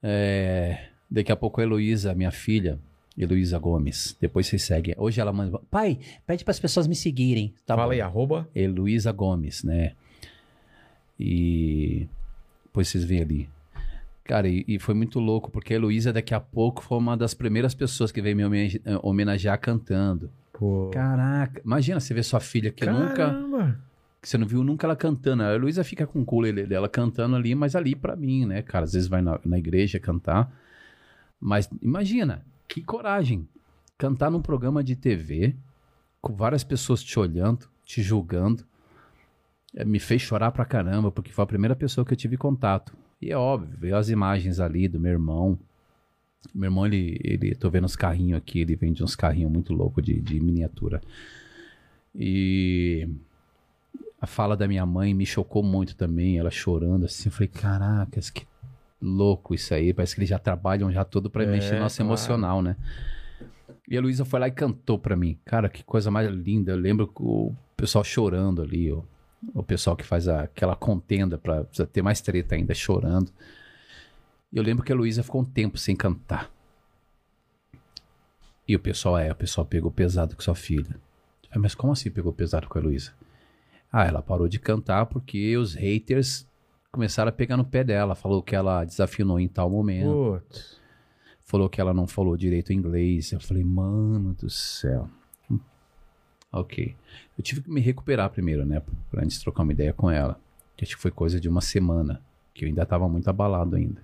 É, daqui a pouco a Heloísa, minha filha, Heloísa Gomes, depois vocês seguem. Hoje ela manda, pai, pede para as pessoas me seguirem. Tá Fala bom. aí, arroba. Heloísa Gomes, né? E depois vocês veem ali. Cara, e, e foi muito louco, porque a Heloísa daqui a pouco foi uma das primeiras pessoas que veio me homenage- homenagear cantando. Pô. Caraca, imagina você ver sua filha que nunca Caramba. que você não viu nunca ela cantando. A Luísa fica com o ukulele dela cantando ali, mas ali pra mim, né, cara? Às vezes vai na, na igreja cantar. Mas imagina, que coragem. Cantar num programa de TV, com várias pessoas te olhando, te julgando. É, me fez chorar pra caramba, porque foi a primeira pessoa que eu tive contato. E é óbvio, veio as imagens ali do meu irmão. Meu irmão, ele, ele tô vendo uns carrinhos aqui, ele vende uns carrinhos muito loucos de, de miniatura. E a fala da minha mãe me chocou muito também, ela chorando assim. Eu falei, caracas, que louco isso aí. Parece que eles já trabalham já todo pra É, mexer no nosso claro. emocional, né? E a Luísa foi lá e cantou pra mim. Cara, que coisa mais linda. Eu lembro o pessoal chorando ali, o, o pessoal que faz a- aquela contenda pra precisa ter mais treta ainda, chorando. E eu lembro que a Luísa ficou um tempo sem cantar. E o pessoal, é, o pessoal pegou pesado com sua filha. Mas como assim pegou pesado com a Luísa? Ah, ela parou de cantar porque os haters começaram a pegar no pé dela. Falou que ela desafinou em tal momento. Putz. Falou que ela não falou direito inglês. Eu falei, mano do céu. Ok. Eu tive que me recuperar primeiro, né? Pra antes de trocar uma ideia com ela. Que acho que foi coisa de uma semana. Que eu ainda tava muito abalado ainda.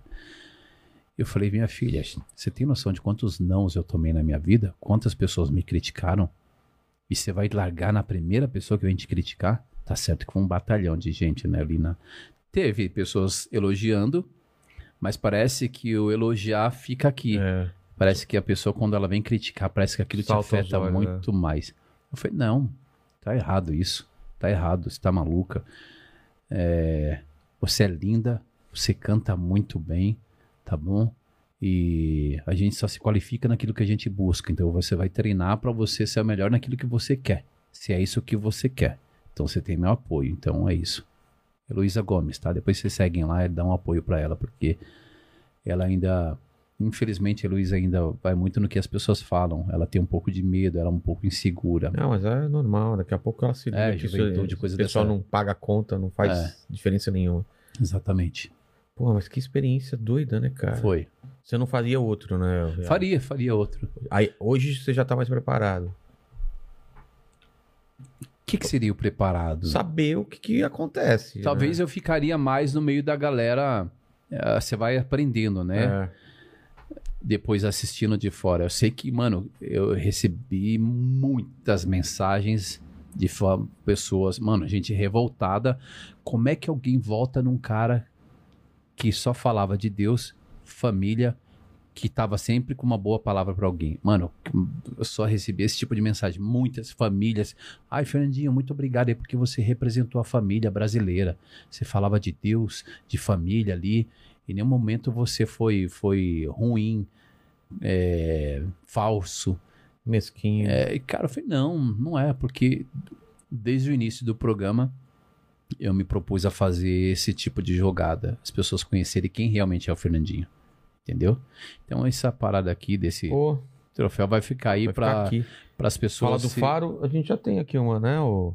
Eu falei, minha filha, você tem noção de quantos nãos eu tomei na minha vida? Quantas pessoas me criticaram? E você vai largar na primeira pessoa que vem te criticar? Tá certo que foi um batalhão de gente, né, ali na... Teve pessoas elogiando, mas parece que o elogiar fica aqui. É. Parece que a pessoa, quando ela vem criticar, parece que aquilo Salta te afeta olhos, muito mais. Eu falei, não, tá errado isso. Tá errado, você tá maluca. É, você é linda, você canta muito bem, tá bom? E a gente só se qualifica naquilo que a gente busca. Então você vai treinar para você ser o melhor naquilo que você quer. Se é isso que você quer. Então você tem meu apoio. Então é isso. Heloísa Gomes, tá? Depois vocês seguem lá e dão um apoio para ela, porque ela ainda. Infelizmente, a Heloísa ainda vai muito no que as pessoas falam. Ela tem um pouco de medo, ela é um pouco insegura. Não, mas é normal. Daqui a pouco ela se liga É, isso- juventude, coisa O pessoal dessa- não paga a conta, não faz É. diferença nenhuma. Exatamente. Pô, mas que experiência doida, né, cara? Foi. Você não faria outro, né? Faria, faria outro. Aí, hoje você já tá mais preparado. O que, que seria o preparado? Saber o que, que acontece. Talvez né? eu ficaria mais no meio da galera. eh, Você vai aprendendo, né? É. Depois assistindo de fora. Eu sei que, mano, eu recebi muitas mensagens de pessoas, mano, gente revoltada. Como é que alguém volta num cara que só falava de Deus, família, que tava sempre com uma boa palavra pra alguém? Mano, eu só recebi esse tipo de mensagem. Muitas famílias. Ai, Fernandinho, muito obrigado aí porque você representou a família brasileira. Você falava de Deus, de família ali. Em nenhum momento você foi, foi ruim, é, falso. Mesquinho. É, e, cara, eu falei, não, não é, porque desde o início do programa eu me propus a fazer esse tipo de jogada. As pessoas conhecerem quem realmente é o Fernandinho. Entendeu? Então essa parada aqui desse Pô, troféu vai ficar aí para as pessoas. Fala do se- faro, a gente já tem aqui uma, né? O,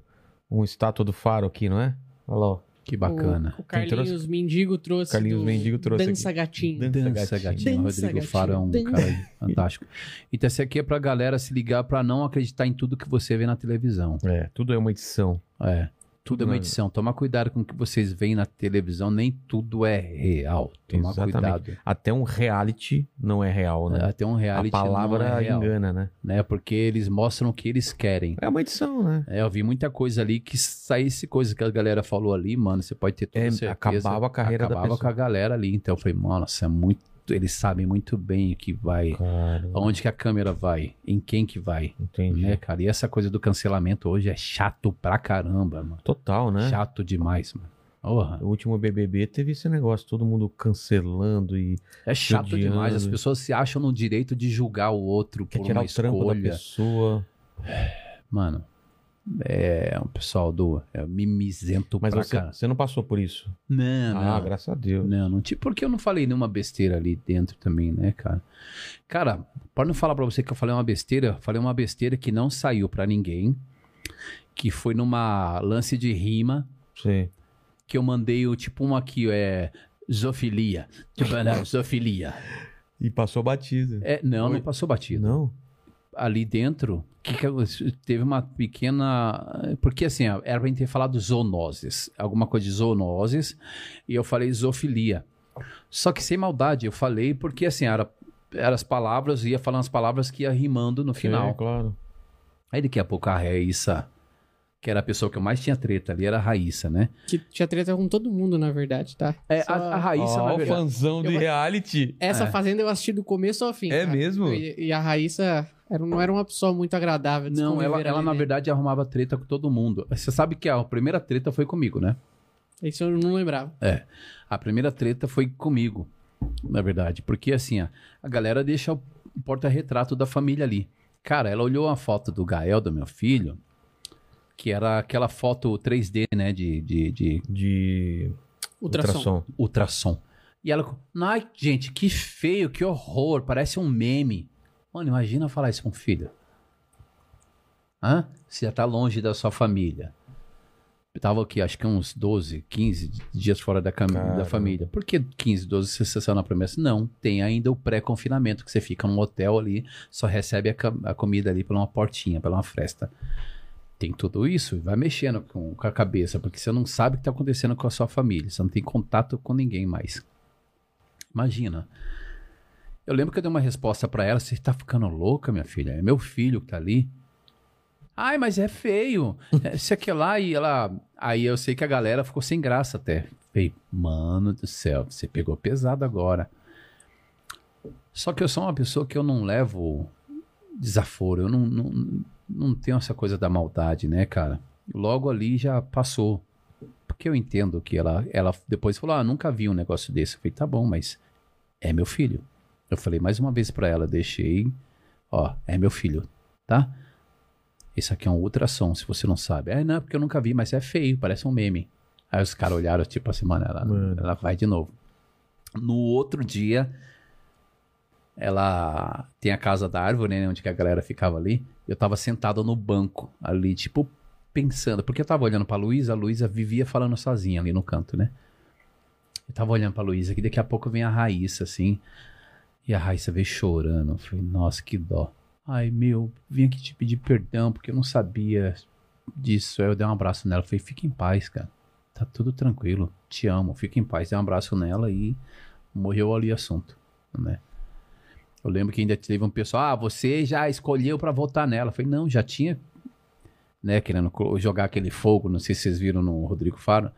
um estátua do faro aqui, não é? Olha lá, ó. Que bacana. O, o Carlinhos trouxe? Mendigo trouxe. Carlinhos do Mendigo trouxe Dança aqui. Gatinho. Dan- Dança, Dança gatinho. gatinho. Dança, Rodrigo gatinho. Faro é um Dança. cara fantástico. Então, esse aqui é pra galera se ligar pra não acreditar em tudo que você vê na televisão. É, tudo é uma edição. É. Tudo é uma é- edição. Toma cuidado com o que vocês veem na televisão. Nem tudo é real. Toma Exatamente. cuidado. Até um reality não é real, né? Até um reality a palavra não é real, engana, né? né? Porque eles mostram o que eles querem. É uma edição, né? É, eu vi muita coisa ali que saísse coisa que a galera falou ali, mano. Você pode ter toda É, certeza. acabava a carreira da acabava pessoa. com a galera ali. Então eu falei, mano, nossa, é muito. Eles sabem muito bem o que vai. Aonde que a câmera vai? Em quem que vai? entendi. Né, cara? E essa coisa do cancelamento hoje é chato pra caramba, mano. Total, né? Chato demais, mano. O último BBB teve esse negócio, todo mundo cancelando e É chato odiando. demais. As pessoas se acham no direito de julgar o outro quer por tirar uma o trampo da escolha. pessoa. Mano, é um pessoal do é mimizento Mas pra você, você não passou por isso. Não, Ah, não. graças a Deus. Não, não tinha. Porque eu não falei nenhuma besteira ali dentro também, né, cara? Cara, para não falar pra você que eu falei uma besteira, eu falei uma besteira que não saiu pra ninguém, que foi numa lance de rima, Sim. que eu mandei o tipo um aqui, é. Zoofilia. Tipo, não, zoofilia. E passou batido. É, não, Oi? não passou batido. Não? Ali dentro, que que eu- teve uma pequena. Porque assim, era pra gente ter falado zoonoses, alguma coisa de zoonoses, e eu falei zoofilia. Só que sem maldade, eu falei porque assim, era, eram as palavras, ia falando as palavras que ia rimando no final. Sim, claro. Aí daqui a pouco a Raíssa, que era a pessoa que eu mais tinha treta ali, era a Raíssa, né? Que tinha treta com todo mundo, na verdade, tá? É, Só- a, a Raíssa, Ó, na o verdade. fãzão de Eu- reality. Essa É. fazenda eu assisti do começo ao fim. É cara. mesmo? E, e a Raíssa era, não era uma pessoa muito agradável. de Não, ela, ela na verdade arrumava treta com todo mundo. Você sabe que a primeira treta foi comigo, né? Isso eu não lembrava. A primeira treta foi comigo, na verdade. Porque assim, ó, a galera deixa o porta-retrato da família ali. Cara, ela olhou a foto do Gael, do meu filho, que era aquela foto 3D, né? De, de, de De Ultrassom. ultrassom. E ela, ai, gente, que feio, que horror, parece um meme. Mano, imagina falar isso pra um filho. Hã? Você já tá longe da sua família. Eu tava aqui, acho que uns 12, 15 dias fora da, da família. Por que 15, 12 você você saiu na promessa? Não, tem ainda o pré-confinamento, que você fica num hotel ali, só recebe a, a comida ali pela uma portinha, pela uma fresta. Tem tudo isso e vai mexendo com, com a cabeça, porque você não sabe o que tá acontecendo com a sua família, você não tem contato com ninguém mais. Imagina. Eu lembro que eu dei uma resposta pra ela, você tá ficando louca, minha filha? É meu filho que tá ali. Ai, mas é feio. É, Isso aqui lá e ela. Aí eu sei que a galera ficou sem graça até. Falei, mano do céu, você pegou pesado agora. Só que eu sou uma pessoa que eu não levo desaforo, eu não, não, não tenho essa coisa da maldade, né, cara? Logo ali já passou. Porque eu entendo que ela, ela depois falou, ah, nunca vi um negócio desse. Eu falei, tá bom, mas é meu filho. Eu falei mais uma vez pra ela, deixei, ó, é meu filho, tá? Esse aqui é um ultrassom, se você não sabe. É, não, porque eu nunca vi, mas é feio, parece um meme. Aí os caras olharam, tipo assim, mano, ela, Mano. ela vai de novo. No outro dia, ela tem a casa da árvore, né, onde que a galera ficava ali. Eu tava sentado no banco ali, tipo, pensando, porque eu tava olhando pra Luísa, a Luísa vivia falando sozinha ali no canto, né? Eu tava olhando pra Luísa, que daqui a pouco vem a Raíssa, assim, e a Raíssa veio chorando. Eu falei, nossa, que dó. Ai, meu, vim aqui te pedir perdão, porque eu não sabia disso. Aí eu dei um abraço nela, falei, fica em paz, cara. Tá tudo tranquilo, te amo, fica em paz. Dei um abraço nela e morreu ali o assunto, né? Eu lembro que ainda teve um pessoal, ah, você já escolheu pra votar nela. Eu falei, não, já tinha, né, querendo jogar aquele fogo, não sei se vocês viram no Rodrigo Faro.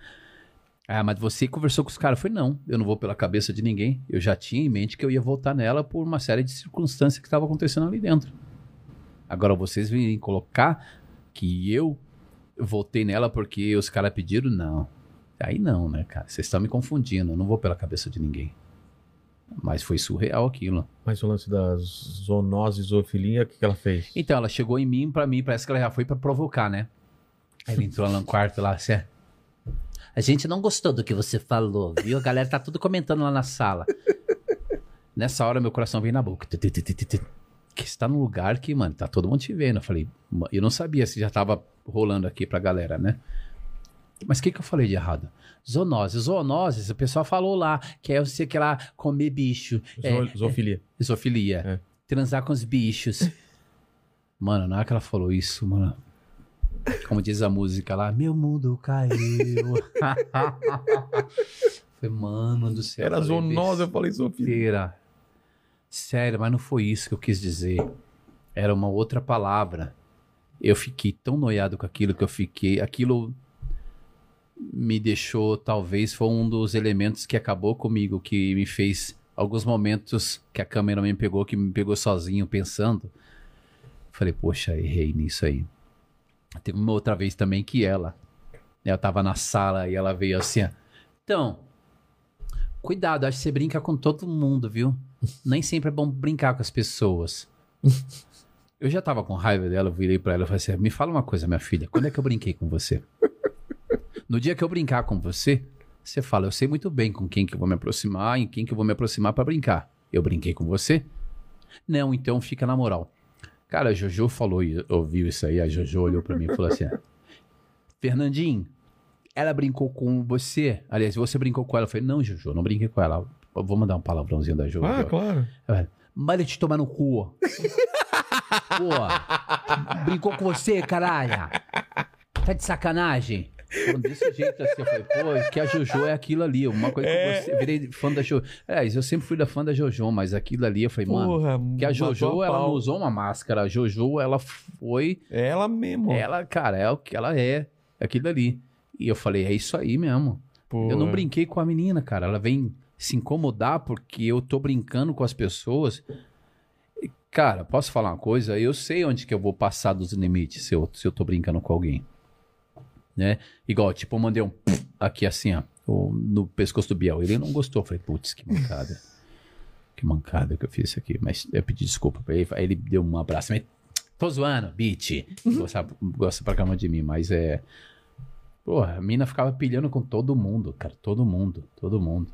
Ah, mas você conversou com os caras? Falei, não, eu não vou pela cabeça de ninguém. Eu já tinha em mente que eu ia votar nela por uma série de circunstâncias que estavam acontecendo ali dentro. Agora vocês virem colocar que eu votei nela porque os caras pediram, não. Aí não, né, cara? Vocês estão me confundindo, eu não vou pela cabeça de ninguém. Mas foi surreal aquilo. Mas o lance da zoonose, zoofilia, o que, que ela fez? Então, ela chegou em mim, pra mim, parece que ela já foi pra provocar, né? Ela entrou lá no quarto lá, assim. É, A gente não gostou do que você falou, viu? A galera tá tudo comentando lá na sala. Nessa hora, meu coração veio na boca. Que está num lugar que, mano, tá todo mundo te vendo. Eu falei, "Ma- eu não sabia se já tava rolando aqui pra galera, né? Mas o que, que eu falei de errado? Zoonose. Zoonose, o pessoal falou lá, que é você que lá comer bicho. É, Zo- zoofilia. Zoofilia. É. Transar com os bichos. Mano, na hora que ela falou isso, mano. Como diz a música lá, meu mundo caiu. *laughs* Falei, mano do céu. Era falei, zoonose, eu falei besteira. Sério, mas não foi isso que eu quis dizer. Era uma outra palavra. Eu fiquei tão noiado com aquilo que eu fiquei. Aquilo me deixou, talvez, foi um dos elementos que acabou comigo, que me fez alguns momentos que a câmera me pegou, que me pegou sozinho pensando. Falei, poxa, errei nisso aí. Teve uma outra vez também que ela, né, eu tava na sala e ela veio assim, ó, então, cuidado, acho que você brinca com todo mundo, viu? Nem sempre é bom brincar com as pessoas. *laughs* Eu já tava com raiva dela, eu virei pra ela e falei assim, me fala uma coisa, minha filha, quando é que eu brinquei com você? *laughs* No dia que eu brincar com você, você fala, eu sei muito bem com quem que eu vou me aproximar, em quem que eu vou me aproximar pra brincar. Eu brinquei com você? Não, então fica na moral. Cara, a Jojo falou, e ouviu isso aí, a Jojo olhou pra mim e falou assim: Fernandinho, ela brincou com você. Aliás, você brincou com ela. Eu falei, não, Jojo, não brinquei com ela. Eu Vou mandar um palavrãozinho da Jojo. Ah, claro. Ela, Manda te tomar no cu. Pô, brincou com você, caralho. Tá de sacanagem. Desse jeito assim, eu falei, pô, que a Jojo é aquilo ali. Uma coisa que eu virei fã da Jojo. É, eu sempre fui da fã da Jojo, mas aquilo ali eu falei, mano. Porra, Que a Jojo, ela pau. não usou uma máscara. A Jojo, ela foi. É ela mesmo. Ela, cara, é o que ela é. Aquilo ali. E eu falei, é isso aí mesmo. Pô, Eu não brinquei com a menina, cara. Ela vem se incomodar porque eu tô brincando com as pessoas. Cara, posso falar uma coisa? Eu sei onde que eu vou passar dos limites se eu, se eu tô brincando com alguém. Né? Igual, tipo, eu mandei um *laughs* aqui assim, ó, no pescoço do Biel. Ele não gostou. Eu falei, putz, que mancada. *laughs* que mancada que eu fiz isso aqui. Mas eu pedi desculpa pra ele. Aí ele deu um abraço. Mas, tô zoando, bitch. *laughs* Gosta, gosta pra cama de mim, mas é. Porra, a mina ficava pilhando com todo mundo, cara. Todo mundo, todo mundo.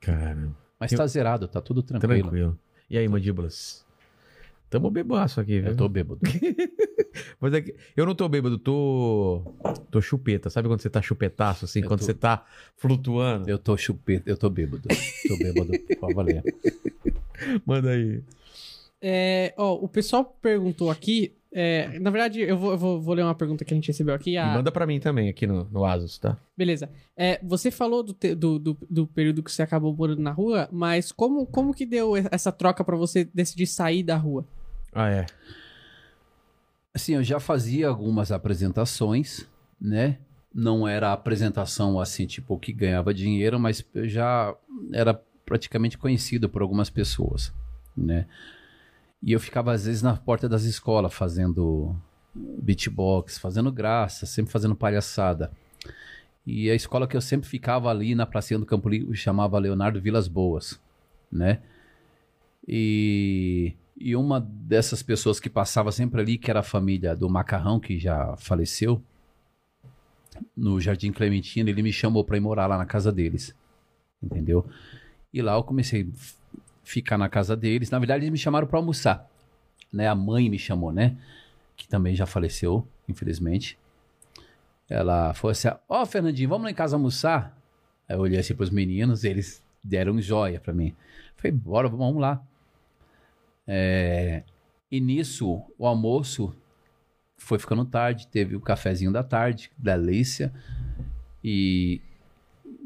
Cara, Mas Eu- tá zerado, tá tudo tranquilo. tranquilo. E aí, mandíbulas? Tamo bebaço aqui, viu? Eu tô bêbado. *laughs* Mas é que eu não tô bêbado, tô. Tô chupeta. Sabe quando você tá chupetaço, assim? Eu quando tô- você tá flutuando? Eu tô chupeta, eu tô bêbado. Tô bêbado pra valer. *laughs* Manda aí. É, ó, o pessoal perguntou aqui. é, na verdade, eu, vou, eu vou, vou ler uma pergunta que a gente recebeu aqui. A, manda pra mim também aqui no, no Asus, tá? Beleza. É, você falou do, te- do, do, do período que você acabou morando na rua, mas como, como que deu essa troca pra você decidir sair da rua? Ah, é. Assim, eu já fazia algumas apresentações, né? Não era apresentação assim, tipo, que ganhava dinheiro, mas eu já era praticamente conhecido por algumas pessoas, né? E eu ficava às vezes na porta das escolas fazendo beatbox, fazendo graça, sempre fazendo palhaçada. E a escola que eu sempre ficava ali na pracinha do Campo Limpo chamava Leonardo Vilas Boas, né? E, e uma dessas pessoas que passava sempre ali, que era a família do Macarrão, que já faleceu, no Jardim Clementino, ele me chamou para ir morar lá na casa deles, entendeu? E lá eu comecei a ficar na casa deles. Na verdade, eles me chamaram para almoçar, né? A mãe me chamou, né? Que também já faleceu, infelizmente. Ela falou assim: Ó, Fernandinho, vamos lá em casa almoçar? Aí eu olhei assim pros meninos, eles deram joia pra mim. Falei, bora, vamos lá. É, E nisso, o almoço foi ficando tarde, teve o cafezinho da tarde, da Alicia. E,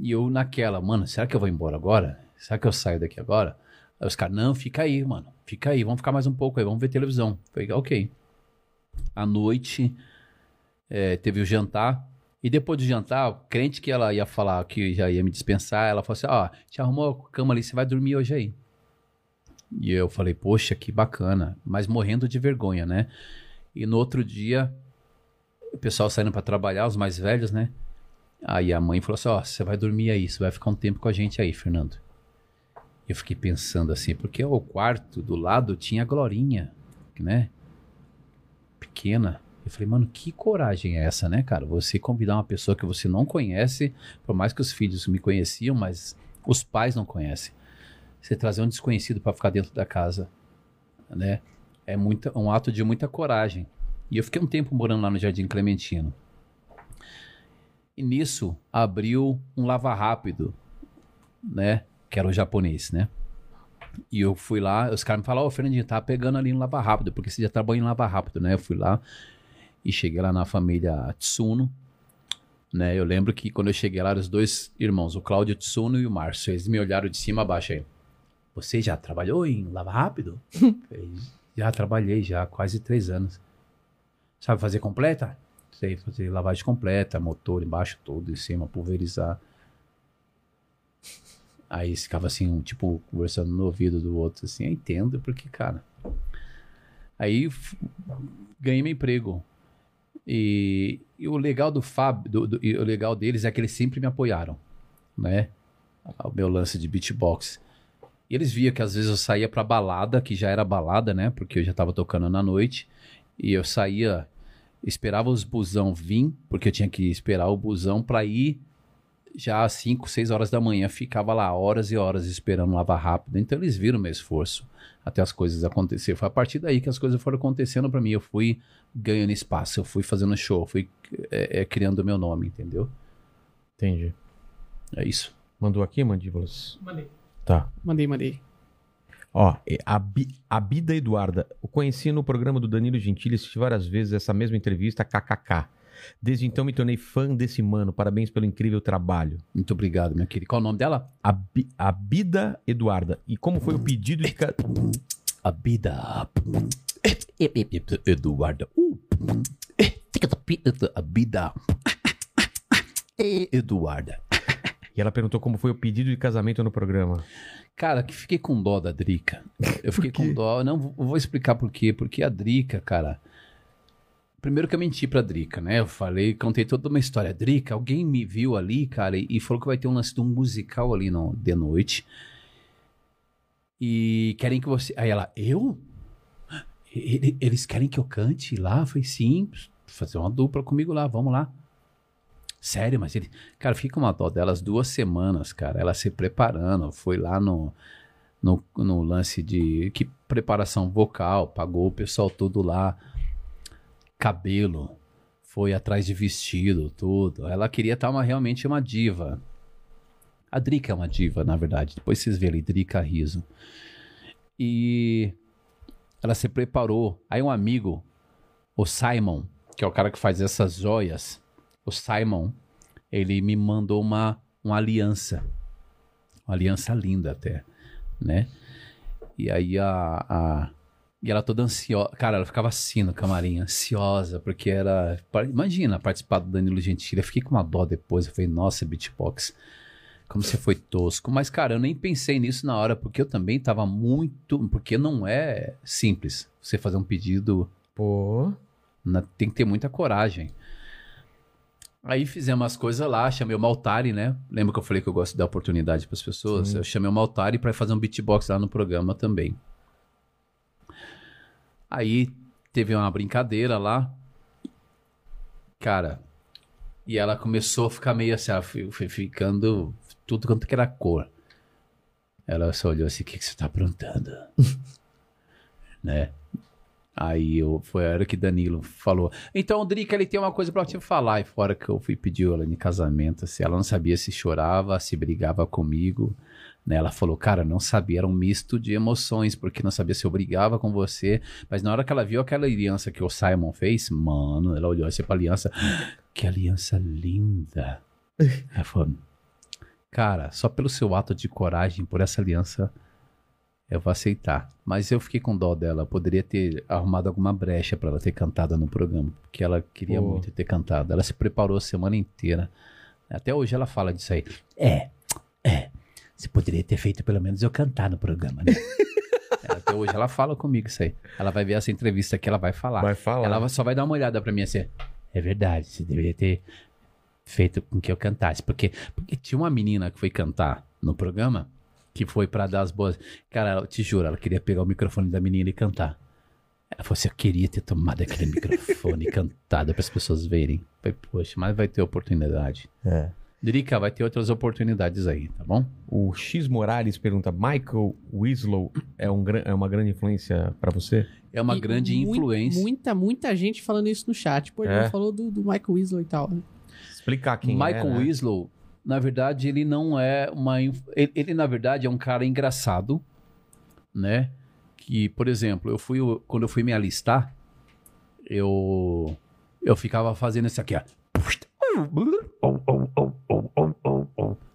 e eu naquela, mano, será que eu vou embora agora? Será que eu saio daqui agora? Aí os caras, não, fica aí, mano. Fica aí, vamos ficar mais um pouco aí, vamos ver televisão. Falei, ok. À noite, é, teve o jantar. E depois do jantar, crente que ela ia falar que já ia me dispensar, ela falou assim: Ó, te arrumou a cama ali, você vai dormir hoje aí. E eu falei: Poxa, que bacana. Mas morrendo de vergonha, né? E no outro dia, o pessoal saindo pra trabalhar, os mais velhos, né? Aí a mãe falou assim: Ó, você vai dormir aí, você vai ficar um tempo com a gente aí, Fernando. Eu fiquei pensando assim, porque o quarto do lado tinha a Glorinha, né? Pequena. Eu falei, mano, que coragem é essa, né, cara? Você convidar uma pessoa que você não conhece, por mais que os filhos me conheciam, mas os pais não conhecem. Você trazer um desconhecido pra ficar dentro da casa, né? É muita, um ato de muita coragem. E eu fiquei um tempo morando lá no Jardim Clementino. E nisso abriu um lava rápido, né? Que era o japonês, né? E eu fui lá, os caras me falaram, ô Fernandinho, tá pegando ali no lava rápido, porque você já trabalhou em lava rápido, né? Eu fui lá e cheguei lá na família Tsuno, né? Eu lembro que quando eu cheguei lá, os dois irmãos, o Cláudio Tsuno e o Márcio. Eles me olharam de cima a baixo aí. Você já trabalhou em lava rápido? *laughs* Já trabalhei, já, há quase três anos. Sabe fazer completa? Sei fazer lavagem completa, motor embaixo todo, em cima, pulverizar. Aí ficava assim, um, tipo, conversando no ouvido do outro, assim, eu entendo, porque, cara. Aí ganhei meu emprego. E, e o legal do Fábio, do- do- e o legal deles é que eles sempre me apoiaram, né? O meu lance de beatbox. E eles viam que às vezes eu saía pra balada, que já era balada, né? Porque eu já tava tocando na noite. E eu saía, esperava os busão vir, porque eu tinha que esperar o busão pra ir já às 5, 6 horas da manhã. Ficava lá horas e horas esperando lavar rápido. Então eles viram meu esforço até as coisas acontecerem. Foi a partir daí que as coisas foram acontecendo pra mim. Eu fui ganhando espaço, eu fui fazendo show, fui é, é, criando o meu nome, entendeu? Entendi. É isso. Mandou aqui, Mandíbulas? Mandei. Tá. Mandei, mandei. Ó, é, a, Bi, a Bida Eduarda. Eu conheci no programa do Danilo Gentili, assisti várias vezes essa mesma entrevista, kkk. Desde então me tornei fã desse mano. Parabéns pelo incrível trabalho. Muito obrigado, minha querida. Qual o nome dela? A, Bi, a Bida Eduarda. E como foi o pedido de. ca- A Bida. Eduarda. Uh. A Bida. Eduarda. E ela perguntou como foi o pedido de casamento no programa. Cara, que fiquei com dó da Drica. Eu fiquei com dó. Não, vou explicar por quê. Porque a Drica, cara. Primeiro que eu menti pra Drica, né? Eu falei, contei toda uma história. Drica, alguém me viu ali, cara, e e falou que vai ter um lance de um musical ali no, de noite. E querem que você. Aí ela, eu? Ele- Eles querem que eu cante lá? Eu falei, sim, fazer uma dupla comigo lá, vamos lá. Sério, mas ele. Cara, fica uma dó delas duas semanas, cara. Ela se preparando, foi lá no, no, no lance de que preparação vocal, pagou o pessoal todo lá. Cabelo, foi atrás de vestido, tudo. Ela queria estar uma, realmente uma diva. A Drica é uma diva, na verdade. Depois vocês verem ali, Drica Riso. E ela se preparou. Aí um amigo, o Simon, que é o cara que faz essas joias, o Simon, ele me mandou uma, uma aliança. Uma aliança linda até, né? E aí a, a e ela toda ansiosa. Cara, ela ficava assim no camarim, ansiosa, porque era. Imagina participar do Danilo Gentili. Eu fiquei com uma dó depois. Eu falei, nossa, beatbox. Como você foi tosco. Mas, cara, eu nem pensei nisso na hora, porque eu também tava muito. Porque não é simples você fazer um pedido Pô. na- tem que ter muita coragem. Aí fizemos as coisas lá, chamei o Maltari, né? Lembra que eu falei que eu gosto de dar oportunidade para as pessoas? Sim. Eu chamei o Maltari para fazer um beatbox lá no programa também. Aí teve uma brincadeira lá. Cara, e ela começou a ficar meio assim, ela foi, foi ficando tudo quanto que era cor. Ela só olhou assim, o que, que você tá aprontando? *laughs* né? Aí eu, foi a hora que Danilo falou. Então, Drica, ele tem uma coisa pra te falar. E fora que eu fui pedir ela em casamento, assim, ela não sabia se chorava, se brigava comigo. Né? Ela falou, cara, não sabia, era um misto de emoções, porque não sabia se eu brigava com você. Mas na hora que ela viu aquela aliança que o Simon fez, mano, ela olhou assim pra aliança. Que aliança linda. Ela falou, cara, só pelo seu ato de coragem, por essa aliança, eu vou aceitar. Mas eu fiquei com dó dela. Eu poderia ter arrumado alguma brecha pra ela ter cantado no programa, porque ela queria Pô. muito ter cantado. Ela se preparou a semana inteira. Até hoje ela fala disso aí. É, é. Você poderia ter feito pelo menos eu cantar no programa, né? *laughs* Até hoje ela fala comigo isso aí. Ela vai ver essa entrevista que ela vai falar. Vai falar. Ela só vai dar uma olhada pra mim assim. É verdade, você deveria ter feito com que eu cantasse. Porque, porque tinha uma menina que foi cantar no programa que foi pra dar as boas. Cara, eu te juro, ela queria pegar o microfone da menina e cantar. Ela falou assim: eu queria ter tomado aquele microfone e *laughs* cantado para as pessoas verem. Falei, poxa, mas vai ter oportunidade. É. Drica, vai ter outras oportunidades aí, tá bom? O X Morales pergunta: Michael Winslow é, um, é uma grande influência pra você? É uma E grande mui- influência. Muita, muita gente falando isso no chat. Pô, ele É. falou do, do Michael Weasel e tal. né? Explicar quem Michael é. né? Winslow, na verdade, ele não é uma. Ele, ele, na verdade, é um cara engraçado, né? Que, por exemplo, eu fui. Quando eu fui me alistar, eu. Eu ficava fazendo isso aqui, ó.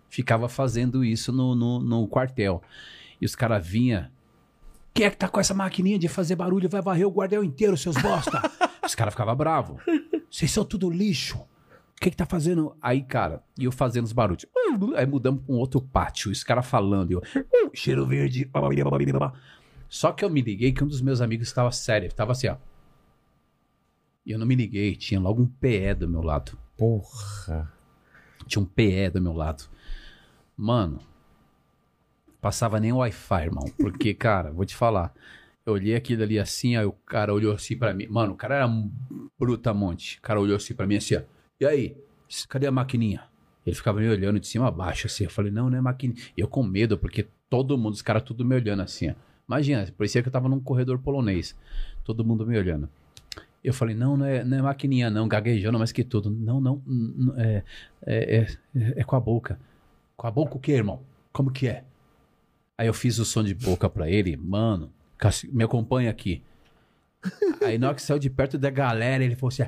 Ficava fazendo isso no, no, no quartel. E os caras vinham. Quem é que tá com essa maquininha de fazer barulho? Vai varrer o quartel inteiro, seus bosta. *laughs* os caras ficavam bravos. Vocês são tudo lixo. O que que tá fazendo? Aí, cara, e eu fazendo os barulhos. Aí mudamos pra um outro pátio. Os caras falando. Eu, "Uh, cheiro verde. Só que eu me liguei que um dos meus amigos estava sério. Tava assim, ó. E eu não me liguei. Tinha logo um PE do meu lado. Porra. Tinha um PE do meu lado. Mano, passava nem Wi-Fi, irmão. Porque, *laughs* cara, vou te falar. Eu olhei aquilo ali assim, aí o cara olhou assim pra mim. Mano, o cara era um brutamonte. O cara olhou assim pra mim assim, ó. E aí? Cadê a maquininha? Ele ficava me olhando de cima a baixo, assim. Eu falei, não, não é maquininha. Eu com medo, porque todo mundo, os caras tudo me olhando assim, ó. Imagina, parecia que eu tava num corredor polonês. Todo mundo me olhando. Eu falei, não, não é, não é maquininha, não, gaguejando mais que tudo. Não, não, n- é, é, é, é com a boca. Com a boca o quê, irmão? Como que é? Aí eu fiz o som de boca pra ele, mano, me acompanha aqui. Aí na hora que saiu de perto da galera, ele falou assim: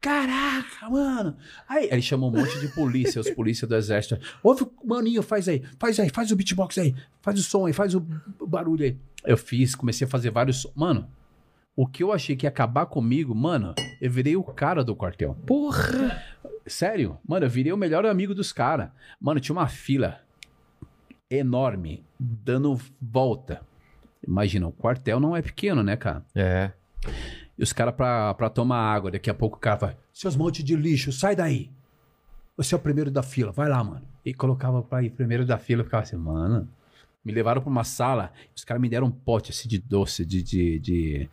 Caraca, mano! Aí ele chamou um monte de polícia, os polícias do exército. Ouve, maninho, faz aí, faz aí, faz o beatbox aí, faz o som aí, faz o barulho aí. Eu fiz, comecei a fazer vários. som- Mano, o que eu achei que ia acabar comigo, mano, eu virei o cara do quartel. Porra. Sério? Mano, eu virei o melhor amigo dos caras. Mano, tinha uma fila enorme, dando volta. Imagina, o quartel não é pequeno, né, cara? É. E os caras pra, pra tomar água, daqui a pouco o cara vai, seus montes de lixo, sai daí. Você é o primeiro da fila, vai lá, mano. E colocava pra ir primeiro da fila, eu ficava assim, mano. Me levaram pra uma sala, os caras me deram um pote assim de doce, de. de, de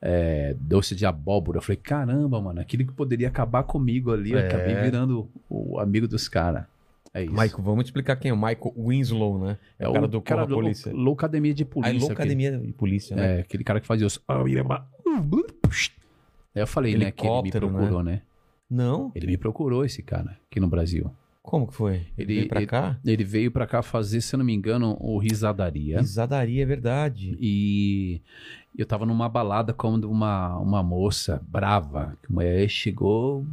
é, doce de abóbora. Eu falei, caramba, mano, aquilo que poderia acabar comigo ali, eu É. acabei virando o amigo dos caras. É isso. Michael, vamos explicar quem é o Michael Winslow, né? É o cara do cara Corra Polícia. Lou- Loucademia de Ah, é polícia. Loucademia de Polícia, né? É, aquele cara que fazia os. Aí eu falei, né, que ele me Helicóptero, procurou, né? Não? Ele me procurou, esse cara, aqui no Brasil. Como que foi? Ele- veio pra ele- cá? Ele veio pra cá fazer, se eu não me engano, o Risadaria. Risadaria, é verdade. E eu tava numa balada quando uma, uma moça brava, que uma mulher chegou.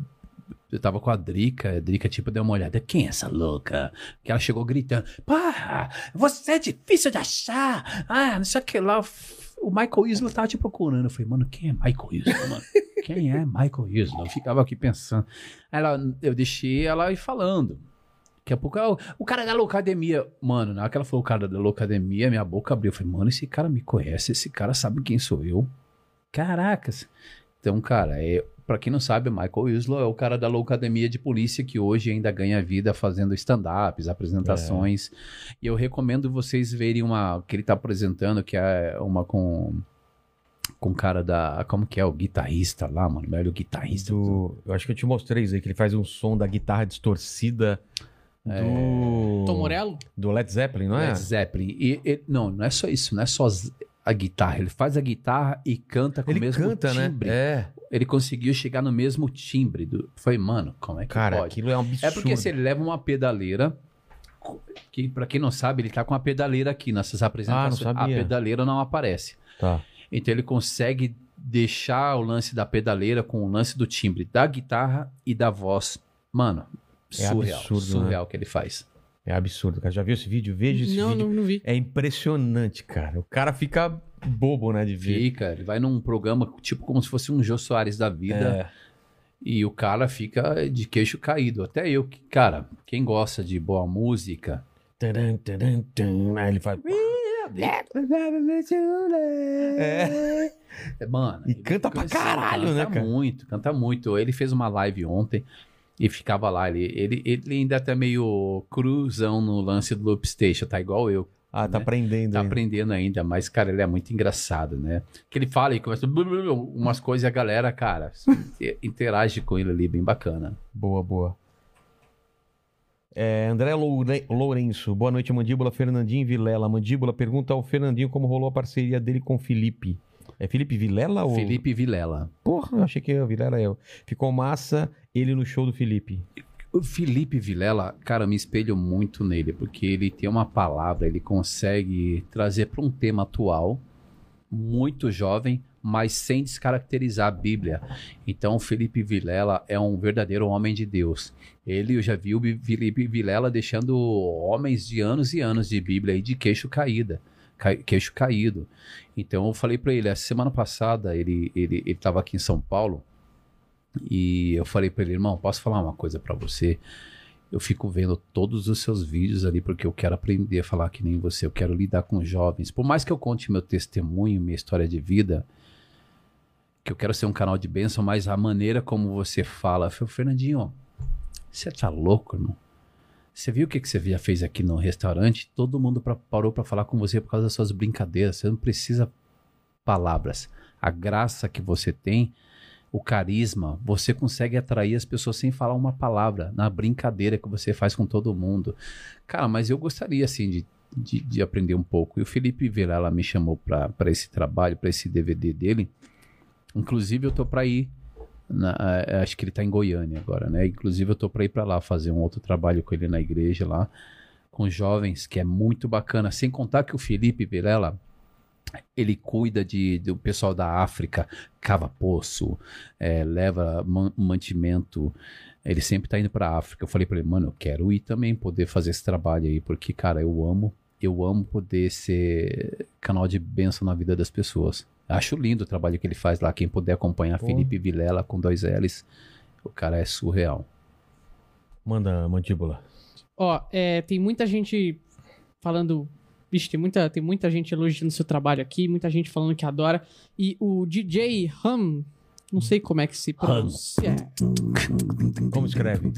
Eu tava com a Drica, a Drica tipo deu uma olhada, quem é essa louca? Que ela chegou gritando, pá, você é difícil de achar, ah, não sei o que lá. O Michael Isla tava te procurando. Eu falei, mano, quem é Michael Isla, mano? Quem é Michael Isla? Eu ficava aqui pensando. Ela, eu deixei ela ir falando. Daqui a pouco, o- cara da Loucademia. Mano, na hora que ela falou o cara da Loucademia, minha boca abriu. Eu falei, mano, esse cara me conhece, esse cara sabe quem sou eu. Caracas. Então, cara, é, pra quem não sabe, o Michael Winslow é o cara da Loucademia de Polícia que hoje ainda ganha vida fazendo stand-ups, apresentações. E eu recomendo vocês verem uma que ele tá apresentando, que é uma com com o cara da. Como que é? O guitarrista lá, mano. O velho guitarrista. Do- eu acho que eu te mostrei isso aí, que ele faz um som da guitarra distorcida do... Tom Morello? Do Led Zeppelin, não é? Led Zeppelin. E, e- não, não é só isso, não é só a guitarra. Ele faz a guitarra e canta com Ele o mesmo canta, timbre. né? É. Ele conseguiu chegar no mesmo timbre. Do... Foi, mano, como é que Cara, pode? aquilo é um absurdo. É porque se ele leva uma pedaleira, que pra quem não sabe, ele tá com a pedaleira aqui nessas apresentações. a sabia. pedaleira não aparece. Tá. Então ele consegue deixar o lance da pedaleira com o lance do timbre da guitarra e da voz. Mano, É surreal. absurdo, surreal o que ele faz. É absurdo, cara. Já viu esse vídeo? Veja esse Não, vídeo. não, não vi. É impressionante, cara. O cara fica bobo, né, de ver. Fica, ele vai num programa tipo como se fosse um Jô Soares da vida É. e o cara fica de queixo caído. Até eu, que- cara, quem gosta de boa música, Taran, taran, taran. Aí ele faz... É. é, mano. E canta pra caralho, né, canta cara? muito, canta muito. Ele fez uma live ontem e ficava lá. Ele, ele, ele ainda tá meio cruzão no lance do Loop Station, tá igual eu. Ah, tá né? aprendendo Tá ainda. aprendendo ainda, mas, cara, ele é muito engraçado, né? Que ele fala e começa blu, blu, blu, umas coisas e a galera, cara, *laughs* interage com ele ali, bem bacana. Boa, boa. É, André Loure- Lourenço, boa noite, Mandíbula. Fernandinho Vilela. Mandíbula pergunta ao Fernandinho como rolou a parceria dele com o Felipe. É Felipe Vilela ou. Felipe Vilela. Porra, eu achei que o Vilela eu. Ficou massa ele no show do Felipe. O Felipe Vilela, cara, eu me espelho muito nele, porque ele tem uma palavra, ele consegue trazer para um tema atual, muito jovem, mas sem descaracterizar a Bíblia. Então, o Felipe Vilela é um verdadeiro homem de Deus. Ele, eu já vi o Felipe Vilela deixando homens de anos e anos de Bíblia aí de queixo caída. Queixo caído. Então eu falei para ele, essa semana passada ele ele ele estava aqui em São Paulo e eu falei para ele, irmão, posso falar uma coisa para você? Eu fico vendo todos os seus vídeos ali porque eu quero aprender a falar que nem você, eu quero lidar com jovens. Por mais que eu conte meu testemunho, minha história de vida, que eu quero ser um canal de bênção, mas a maneira como você fala, eu falei, Fernandinho, você tá louco, irmão? Você viu o que, que você já fez aqui no restaurante? Todo mundo pra- parou para falar com você por causa das suas brincadeiras. Você não precisa palavras. A graça que você tem, o carisma, você consegue atrair as pessoas sem falar uma palavra, na brincadeira que você faz com todo mundo. Cara, mas eu gostaria, assim, de, de, de aprender um pouco. E o Felipe Vilela me chamou para esse trabalho, para esse DVD dele. Inclusive, eu tô para ir. Na- acho que ele tá em Goiânia agora, né? Inclusive, eu tô para ir para lá fazer um outro trabalho com ele na igreja lá, com jovens, que é muito bacana. Sem contar que o Felipe Vilela, ele cuida de, do pessoal da África, cava poço, eh, leva man- mantimento. Ele sempre tá indo pra África. Eu falei pra ele, mano, eu quero ir também poder fazer esse trabalho aí, porque, cara, eu amo, eu amo poder ser canal de bênção na vida das pessoas. Acho lindo o trabalho que ele faz lá. Quem puder acompanhar Pô. Felipe Vilela com dois L's, o cara é surreal. Manda, Mandíbula. Ó, é, tem muita gente falando. Vixe, tem muita, tem muita gente elogiando seu trabalho aqui, muita gente falando que adora. E o DJ Hum, não sei como é que se pronuncia. Como escreve?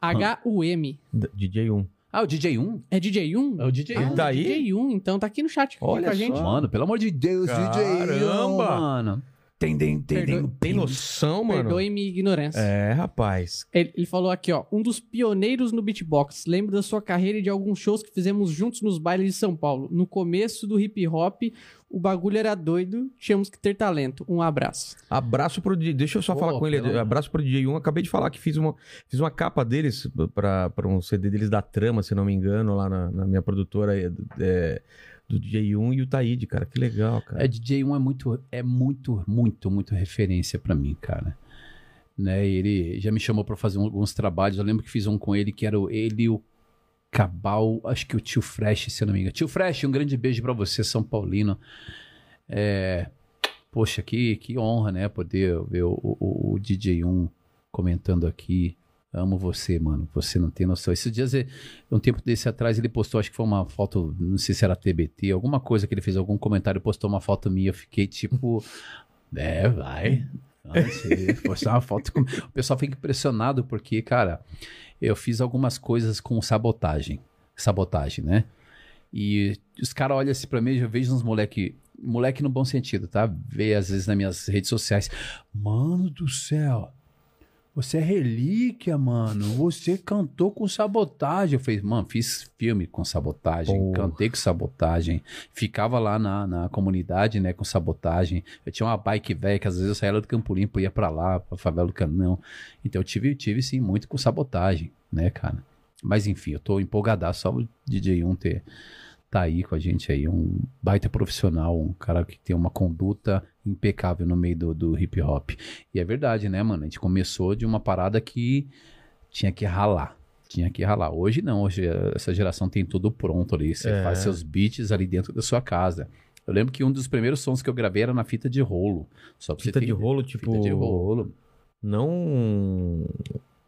H-U-M. D- DJ1. Ah, o DJ1? É DJ1? É o DJ1. Ele tá aí? DJ1, então tá aqui no chat aqui Olha com a gente. só. Mano, pelo amor de Deus, DJ1, Caramba! mano. Tem, tem, tem, Perdoe- tem, Tem noção, mano? Perdoe minha ignorância. É, rapaz. Ele, ele falou aqui, ó, um dos pioneiros no beatbox. Lembro da sua carreira e de alguns shows que fizemos juntos nos bailes de São Paulo. No começo do hip hop, o bagulho era doido, tínhamos que ter talento. Um abraço. Abraço pro DJ. Deixa eu só Pô, falar com ele. pelo- Abraço pro DJ1. Acabei de falar que fiz uma, fiz uma capa deles pra, pra um CD deles da Trama, se não me engano, lá na, na minha produtora é, é, do DJ1 e o Taíde, cara. Que legal, cara. É, DJ1 é muito, é muito, muito, muito referência pra mim, cara. Né, ele já me chamou pra fazer alguns trabalhos. Eu lembro que fiz um com ele que era o, ele o Cabal, acho que o Tio Fresh, se eu não me engano. Tio Fresh, um grande beijo pra você, São Paulino. É, poxa, que, que honra, né? Poder ver o, o, o DJ1 comentando aqui. Amo você, mano. Você não tem noção. Esses dias, eh, um tempo desse atrás, ele postou, acho que foi uma foto, não sei se era TBT, alguma coisa que ele fez, algum comentário, postou uma foto minha. Eu fiquei tipo, *laughs* é, vai. Postar uma foto. com- O pessoal fica impressionado porque, cara, eu fiz algumas coisas com sabotagem. Sabotagem, né? E os caras olham assim pra mim, eu vejo uns moleque. Moleque no bom sentido, tá? Vê às vezes nas minhas redes sociais. Mano do céu, você é relíquia, mano. Você cantou com sabotagem. Eu falei, mano, fiz filme com sabotagem, Porra. cantei com sabotagem. Ficava lá na, na comunidade, né, com sabotagem. Eu tinha uma bike velha que às vezes eu saía do Campo Limpo e ia pra lá, pra favela do Canão. Então eu tive, tive sim, muito com sabotagem, né, cara? Mas enfim, eu tô empolgadaço só o DJ1 ter tá aí com a gente aí, um baita profissional, um cara que tem uma conduta impecável no meio do, do hip hop. E é verdade, né, mano? A gente começou de uma parada que tinha que ralar. Tinha que ralar. Hoje não, hoje eh, essa geração tem tudo pronto ali. Você É. faz seus beats ali dentro da sua casa. Eu lembro que um dos primeiros sons que eu gravei era na fita de rolo. Só pra Fita você ter de rolo, tipo. Fita de rolo. Não.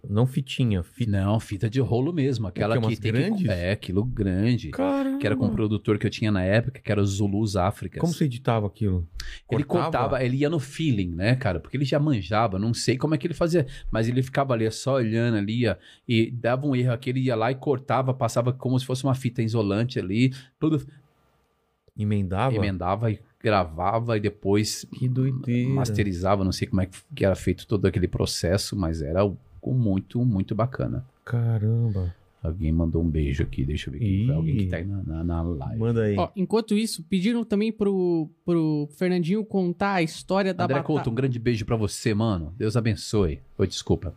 Não fitinha. Fita. Não, fita de rolo mesmo. Aquela que, que umas tem grandes? que. É, aquilo grande. Caramba. Que era com um produtor que eu tinha na época, que era o Zulus Áfricas. Como você editava aquilo? Ele cortava, ele ia no feeling, né, cara? Porque ele já manjava, não sei como é que ele fazia, mas ele ficava ali só olhando ali, ó, e dava um erro aqui, ele ia lá e cortava, passava como se fosse uma fita isolante ali, tudo Emendava? emendava e gravava e depois Que doideira. masterizava, não sei como é que- que era feito todo aquele processo, mas era algo muito, muito bacana. Caramba. Alguém mandou um beijo aqui, deixa eu ver quem foi. Alguém que tá aí na, na, na live. Manda aí. Ó, enquanto isso, pediram também pro, pro Fernandinho contar a história da André batalha. Couto, um grande beijo pra você, mano. Deus abençoe. Oi, desculpa.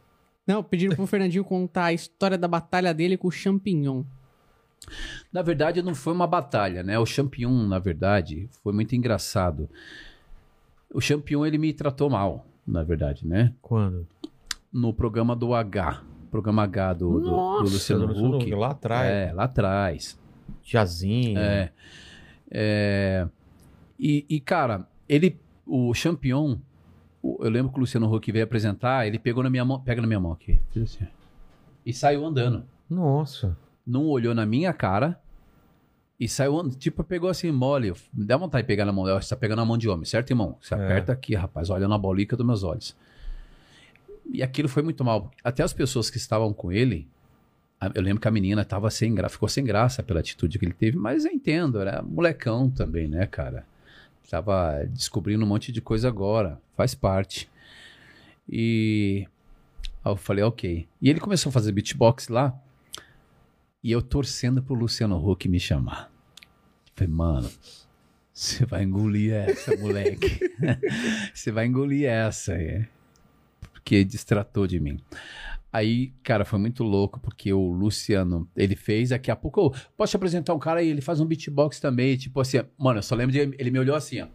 Não, pediram pro Fernandinho contar a história da batalha dele com o Champignon. Na verdade, não foi uma batalha, né? O Champion, na verdade, foi muito engraçado. O Champion, ele me tratou mal, na verdade, né? Quando? No programa do H. Programa H do, do- do, Nossa, Luciano do Luciano Huck. Huck, lá atrás. É, lá atrás. Jazinho. É. É, E, e, cara, ele, o Champion, eu lembro que o Luciano Huck veio apresentar, ele pegou na minha mão, pega na minha mão aqui, assim, e saiu andando. Nossa. não olhou na minha cara e saiu, and- tipo, pegou assim, mole. Dá vontade de pegar na mão. Você tá pegando na mão de homem, certo, irmão? Você É. aperta aqui, rapaz, olha na bolica dos meus olhos. E aquilo foi muito mal. Até as pessoas que estavam com ele, eu lembro que a menina tava sem gra... ficou sem graça pela atitude que ele teve, mas eu entendo, era molecão também, né, cara? Tava descobrindo um monte de coisa agora, faz parte. E eu falei, ok. E ele começou a fazer beatbox lá, e eu torcendo pro Luciano Huck me chamar. Falei, mano, você vai engolir essa, moleque. *laughs* Você vai engolir essa. É. Porque distratou de mim. Aí, cara, foi muito louco, porque o Luciano, ele fez, daqui a pouco, "Ô, posso te apresentar um cara aí, ele faz um beatbox também, tipo assim, mano, eu só lembro de ele me olhou assim, ó.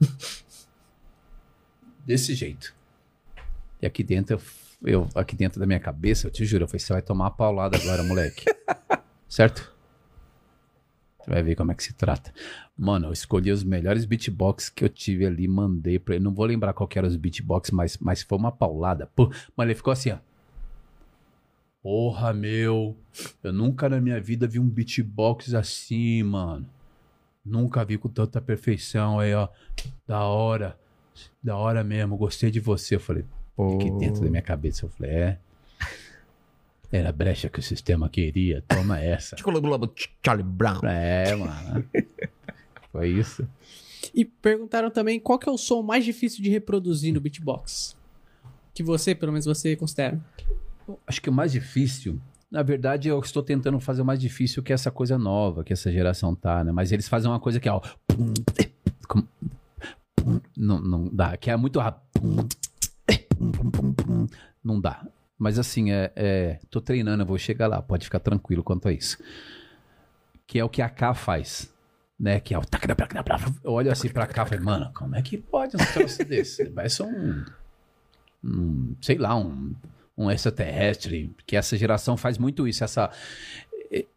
*laughs* Desse jeito. E aqui dentro, eu, eu- aqui dentro da minha cabeça, eu te juro, eu falei, você vai tomar uma paulada agora, moleque. *laughs* certo? Você vai ver como é que se trata. Mano, eu escolhi os melhores beatbox que eu tive ali, mandei pra ele. Não vou lembrar qual que era os beatbox, mas, mas foi uma paulada. Pô, mano, ele ficou assim, ó. Porra, meu. Eu nunca na minha vida vi um beatbox assim, mano. Nunca vi com tanta perfeição aí, ó. Da hora. Da hora mesmo. Gostei de você. Eu falei, Pô. aqui dentro da minha cabeça. Eu falei, é. Era a brecha que o sistema queria. Toma essa. Charlie Brown. É, mano. Foi isso. E perguntaram também qual que é o som mais difícil de reproduzir no beatbox. Que você, pelo menos você, considera. Acho que o mais difícil, na verdade, eu estou tentando fazer o mais difícil que essa coisa nova que essa geração tá, né? Mas eles fazem uma coisa que é, ó. Não, não dá, que é muito rápido. Não dá. Mas assim, é, é, tô treinando, eu vou chegar lá, pode ficar tranquilo quanto a isso. Que é o que a K faz, né? Que é o. Eu olho assim pra cá e falei, mano, como é que pode um troço desse? Parece um. um sei lá, um um extraterrestre, que essa geração faz muito isso, essa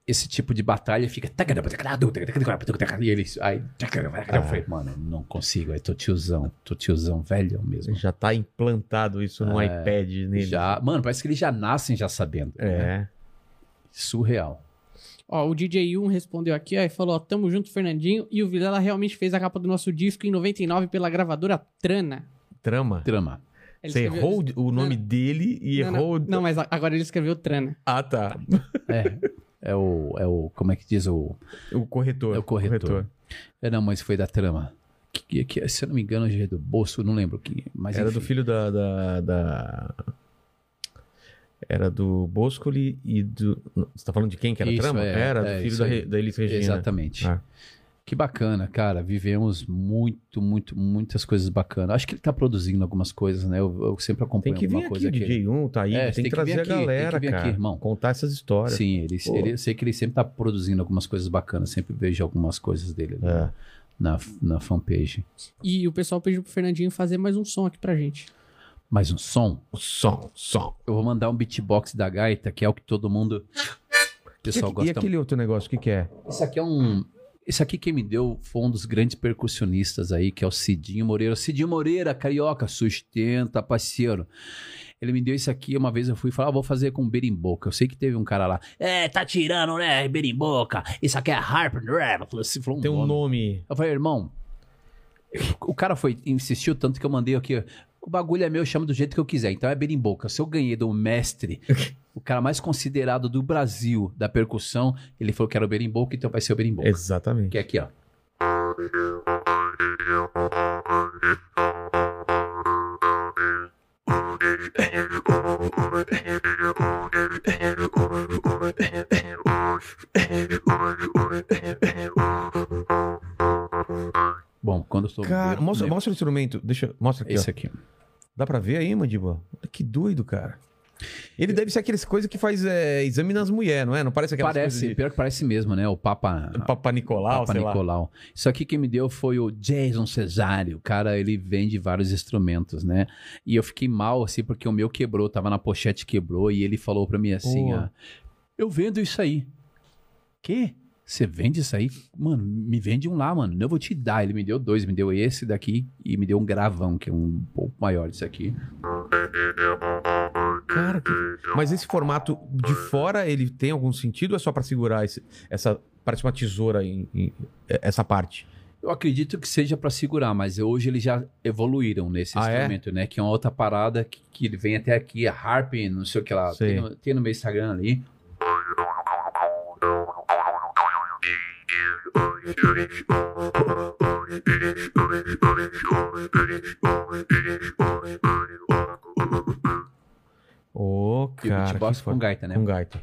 esse tipo de batalha fica e eles aí eu falei, mano, não consigo, eu tô tiozão, tô tiozão velho mesmo. Já tá implantado isso no iPad nele. É, Já, mano, parece que eles já nascem já sabendo. né? É. Surreal. Ó, o DJ1 respondeu aqui, ó, e falou, ó, tamo junto, Fernandinho. E o Vilela realmente fez a capa do nosso disco em 99 pela gravadora Trana. Trama. Trama. Ele Você escreveu- errou o nome dele e Não, errou. Não, não, mas agora ele escreveu Trana. Ah, tá. É. É o, é o. Como é que diz o. O corretor. É o corretor. É, não, mas foi da trama. Que, que, se eu não me engano, é do bolso, não lembro quem. Mas Era enfim. do filho da, da, da- Era do Boscoli e do. Você tá falando de quem que era a trama? é, era é, do filho da, da Elis Regina. Exatamente. Ah. Que bacana, cara. Vivemos muito, muito, muitas coisas bacanas. Acho que ele tá produzindo algumas coisas, né? Eu, eu sempre Tem acompanho que vir alguma aqui, coisa o DJ1, tá aí. É, tem, que tem que vir trazer aqui, a tem que galera, vir aqui, cara. irmão. Contar essas histórias. Sim, ele, Pô. ele, eu sei que ele sempre tá produzindo algumas coisas bacanas. Sempre vejo algumas coisas dele É. na, na, fanpage. E o pessoal pediu pro Fernandinho fazer mais um som aqui pra gente. Mais um som. Som, som. Eu vou mandar um beatbox da gaita, que é o que todo mundo. O pessoal e, gosta e aquele outro negócio, o que, que é? Isso aqui é um. Isso aqui quem me deu foi um dos grandes percussionistas aí, que é o Cidinho Moreira. Cidinho Moreira, carioca, sustenta, parceiro. Ele me deu isso aqui, uma vez eu fui falar, ah, vou fazer com berimboca. Eu sei que teve um cara lá, é, tá tirando, né, berimboca. Isso aqui é harp, né? Falou um Tem um nome. nome. Eu falei, irmão, o cara foi, insistiu tanto que eu mandei aqui, o bagulho é meu, eu chamo do jeito que eu quiser. Então é berimboca. Se eu ganhei do mestre, o cara mais considerado do Brasil da percussão, ele falou que era o berimboca, então vai ser o berimboca. Exatamente. Que é aqui, ó. Bom, quando eu estou. Cara, mostra, mostra o instrumento. Deixa, mostra aqui, Esse ó. aqui. Dá pra ver aí? Olha Que doido, cara. Ele deve ser aqueles coisas que faz é, exame nas mulheres, não é? Não parece aquelas Parece, coisas pior que parece mesmo, né? O Papa. de Papa Nicolau, Papa sei lá. Nicolau. Isso aqui quem me deu foi o Jason Cesário. O cara, ele vende vários instrumentos, né? E eu fiquei mal, assim, porque o meu quebrou, tava na pochete, quebrou, e ele falou pra mim assim, Pô. ah, eu vendo isso aí. Quê? Você vende isso aí? Mano, me vende um lá, mano. Eu vou te dar. Ele me deu dois, me deu esse daqui e me deu um gravão, que é um pouco maior disso aqui. Cara, que... Mas esse formato de fora, ele tem algum sentido ou é só pra segurar esse- essa... Parece uma tesoura em, em- essa parte. Eu acredito que seja pra segurar, mas hoje eles já evoluíram nesse Ah, é? instrumento, né? Que é uma outra parada que, que ele vem até aqui, a harp, não sei o que lá. Tem no, tem no meu Instagram ali. *laughs* Ô, E o cara. beatbox com gaita, né? Com gaita.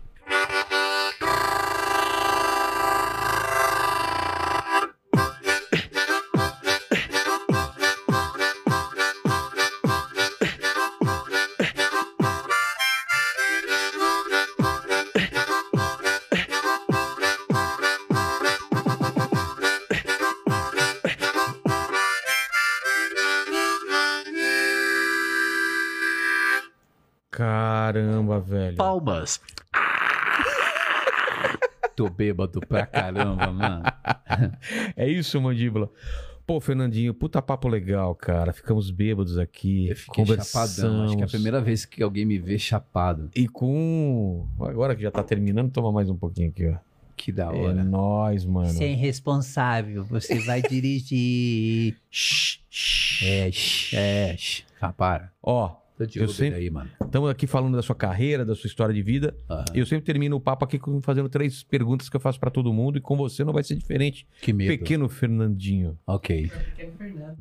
Velho. Palmas. *laughs* Tô bêbado pra caramba, mano. É isso, mandíbula. Pô, Fernandinho, puta papo legal, cara. Ficamos bêbados aqui. Eu fiquei conversamos. chapadão. Acho que é a primeira vez que alguém me vê chapado. E com. Agora que já tá terminando, toma mais um pouquinho aqui, ó. Que da É hora. nóis, mano. Sem responsável, você vai dirigir. *laughs* Shh, shh. É, shh, é, shh. Ah, para. Ó, De Eu sempre- aí, mano. estamos aqui falando da sua carreira, da sua história de vida. Aham. Eu sempre termino o papo aqui fazendo três perguntas que eu faço pra todo mundo e com você não vai ser diferente. Que medo. Pequeno Fernandinho. Ok.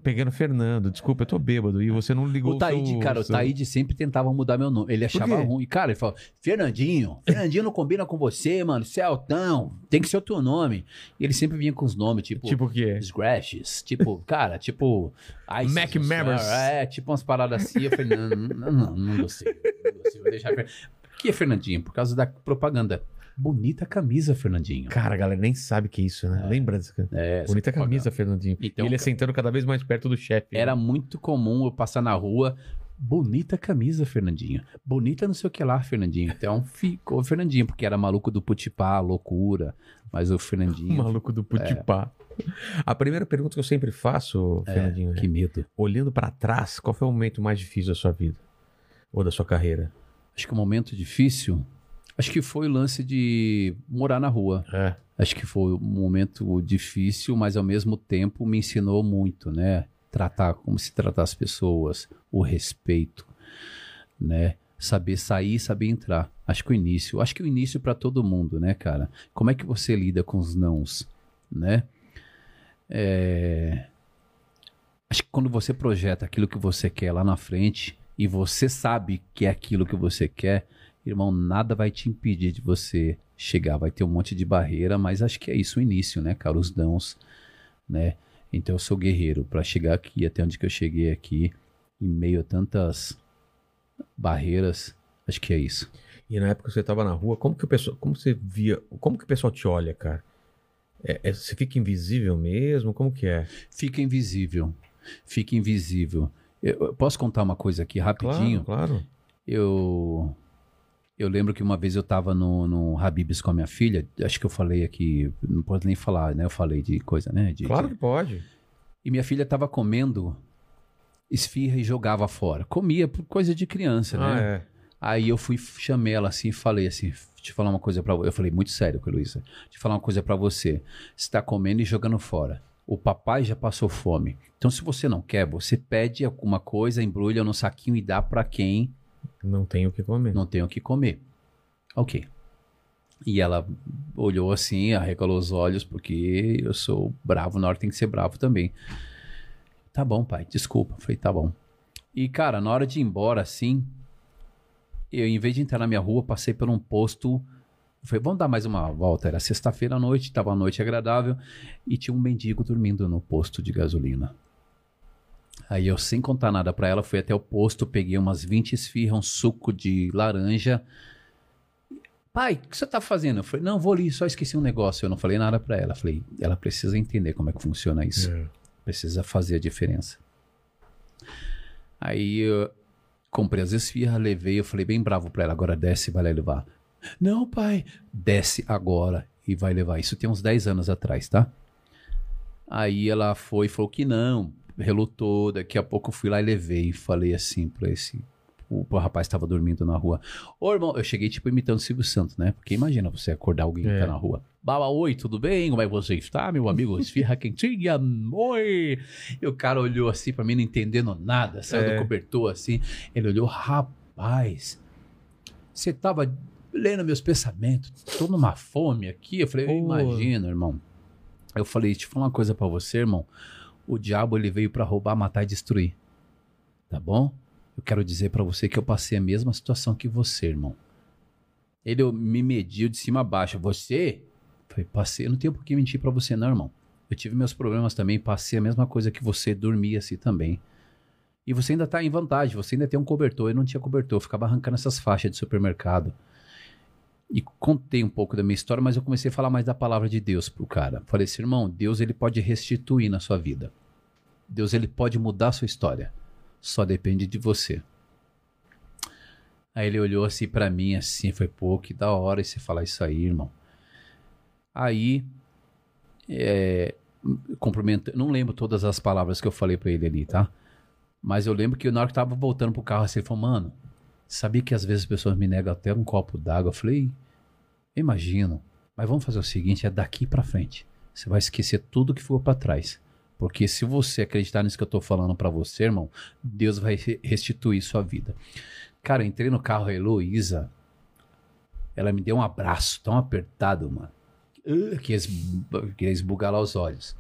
Pequeno Fernando, desculpa, eu tô bêbado e você não ligou O Taíde, seu- cara, o seu- Taíde sempre tentava mudar meu nome. Ele achava ruim. Cara, ele falou: Fernandinho, Fernandinho não combina com você, mano. Você é altão. Tem que ser o teu nome. E ele sempre vinha com os nomes, tipo. Tipo o quê? Scratches, tipo, cara, tipo. Ice, Mac Mammers. É, tipo umas paradas assim. Eu falei, não, não, não, não gostei. Não gostei, vou deixar. Por que é Fernandinho? Por causa da propaganda. Bonita camisa, Fernandinho. Cara, a galera nem sabe o que é isso, né? Lembra dessa É, Bonita propaganda. camisa, Fernandinho. Então, ele cara- sentando cada vez mais perto do chefe. né? Era muito comum eu passar na rua. Bonita camisa, Fernandinho. Bonita não sei o que lá, Fernandinho. Então ficou Fernandinho, porque era maluco do Putipá, loucura. Mas o O Fernandinho. *laughs* maluco do Putipá. *laughs* A primeira pergunta que eu sempre faço, Fernandinho, é, Que medo. olhando pra trás, qual foi o momento mais difícil da sua vida? Ou da sua carreira? Acho que o momento difícil. Acho que foi o lance de morar na rua. É. Acho que foi um momento difícil, mas ao mesmo tempo me ensinou muito, né? tratar, como se tratar as pessoas, o respeito, né? Saber sair, saber entrar. Acho que o início, acho que o início para todo mundo, né, cara? Como é que você lida com os nãos, né? É, Acho que quando você projeta aquilo que você quer lá na frente e você sabe que é aquilo que você quer, irmão, nada vai te impedir de você chegar. Vai ter um monte de barreira, mas acho que é isso o início, né, cara? Os dãos, né? Então eu sou guerreiro para chegar aqui, até onde que eu cheguei aqui, em meio a tantas barreiras. Acho que é isso. E na época que você tava na rua, como que o pessoal, como você via, como que o pessoal te olha, cara? É- é- você fica invisível mesmo? Como que é? Fica invisível. Fica invisível. Eu, eu posso contar uma coisa aqui rapidinho? Claro, claro. Eu eu lembro que uma vez eu tava no, no Habib's com a minha filha, acho que eu falei aqui, não posso nem falar, né? Eu falei de coisa, né? De, Claro de- que pode. E minha filha tava comendo esfirra e jogava fora. Comia por coisa de criança, Ah, né? é. Aí eu fui, chamei ela assim e falei assim, te falar uma coisa você. Eu falei muito sério com a Luísa. Te falar uma coisa pra você. Você tá comendo e jogando fora. O papai já passou fome. Então se você não quer, você pede alguma coisa, embrulha no saquinho e dá pra quem Não tem o que comer. não tem o que comer. Ok. E ela olhou assim, arregalou os olhos, porque eu sou bravo, na hora tem que ser bravo também. Tá bom, pai, desculpa. Falei, tá bom. E, cara, na hora de ir embora, assim, eu, em vez de entrar na minha rua, passei por um posto. Falei, vamos dar mais uma volta. Era sexta-feira à noite, tava uma noite agradável, e tinha um mendigo dormindo no posto de gasolina. Aí eu, sem contar nada pra ela, fui até o posto, peguei umas 20 esfirras, um suco de laranja. Pai, o que você tá fazendo? Eu falei, não, vou ali, só esqueci um negócio. Eu não falei nada pra ela. Eu falei, ela precisa entender como é que funciona isso. É. Precisa fazer a diferença. Aí eu comprei as esfirras, levei, eu falei bem bravo pra ela, agora desce e vai lá levar. Não, pai, desce agora e vai levar. Isso tem uns 10 anos atrás, tá? Aí ela foi e falou que não, relutou. Daqui a pouco eu fui lá e levei. Falei assim pra esse. O, o rapaz estava dormindo na rua. Ô, irmão, eu cheguei tipo imitando o Silvio Santos, né? Porque imagina você acordar alguém que É. tá na rua. Baba, oi, tudo bem? Como é que você está, meu amigo? Esfirra quentinha, oi! E o cara olhou assim pra mim, não entendendo nada, saiu É. do cobertor assim. Ele olhou, rapaz, você tava lendo meus pensamentos, tô numa fome aqui. Eu falei, eu imagino, irmão. Eu falei, deixa eu falar uma coisa pra você, irmão. O diabo ele veio pra roubar, matar e destruir. Tá bom? Eu quero dizer pra você que eu passei a mesma situação que você, irmão. Ele me mediu de cima a baixo. Você? Falei, passei. Eu não tenho por que mentir pra você, não, irmão. Eu tive meus problemas também, passei a mesma coisa que você, dormi assim também. E você ainda tá em vantagem, você ainda tem um cobertor. Eu não tinha cobertor, eu ficava arrancando essas faixas de supermercado. E contei um pouco da minha história, mas eu comecei a falar mais da palavra de Deus pro cara. Falei assim, irmão, Deus ele pode restituir na sua vida. Deus ele pode mudar a sua história. Só depende de você. Aí ele olhou assim pra mim, assim, foi pô, que da hora você falar isso aí, irmão. Aí, é, cumprimenta, não lembro todas as palavras que eu falei pra ele ali, tá? Mas eu lembro que na hora que eu tava voltando pro carro, assim, ele falou, mano, sabia que às vezes as pessoas me negam até um copo d'água? Eu falei, imagino, mas vamos fazer o seguinte, é daqui pra frente. Você vai esquecer tudo que ficou pra trás. Porque se você acreditar nisso que eu tô falando pra você, irmão, Deus vai re- restituir sua vida. Cara, eu entrei no carro, a Heloísa, ela me deu um abraço tão apertado, mano. Que queria esbugalar os olhos.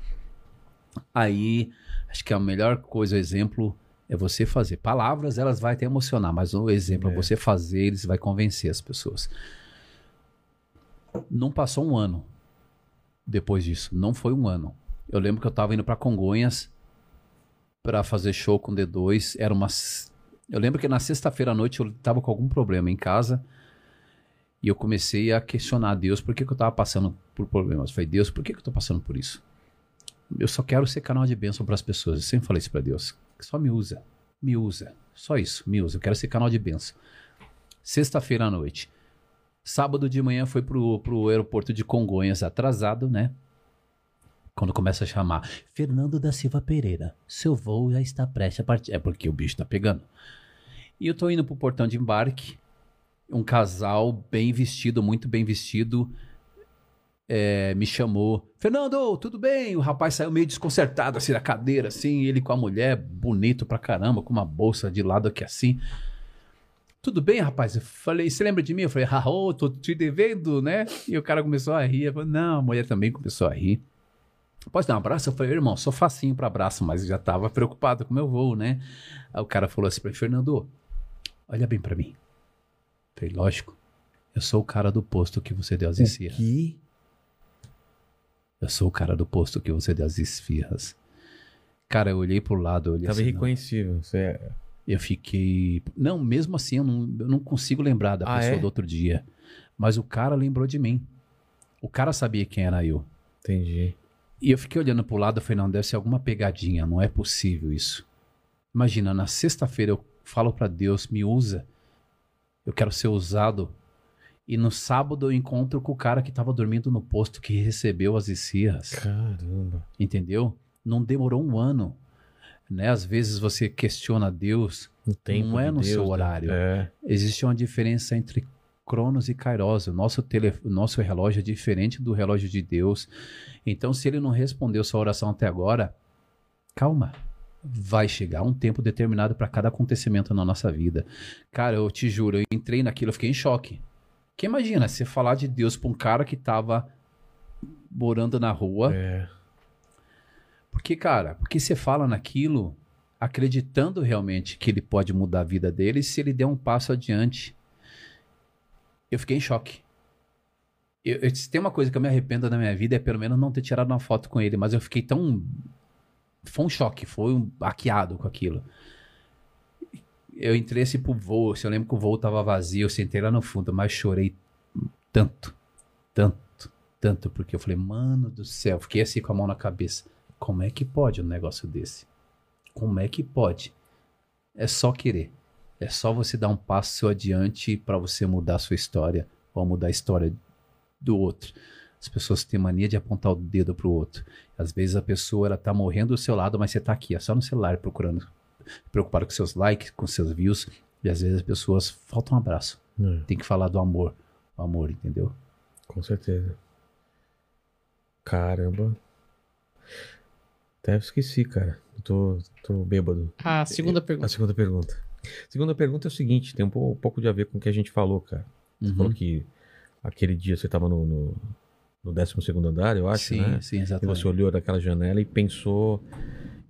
Aí, acho que a melhor coisa, o exemplo, é você fazer. Palavras, elas vão até emocionar, mas o exemplo é, É. você fazer, eles vai convencer as pessoas. Não passou um ano depois disso. Não foi um ano. Eu lembro que eu tava indo pra Congonhas pra fazer show com D2. Era umas. Eu lembro que na sexta-feira à noite eu tava com algum problema em casa. E eu comecei a questionar a Deus por que, que eu tava passando por problemas. Eu falei, Deus, por que, que eu tô passando por isso? Eu só quero ser canal de bênção pras pessoas. Eu sempre falei isso pra Deus. Só me usa. Me usa. Só isso. Me usa. Eu quero ser canal de bênção. Sexta-feira à noite. Sábado de manhã foi pro, pro aeroporto de Congonhas atrasado, né? Quando começa a chamar Fernando da Silva Pereira, seu voo já está prestes a partir. É porque o bicho tá pegando. E eu tô indo pro portão de embarque. Um casal bem vestido, muito bem vestido. é, me chamou. Fernando, tudo bem? O rapaz saiu meio desconcertado, assim, da cadeira, assim, ele com a mulher, bonito pra caramba, com uma bolsa de lado aqui assim. Tudo bem, rapaz? Eu falei, você lembra de mim? Eu falei, ah, ô, tô te devendo, né? E o cara começou a rir. Eu falei, não, a mulher também começou a rir. Pode dar um abraço? Eu falei, irmão, sou facinho para abraço, mas já tava preocupado com o meu voo, né? Aí o cara falou assim pra mim, Fernando, olha bem para mim. Eu falei, lógico, eu sou o cara do posto que você deu as esfirras. Que? Eu sou o cara do posto que você deu as esfirras. Cara, eu olhei pro lado, eu olhei Tava assim, não. irreconhecível. Você é... Eu fiquei. Não, mesmo assim, eu não, eu não consigo lembrar da Ah, pessoa é? do outro dia. Mas o cara lembrou de mim. O cara sabia quem era eu. Entendi. E eu fiquei olhando pro lado e falei, não, deve ser alguma pegadinha, não é possível isso. Imagina, na sexta-feira eu falo pra Deus, me usa. Eu quero ser usado. E no sábado eu encontro com o cara que tava dormindo no posto que recebeu as esfirras. Caramba. Entendeu? Não demorou um ano. Né? Às vezes você questiona Deus, Não é no seu Deus, né? horário. É. existe uma diferença entre Cronos e Kairos. O nosso, tele, o nosso relógio é diferente do relógio de Deus. Então, se ele não respondeu sua oração até agora, calma. Vai chegar um tempo determinado para cada acontecimento na nossa vida. Cara, eu te juro, eu entrei naquilo, eu fiquei em choque. Que imagina, você falar de Deus pra um cara que tava morando na rua. É. Porque, cara, porque você fala naquilo acreditando realmente que ele pode mudar a vida dele se ele der um passo adiante. Eu fiquei em choque. Eu, eu- se tem uma coisa que eu me arrependo na minha vida é pelo menos não ter tirado uma foto com ele, mas eu fiquei tão. Foi um choque, foi um baqueado com aquilo. Eu entrei assim pro voo, assim, eu lembro que o voo tava vazio, eu sentei lá no fundo, mas chorei tanto, tanto, tanto, porque eu falei, mano do céu, fiquei assim com a mão na cabeça. Como é que pode um negócio desse? Como é que pode? É só querer. É só você dar um passo adiante para você mudar a sua história ou mudar a história do outro. As pessoas têm mania de apontar o dedo pro outro. Às vezes a pessoa ela tá morrendo do seu lado, mas você tá aqui, é só no celular procurando, preocupado com seus likes, com seus views, e às vezes as pessoas faltam um abraço. É, Tem que falar do amor, o amor, entendeu? com certeza. Caramba. Até esqueci, cara. Eu tô, tô bêbado. A segunda A pergunta. segunda pergunta. Segunda pergunta é o seguinte, tem um po- um pouco de a ver com o que a gente falou, cara. Você Uhum. falou que aquele dia você tava no, no, no 12º andar, eu acho, sim, né? sim, E exatamente. você olhou daquela janela e pensou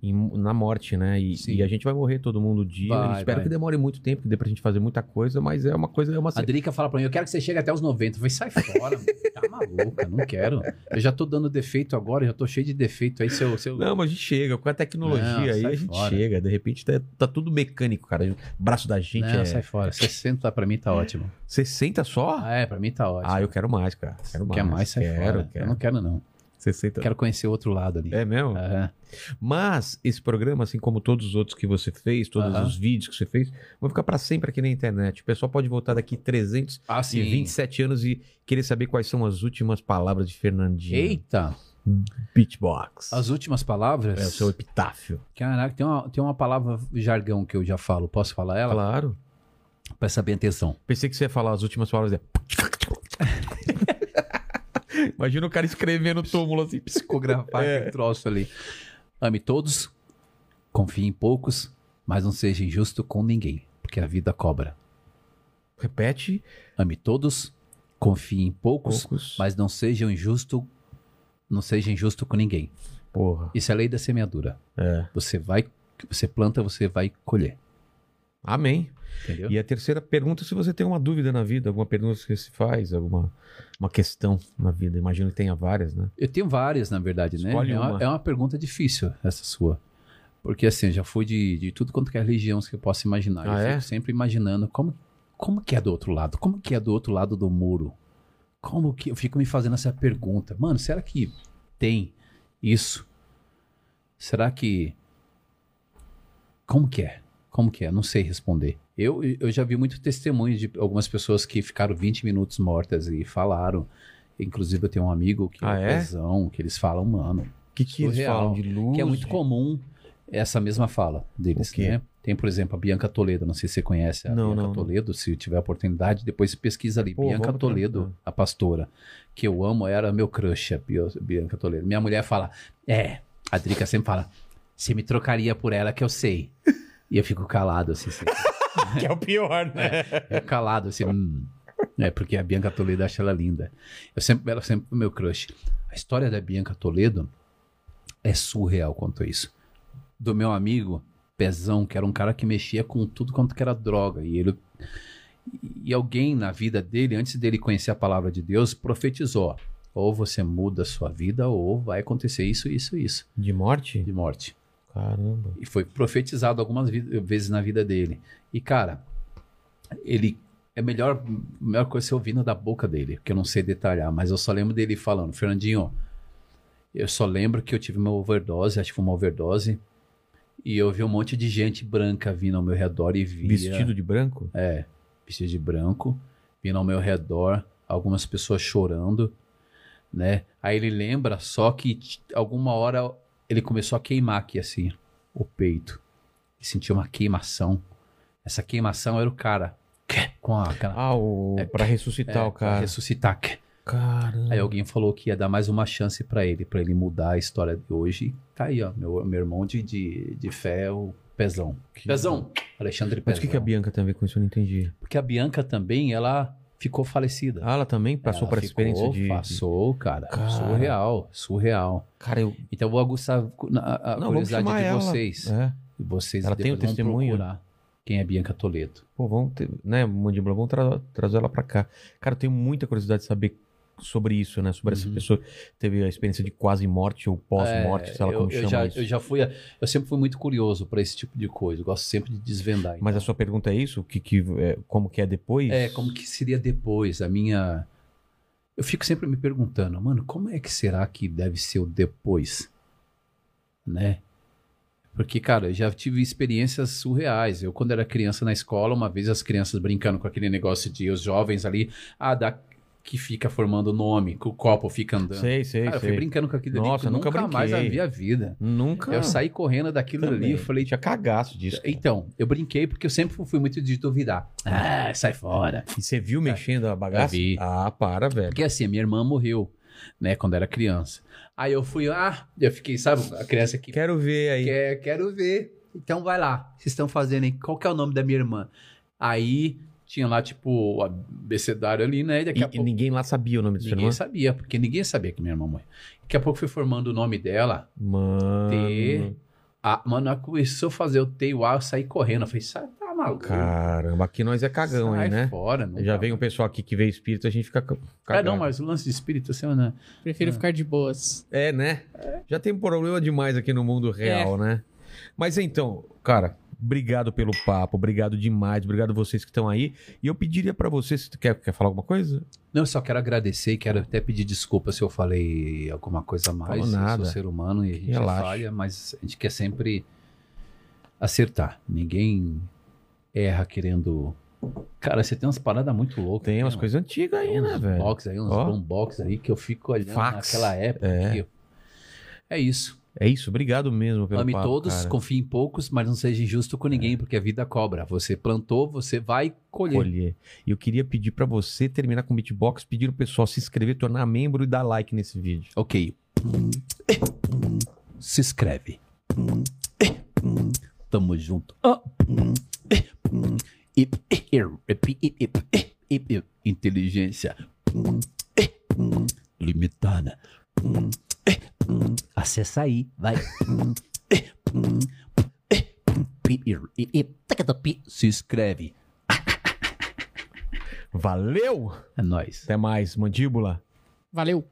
em- na morte, né? E, e a gente vai morrer todo mundo um dia. Vai, Espero vai. que demore muito tempo, que dê pra gente fazer muita coisa, mas é uma coisa, é uma A Drica fala pra mim, eu quero que você chegue até os 90. Eu falei, sai fora, mano. tá maluca, não quero. Eu já tô dando defeito agora, já tô cheio de defeito aí, seu... seu... Não, mas a gente chega, com a tecnologia Não, aí a gente fora. chega. De repente tá, tá tudo mecânico, cara. O braço da gente não, é. sai fora. 60 pra mim tá ótimo. 60 só? Ah, é, pra mim tá ótimo. Ah, eu quero mais, cara. Quero mais. Quer mais, sai quero, fora. Quero. Eu não quero, não. 60. Quero conhecer o outro lado ali. É mesmo? Aham. Mas esse programa, assim como todos os outros que você fez, todos Aham. os vídeos que você fez, vão ficar pra sempre aqui na internet. O pessoal pode voltar daqui 327 Ah, anos e querer saber quais são as últimas palavras de Fernandinho. Eita, Beatbox. as últimas palavras. É o seu epitáfio. Caraca, tem uma, tem uma palavra jargão que eu já falo. Posso falar ela? Claro. Presta bem atenção. Pensei que você ia falar as últimas palavras. É... *laughs* Imagina o cara escrevendo no túmulo assim. *laughs* Psicografar É. troço ali. Ame todos, confie em poucos, mas não seja injusto com ninguém, porque a vida cobra. Repete. Ame todos, confie em poucos, Poucos. mas não seja injusto, não seja injusto com ninguém. Porra. Isso é a lei da semeadura. É. Você vai, você planta, você vai colher. Amém. Entendeu? E a terceira pergunta, se você tem uma dúvida na vida, alguma pergunta que se faz, alguma uma questão na vida. Imagino que tenha várias, né? Eu tenho várias, na verdade, né? Escolhe É uma, uma. é uma pergunta difícil, essa sua. Porque assim, já fui de, de tudo quanto que é religião que eu possa imaginar. Ah, eu é? fico sempre imaginando como, como que é do outro lado? Como que é do outro lado do muro? Como que... Eu fico me fazendo essa pergunta. Mano, será que tem isso? Será que... Como que é? Como que é? Não sei responder. Eu, eu já vi muito testemunho de algumas pessoas que ficaram 20 minutos mortas e falaram. Inclusive, eu tenho um amigo que Ah, é é? tesão, que eles falam, mano, O que, que eles falam de luz? que é muito de- comum essa mesma fala deles, né? Tem, por exemplo, a Bianca Toledo, não sei se você conhece a Não, Bianca não, não. Toledo, se tiver oportunidade, depois pesquisa ali. Pô, Bianca Toledo, a pastora, que eu amo, era meu crush, a Bianca Toledo. Minha mulher fala, é, a Drica sempre fala, você me trocaria por ela que eu sei. E eu fico calado, assim, assim *laughs* Que é o pior, né? é calado, assim, hum. É, porque a Bianca Toledo acha ela linda. Eu sempre, ela sempre foi meu crush. A história da Bianca Toledo é surreal quanto a isso. Do meu amigo, Pezão, que era um cara que mexia com tudo quanto que era droga. E ele. E alguém na vida dele, antes dele conhecer a palavra de Deus, profetizou: ou você muda a sua vida, ou vai acontecer isso, isso, isso, De morte? de morte. Caramba. E foi profetizado algumas vezes na vida dele. E, cara, ele. É melhor, a melhor coisa ser ouvindo da boca dele, que eu não sei detalhar, mas eu só lembro dele falando, Fernandinho, eu só lembro que eu tive uma overdose, acho que foi uma overdose, e eu vi um monte de gente branca vindo ao meu redor e via. Vestido de branco? É, vestido de branco, vindo ao meu redor, algumas pessoas chorando, né? Aí ele lembra só que alguma hora ele começou a queimar aqui assim, o peito. E sentiu uma queimação. Essa queimação era o cara que- com a aquela, Ah, o... É, pra ressuscitar é, o pra cara. ressuscitar. que- Caramba. Aí alguém falou que ia dar mais uma chance pra ele, pra ele mudar a história de hoje. Tá aí, ó, meu, meu irmão de, de, de fé, o Pezão. Pezão, Alexandre Mas Pezão. o que, que a Bianca tem a ver com isso? Eu não entendi. Porque a Bianca também, ela ficou falecida. Ah, ela também passou Ela por essa ficou- experiência de... Passou, cara. Cara. Surreal, surreal. Cara, eu... Então eu vou aguçar a, a Não, curiosidade de ela. vocês. É. Vocês Ela tem o testemunho? procurar quem é Bianca Toledo. Pô, vamos ter... Né, Mandíbula, vamos tra- trazer ela pra cá. Cara, eu tenho muita curiosidade de saber sobre isso, né? Sobre essa Uhum. pessoa que teve a experiência de quase morte ou pós-morte, É, sei lá eu, como eu chama já, isso. Eu já fui, eu sempre fui muito curioso para esse tipo de coisa. Eu gosto sempre de desvendar. Mas a então. sua pergunta é isso? Que, que, é, como que é depois? É, como que seria depois? A minha. Eu fico sempre me perguntando, mano, como é que será que deve ser o depois? Né? Porque, cara, eu já tive experiências surreais. Eu, quando era criança na escola, uma vez as crianças brincando com aquele negócio de os jovens ali, ah, da que fica formando nome, que o copo fica andando. Sei, sei, Cara, eu fui sei. brincando com aquilo ali, Nossa, que nunca nunca mais brinquei. minha vida. Nunca. Eu saí correndo daquilo ali, também. eu falei, Tinha cagaço disso. cara. então, eu brinquei porque eu sempre fui muito de duvidar. Ah, sai fora. E você viu mexendo a bagaça? Eu vi. Ah, para, velho. Porque assim, a minha irmã morreu, né, quando era criança. Aí eu fui, ah, eu fiquei, sabe, a criança que Quero ver aí. quer, quero ver. Então vai lá, vocês estão fazendo aí, qual que é o nome da minha irmã? Aí tinha lá, tipo, o abecedário ali, né, e daqui E, a e pouco... ninguém lá sabia o nome do seu Ninguém irmão? sabia, porque ninguém sabia que minha irmã morreu. Daqui a pouco foi formando o nome dela, Mano. T. A, mano, ela começou a fazer o T e o A, eu saí correndo. Eu falei, sai, tá maluco. Caramba, aqui nós é cagão sai aí, né? fora. não Já dá. vem um pessoal aqui que vê espírito, a gente fica ca- É, cagado. não, mas o lance de espírito, assim, né? Prefiro ficar de boas. É, né? Já tem problema demais aqui no mundo real, né? Mas então, cara, obrigado pelo papo, obrigado demais, obrigado vocês que estão aí. E eu pediria pra você, se tu quer, quer falar alguma coisa? Não, eu só quero agradecer e quero até pedir desculpa se eu falei alguma coisa a mais. Falou nada. Eu sou ser humano e a gente Relaxa. falha, mas a gente quer sempre acertar. Ninguém erra querendo. Cara, você tem umas paradas muito loucas. Tem né, umas coisas antigas aí, né, uns velho? box aí, uns Ó. boombox aí que eu fico olhando Fax. naquela época. É. aqui. É isso. É isso, obrigado mesmo pelo Ame papo, todos, cara. É. confie em poucos, mas não seja injusto com ninguém, porque a vida cobra. Você plantou, você vai colher. colher. E eu queria pedir pra você terminar com o beatbox, pedir o pessoal se inscrever, tornar membro e dar like nesse vídeo. Ok. Se inscreve. Tamo junto. Inteligência limitada. Acessa aí, vai. Se inscreve. Valeu! É nóis. Até mais, mandíbula. Valeu!